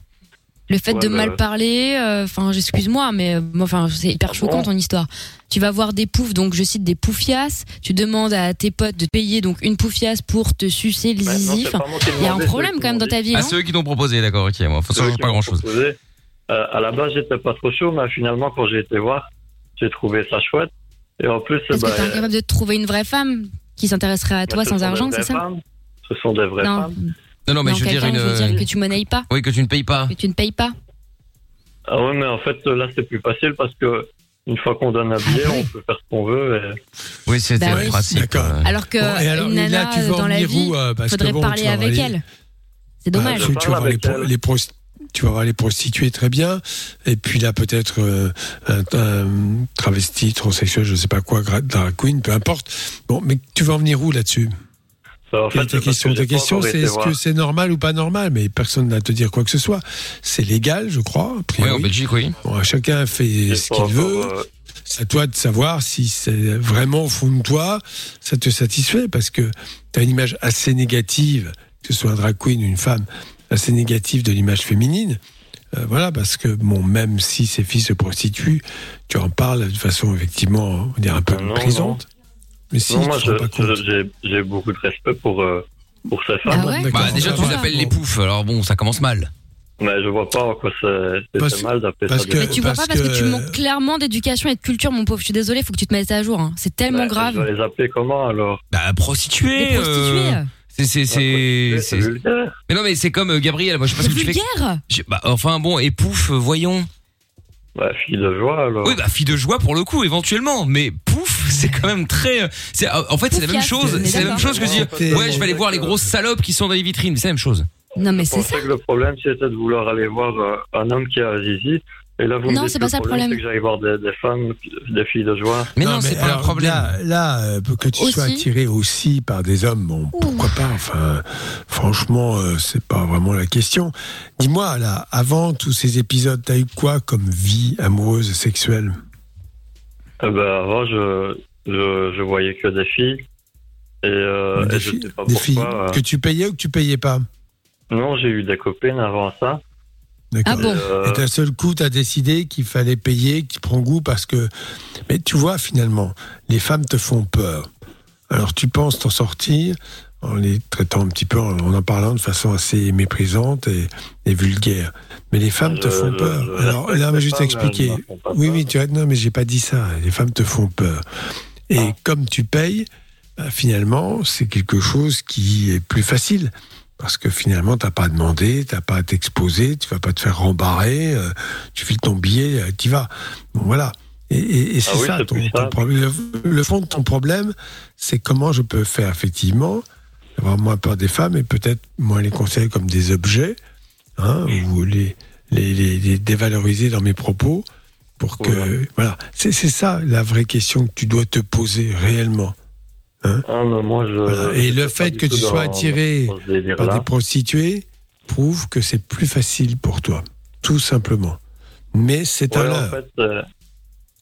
Le fait Ouais, de bah mal ouais. parler, euh, enfin, excuse-moi, mais euh, moi, enfin, c'est hyper Ah choquant bon ton histoire. Tu vas voir des poufs, donc je cite des poufias. Tu demandes à tes potes de payer donc une poufias pour te sucer le Bah, zizi. moi Il y a un problème quand même dans ta vie, Ah, non ceux qui t'ont proposé, d'accord, ok. Change qui pas m'ont grand chose. proposé. Euh, à la base, j'étais pas trop chaud, mais finalement, quand j'ai été voir, j'ai trouvé ça chouette. Et en plus, Est-ce bah, que t'es incapable de trouver une vraie femme qui s'intéresserait à bah, toi ce sans sont des argent, vraies c'est ça femmes. Ce sont des vraies Non. femmes. Non, non, mais Non, je veux dire une. je veux dire que tu monnayes pas, Oui, que tu ne payes pas. que tu ne payes pas. Ah ouais, mais en fait, là, c'est plus facile parce que une fois qu'on donne un billet, on peut faire ce qu'on veut. Et... Oui, c'est Bah oui. principe. Euh. Alors que Bon, et alors, une là, nana tu dans la vie, où, euh, parce que faudrait bon, parler avec aller- elle. C'est Ah, dommage. tu, tu vas voir les, pro- les tu vas voir les prostituées très bien, et puis là peut-être euh, un, un travesti, transsexuel, je sais pas quoi, drag queen, peu importe. Bon, mais tu vas en venir où là-dessus? En fait, ta question? que Ta question, c'est est-ce que c'est normal ou pas normal? Mais personne n'a à te dire quoi que ce soit. C'est légal, je crois. Oui, en Belgique, oui. chacun fait ce qu'il veut. euh, C'est à toi de savoir si c'est vraiment au fond de toi, ça te satisfait, parce que tu as une image assez négative, que ce soit un drag queen ou une femme, assez négative de l'image féminine. Euh, voilà, parce que bon, même si ces filles se prostituent, tu en parles de façon effectivement, on va dire un peu non. Mais si, non, tu moi, j'ai beaucoup de respect pour, euh, pour ces femmes. Ah ouais Bah, déjà, tu les appelles les poufs, alors bon, ça commence mal. Mais je vois pas en quoi c'est mal d'appeler ça que- Mais tu vois parce pas parce que, que- tu manques clairement d'éducation et de culture, mon pauvre. Je suis désolée, faut que tu te mettes à jour. hein. C'est tellement Bah, grave. Je vais les appeler comment alors? Bah, prostituées. euh, C'est, c'est, c'est, c'est- Mais non, mais c'est comme euh, Gabriel. Moi, je sais pas ce que tu fais. Vulgaire J'ai- Bah, enfin, bon, et pouf, euh, voyons. Bah, fille de joie alors. Oui, bah, fille de joie pour le coup, éventuellement. Mais pouf, (laughs) c'est quand même très. euh, C'est, euh, en fait, c'est la même chose. mais C'est la même d'accord. chose que dire. Ouais, je vais aller voir les grosses salopes qui sont dans les vitrines. C'est la même chose. Non, mais Je c'est ça. pensais que le problème c'était de vouloir aller voir euh, un homme qui a zizi. Et là, vous Non, me c'est dites pas ça le problème. C'est que j'aille voir des, des femmes, des filles de joie. Mais non, c'est pas un alors, problème. Là, là, euh, que tu sois attiré aussi par des hommes, bon, pourquoi pas Enfin, franchement, euh, c'est pas vraiment la question. Dis-moi, là, avant tous ces épisodes, t'as eu quoi comme vie amoureuse et sexuelle? Eh ben, avant, je, je, je voyais que des filles. Et, euh, Des et je filles, sais pas des filles euh, que tu payais ou que tu payais pas? Non, j'ai eu des copines avant ça. D'accord. Ah bon Euh, Et d'un seul coup, tu as décidé qu'il fallait payer, que tu prends goût parce que. Mais tu vois, finalement, les femmes te font peur. Alors tu penses t'en sortir en les traitant un petit peu, en en, parlant de façon assez méprisante et, et vulgaire. Mais les femmes te Je- font je- peur. je Alors là, mais font pas Oui, oui, tu as... non, mais j'ai pas dit ça. Les femmes te font peur. Et Ah. comme tu payes, bah, finalement, c'est quelque chose qui est plus facile. Parce que finalement, t'as pas à demander, t'as pas à t'exposer, tu vas pas te faire rembarrer, euh, tu files ton billet, euh, t'y vas. Bon, voilà. Et, et- et c'est Ah oui, ça, c'est ton, problème. Le, le fond de ton problème, c'est comment je peux faire effectivement avoir moins peur des femmes et peut-être moins les considérer comme des objets, hein, ou les, les, les- les dévaloriser dans mes propos, pour que voilà. C'est c'est ça la vraie question que tu dois te poser réellement. Hein Ah, mais moi, je. Voilà. Et je le fait que tu sois attiré par des prostituées prouve que c'est plus facile pour toi, tout simplement. Mais c'est un Ouais, en fait, euh,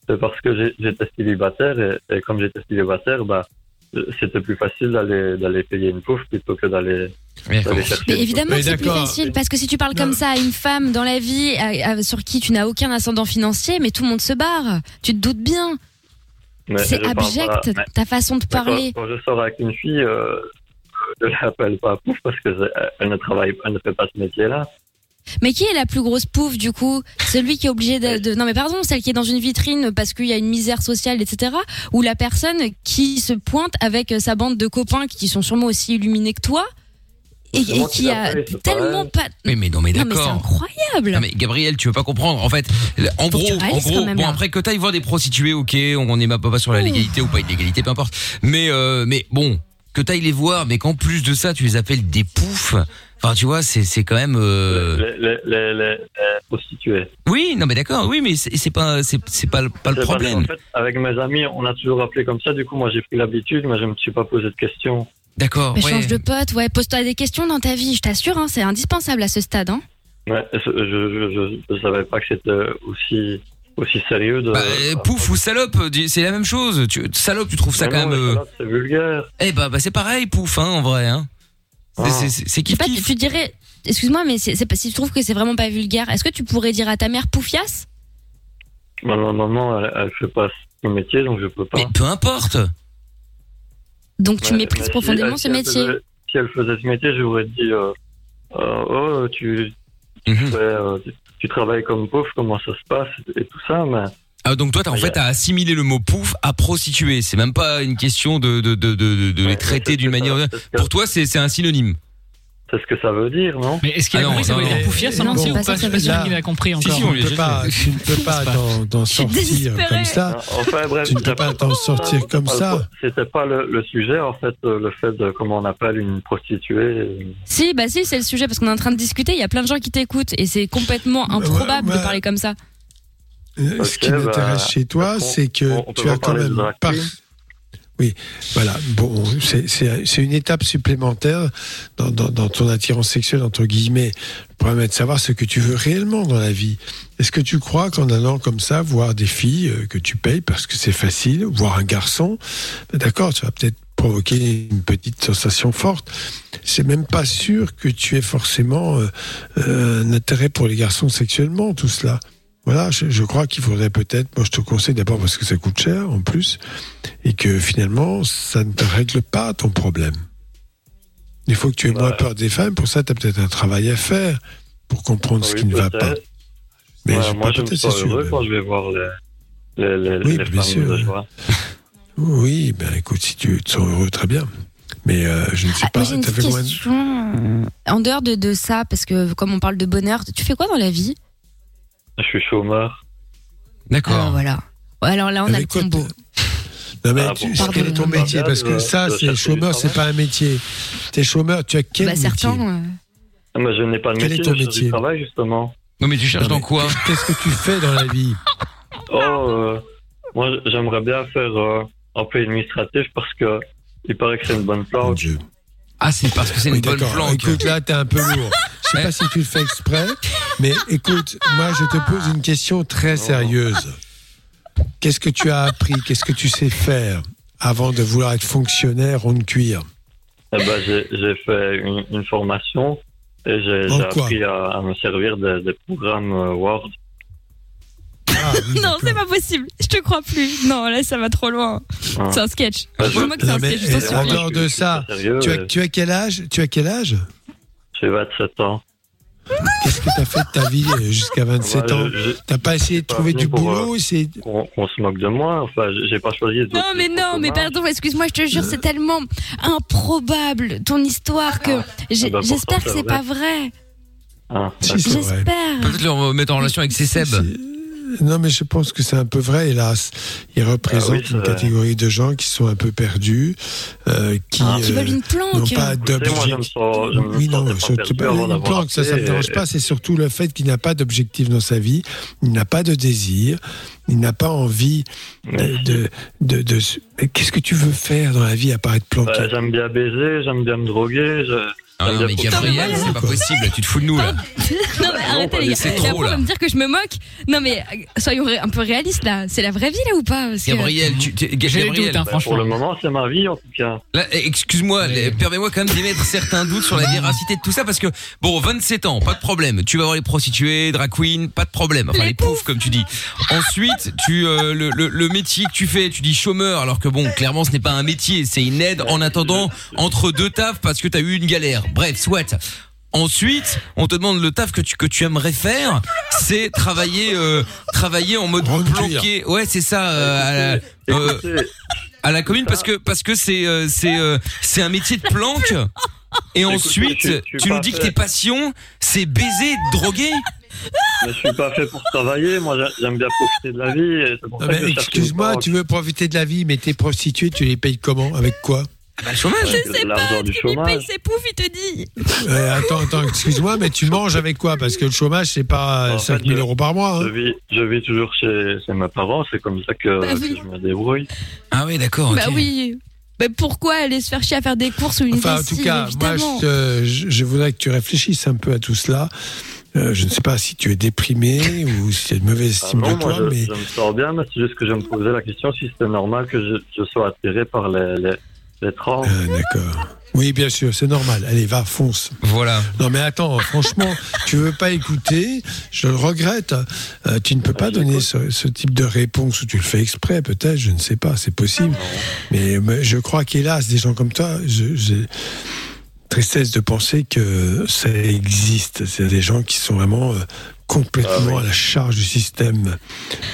c'est parce que j'étais célibataire et, et comme j'étais célibataire, bah, c'était plus facile d'aller d'aller payer une pauvre plutôt que d'aller. Mais évidemment c'est plus facile parce que si tu parles comme ça à une femme dans la vie à- à- sur qui tu n'as aucun ascendant financier, mais tout le monde se barre. Tu te doutes bien. Mais C'est abject pas- ta façon de quand- parler. Quand, je sors avec une fille, euh, je l'appelle pas pouf parce que c'est- elle ne travaille, elle ne fait pas ce métier-là. Mais qui est la plus grosse pouffe du coup? Celui qui est obligé de, de- Non mais pardon, celle qui est dans une vitrine parce qu'il y a une misère sociale, etc. Ou la personne qui se pointe avec sa bande de copains qui sont sûrement aussi illuminés que toi? Et, C'est et moi qui a c'est tellement pas... Mais non, mais Non mais c'est d'accord. incroyable Non mais Gabriel, tu veux pas comprendre. En fait, en gros, en bon après que t'ailles voir des prostituées, ok, on n'est pas sur la légalité ou pas illégalité, peu importe. Mais euh, mais bon, que t'ailles les voir, mais qu'en plus de ça, tu les appelles des poufs. Enfin, tu vois, c'est c'est quand même. euh, prostituées. Oui, non mais d'accord, oui, mais c'est c'est pas c'est c'est pas le- pas le C'est parce problème. qu'en fait, avec mes amis, on a toujours appelé comme ça. Du coup, moi, j'ai pris l'habitude, mais je me suis pas posé de questions. D'accord. Mais change de pote, ouais, pose-toi des questions dans ta vie, je t'assure, hein, c'est indispensable à ce stade. Hein. Ouais, je, je, je, je savais pas que c'était aussi aussi sérieux de. Bah, euh, pouf ou salope, dis- c'est la même chose. Tu, salope, tu trouves ça Mais quand non, même. euh, salope, c'est vulgaire. Eh bah, bah c'est pareil, pouf, hein, en vrai. Hein. C'est- C'est pas, tu, dirais, excuse-moi, mais c'est, si tu trouves que c'est vraiment pas vulgaire, est-ce que tu pourrais dire à ta mère poufias? Ma ma maman, elle, elle fait pas ce métier, donc je peux pas. Mais peu importe. Donc tu méprises si profondément ce métier. faisait- si elle faisait ce métier, j'aurais dit euh, euh, Oh, tu, Mhm. fais, euh, tu- tu travailles comme pauvre, comment ça se passe et tout ça, mais. Ah, donc toi, t'as en fait t'as assimilé le mot pouf à prostituée. C'est même pas une question de de de de, les traiter d'une manière. Pour toi, c'est c'est un synonyme. C'est ce que ça veut dire, non Mais est-ce qu'il a Ah non, compris que ça non, veut non. dire Non, entier c'est ou pas Je suis pas sûr qu'il a compris Si, encore. si, on ne peut pas, tu ne peux pas d'en- d'en sortir désespéré. comme ça. Enfin, bref, Tu ne peux pas t'en sortir comme ça. C'était pas le, le sujet, en fait, euh, le fait de comment on appelle une prostituée. Si, bah si, c'est le sujet parce qu'on est en train de discuter. Il y a plein de gens qui t'écoutent et c'est complètement improbable de parler comme ça. Euh, Ce qui m'intéresse bah, chez toi, on- c'est que on- on peut tu as quand même. Oui, voilà. Bon, c'est- une étape supplémentaire dans ton attirance sexuelle, entre guillemets. Le problème est de savoir ce que tu veux réellement dans la vie. Est-ce que tu crois qu'en allant comme ça voir des filles euh, que tu payes parce que c'est facile, voir un garçon, ben d'accord, tu vas peut-être provoquer une petite sensation forte. C'est même pas sûr que tu aies forcément euh, euh, un intérêt pour les garçons sexuellement, tout cela. Voilà, je, je crois qu'il faudrait peut-être, moi je te conseille d'abord parce que ça coûte cher en plus, et que finalement ça ne te règle pas ton problème. Il faut que tu aies moins peur des femmes, pour ça tu as peut-être un travail à faire pour comprendre ce qui ne va pas. Mais Ouais, je- moi, je me peut-être, sens c'est sûr, heureux quand je vais voir les, les, les, Oui, les bien femmes sûr. (laughs) Oui, ben écoute, si tu te sens heureux, très bien. Mais euh, je ne sais Ah, pas, j'ai une t'as fait petite combien de- question. En dehors de, de ça, parce que comme on parle de bonheur, tu fais quoi dans la vie? Je suis chômeur. D'accord. Ah, voilà. Alors là, on a le combo. Non mais Ah, tu- bon. quel est ton métier? Parce que Euh, ça, de c'est chômeur, c'est pas un métier. T'es chômeur, tu as quel Bah, métier? certains. euh, Ah, Mais je n'ai pas de Quel est métier, ton je métier? du travail justement. Non, mais tu cherches Non, dans quoi? Qu'est-ce que tu fais dans la vie? (laughs) Oh, euh, moi j'aimerais bien faire euh, un peu administratif parce que il paraît que c'est une bonne Mon planque. Dieu. Ah, c'est parce que c'est une Oui, bonne planque. Écoute, là, t'es un peu lourd. Je sais pas si tu le fais exprès, mais écoute, moi, je te pose une question très sérieuse. Qu'est-ce que tu as appris? Qu'est-ce que tu sais faire avant de vouloir être fonctionnaire rond de cuir? Eh ben, j'ai fait une, une formation et j'ai En appris à, à me servir des, des programmes euh, Word. Ah, oui, Non, c'est pas possible. Je te crois plus. Non, là, ça va trop loin. Ah. C'est un sketch. Bah, je- que Non, un mais, sketch. je t'en supplie. en dehors de ça, sérieux, tu as, euh, tu as quel âge Tu as quel âge? J'ai 27 ans. Qu'est-ce que tu as fait de ta vie euh, jusqu'à 27 Ouais, ans? T'as pas essayé de trouver du boulot de- On, on se moque de moi. Enfin, j'ai- pas choisi. de- Non, mais non, mais pardon, excuse-moi, je te jure, c'est tellement improbable ton histoire que j'ai- Ah bah, j'espère que c'est pas vrai. Ah, Si, c'est vrai. J'espère. Peut-être le mettre en relation avec ses Seb. Non, mais je pense que c'est un peu vrai, hélas. Il représente Ah oui, une vrai. catégorie de gens qui sont un peu perdus, euh, qui, Ah. Qui euh, veulent une planque. n'ont pas me d'objectif. me Oui, non, surtout pas une planque, ça, ça me appelé dérange et- pas. C'est surtout le fait qu'il n'a pas d'objectif dans sa vie, il n'a pas de désir, il n'a pas envie de. Merci. de, de, de Qu'est-ce que tu veux faire dans la vie à part être planqué? Bah, j'aime bien baiser, j'aime bien me droguer. Je... Ah j'aime non, mais. Gabriel, c'est pas possible, tu te fous de nous là. (laughs) Non, mais arrêtez, les gars. c'est trop, là. me dire que je me moque. Non, mais euh, soyons ré- un peu réalistes là. C'est la vraie vie là ou pas? Parce que- Gabriel, tu, tu- J'ai les Gabriel, doutes, hein, Bah, pour franchement. le moment, c'est ma vie en tout cas. Là, eh, excuse-moi, eh, permets-moi quand même d'émettre certains doutes sur la véracité de tout ça parce que bon, 27 ans, pas de problème. Tu vas voir les prostituées, drag queen, pas de problème. Enfin les, poufs comme tu dis. Ensuite, tu euh, le, le, le métier que tu fais, tu dis chômeur alors que bon, clairement ce n'est pas un métier, c'est une aide en attendant entre deux tafs parce que t'as eu une galère. Bref, soit. Ensuite, on te demande le taf que tu que tu aimerais faire, c'est travailler euh, travailler en mode planqué. Ouais, c'est ça. euh, à la- euh, à la commune parce que parce que c'est c'est c'est un métier de planque et Écoute, ensuite tu nous dis que tes passions c'est baiser droguer mais je suis pas fait pour travailler. Moi, j'a- j'aime bien profiter de la vie. je cherche excuse-moi, tu veux profiter de la vie, mais tes prostituées, tu les payes comment? Avec quoi? Bah, le chômage Je sais pas, du chômage. ses poufs, il te dit. Ouais, Attends, attends, excuse-moi, mais tu manges avec quoi? Parce que le chômage, c'est pas En 5000 fait, je- euros par mois. Je hein. vis, je vis toujours chez, chez mes parents. C'est comme ça que, Bah oui. que je me débrouille. ah oui d'accord Bah oui. Bah pourquoi aller se faire chier à faire des courses ou une Enfin, en tout cas, moi, je, te- je- je voudrais que tu réfléchisses un peu à tout cela. Euh, je ne sais pas si tu es déprimé (laughs) ou si tu as une mauvaise Ah estime non, de moi, toi, je, mais je me sens bien, mais c'est juste que je me posais la question si c'était normal que je, je sois attiré par les, les, Ah, d'accord. Oui, bien sûr, c'est normal. Allez, va, fonce. voilà Non, mais attends, franchement, (laughs) tu veux pas écouter Je le regrette. Euh, tu ne peux pas donner ce, ce type de réponse ou tu le fais exprès, peut-être. Je ne sais pas. C'est possible. Mais, mais je crois qu'hélas, des gens comme toi, je- j'ai tristesse de penser que ça existe. C'est des gens qui sont vraiment complètement à la charge du système,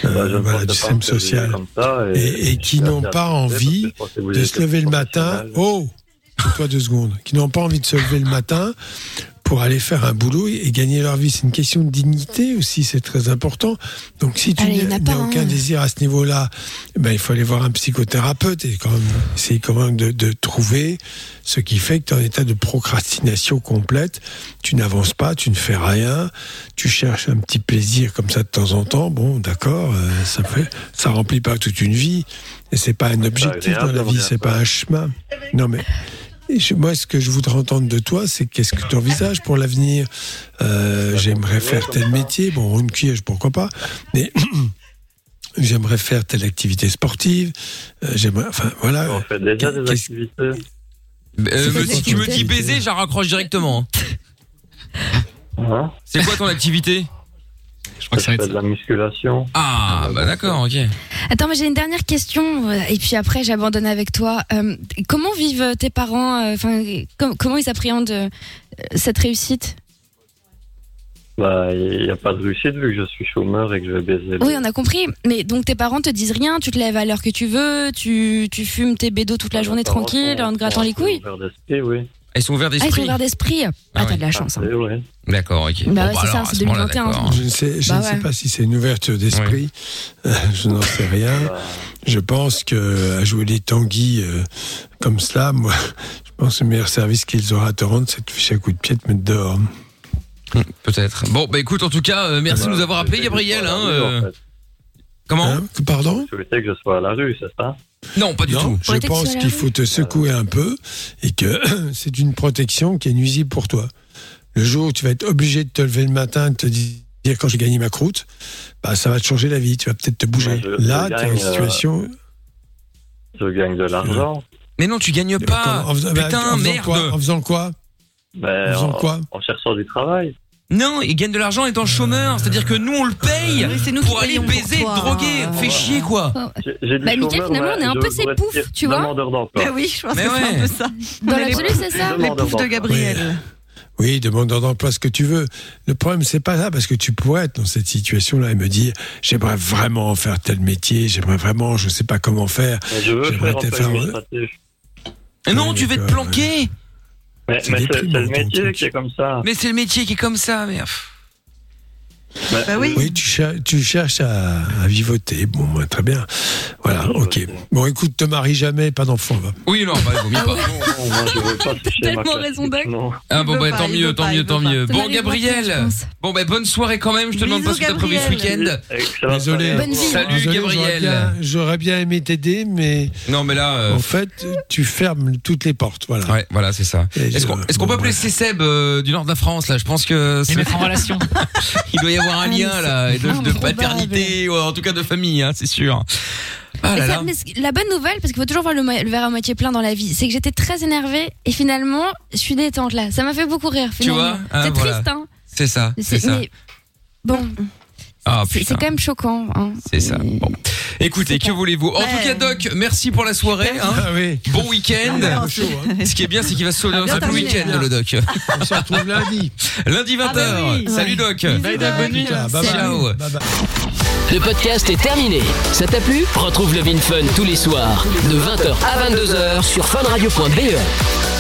euh, Bah, voilà, du système social. et qui n'ont pas envie de se lever le matin. Oh, toi deux secondes. Qui n'ont pas envie de se lever le matin pour aller faire un boulot et, gagner leur vie. C'est une question de dignité aussi, c'est très important. Donc si tu n'as aucun hein. désir à ce niveau-là, ben, il faut aller voir un psychothérapeute et quand même essayer quand même de, de trouver ce qui fait que tu es en état de procrastination complète. Tu n'avances pas, tu ne fais rien, tu cherches un petit plaisir comme ça de temps en temps. Bon, d'accord, euh, ça fait, ça remplit pas toute une vie et c'est pas un objectif dans la vie, c'est pas un chemin. Non mais et je- moi, ce que je voudrais entendre de toi, c'est qu'est-ce que tu envisages pour l'avenir? Euh, J'aimerais faire tel métier, bon, rond cuillage, pourquoi pas, mais (clears throat) j'aimerais faire telle activité sportive. euh, j'aimerais, enfin, voilà. On fait déjà des Qu'est-ce- activités. Euh, mais si tu me dis baiser, j'en raccroche directement. Hein? C'est quoi ton activité? Je crois que ça va être de la musculation. Ah, bah d'accord, ok. Attends, mais j'ai une dernière question euh, et puis après j'abandonne avec toi. Euh, comment vivent tes parents euh, Enfin, com- comment ils appréhendent euh, cette réussite? Bah, il n'y a pas de réussite vu que je suis chômeur et que je vais baiser. Oui, on a compris. Mais donc tes parents te disent rien, tu te lèves à l'heure que tu veux, tu, tu fumes tes bédos toute la journée tranquille en te grattant les couilles. Oui. Ils sont ouverts Ah, ils sont d'esprit. ouverts d'esprit. Ah, Ah t'as de la chance. hein. Ouais. D'accord, ok. Bah ouais, c'est ça, c'est ce moment-là, 2021, d'accord. Je ne sais, je Bah ne sais ouais. pas si c'est une ouverture d'esprit. Euh, je n'en sais rien. Je pense que à jouer les tanguis euh, comme cela, moi, (laughs) je pense que le meilleur service qu'ils auront à te rendre, c'est de te ficher un coup de pied, de te mettre dehors. Hum, Peut-être. Bon, bah écoute, en tout cas, euh, merci de nous avoir appelé, Gabriel. Hein, euh, Comment Hein? Pardon? Tu souhaitais que je sois à la rue, c'est ça? Non, pas du Non, tout. je pense qu'il faut te secouer un peu et que (clears throat) c'est une protection qui est nuisible pour toi. Le jour où tu vas être obligé de te lever le matin et de te dire quand j'ai gagné ma croûte, bah, ça va te changer la vie. Tu vas peut-être te bouger. Je- Là, tu as une euh, situation. Je gagne de l'argent. Mais non, tu gagnes pas. En faisant- bah, Putain, en faisant merde. quoi? En faisant quoi? Ben, En faisant en, quoi? en cherchant du travail. Non, il gagne de l'argent étant chômeur. C'est-à-dire que nous, on le paye Oui, c'est nous pour qui aller pour baiser, droguer. Fait chier, quoi. J'ai- Bah, Mickaël, finalement, on est un peu ses poufs, tu vois. demandeur d'emploi. Bah oui, je pense Mais que c'est un peu ça. Dans l'absolu, c'est ça. Les poufs de Gabriel. Oui, demandeur d'emploi, ce que tu veux. Le problème, c'est pas ça, parce que tu pourrais être dans cette situation-là et me dire, j'aimerais vraiment faire tel métier, j'aimerais vraiment, je sais pas comment faire. Mais je veux J'aimerais faire faire- non, Ouais, tu vas te planquer. Mais, C'est mais c'est c'est déprimant, le métier qui est comme ça. Mais c'est le métier qui est comme ça, mais. Pff. Bah oui. Oui, tu, cher- tu cherches à, à vivoter. Bon, bah, très bien. Voilà, ok. Bon, écoute, te marie jamais, pas d'enfant. Oui, non, bah, il vaut mieux pas. Veux pas Tellement raison. Ah bon bah tant il mieux, tant mieux, il tant mieux. Bon Gabriel, bon bah bonne soirée quand même. Je te demande pas ce que t'as prévu ce week-end. Désolé. Salut Gabriel. J'aurais bien, aimé t'aider, mais Non mais là, euh, en fait, tu fermes toutes les portes. Voilà. ouais, voilà c'est ça. Est-ce qu'on peut appeler. Céceb euh, du nord de la France là? Je pense que Les c'est- mettre en relation. (laughs) il doit y avoir un Ah, lien là, et de, paternité, ou en tout cas de famille, hein, c'est sûr. Ah Mais là ça- là. mais ce- la bonne nouvelle, parce qu'il faut toujours voir le, verre à moitié plein dans la vie, c'est que j'étais très énervée et finalement, je suis détente là. Ça m'a fait beaucoup rire. Tu Finalement. vois Ah, C'est voilà. triste, hein. C'est ça, C'est- ça. Mais bon, Ah c'est quand même choquant. Hein. C'est ça. Bon. Écoutez, que voulez-vous En Ouais. tout cas, Doc, merci pour la soirée. hein. Ah oui. Bon week-end. Chaud, hein. Ce qui est bien, c'est qu'il va se sauver bien un peu le week-end, le Doc. On se retrouve lundi. Lundi 20h. Ah bah oui. Salut. Doc. Bye, Doc, bonne nuit. Bye bye. Ciao. Bye bye. Le podcast est terminé. Ça t'a plu? Retrouve le Vin Fun tous les soirs de 20h à 22h sur funradio.be.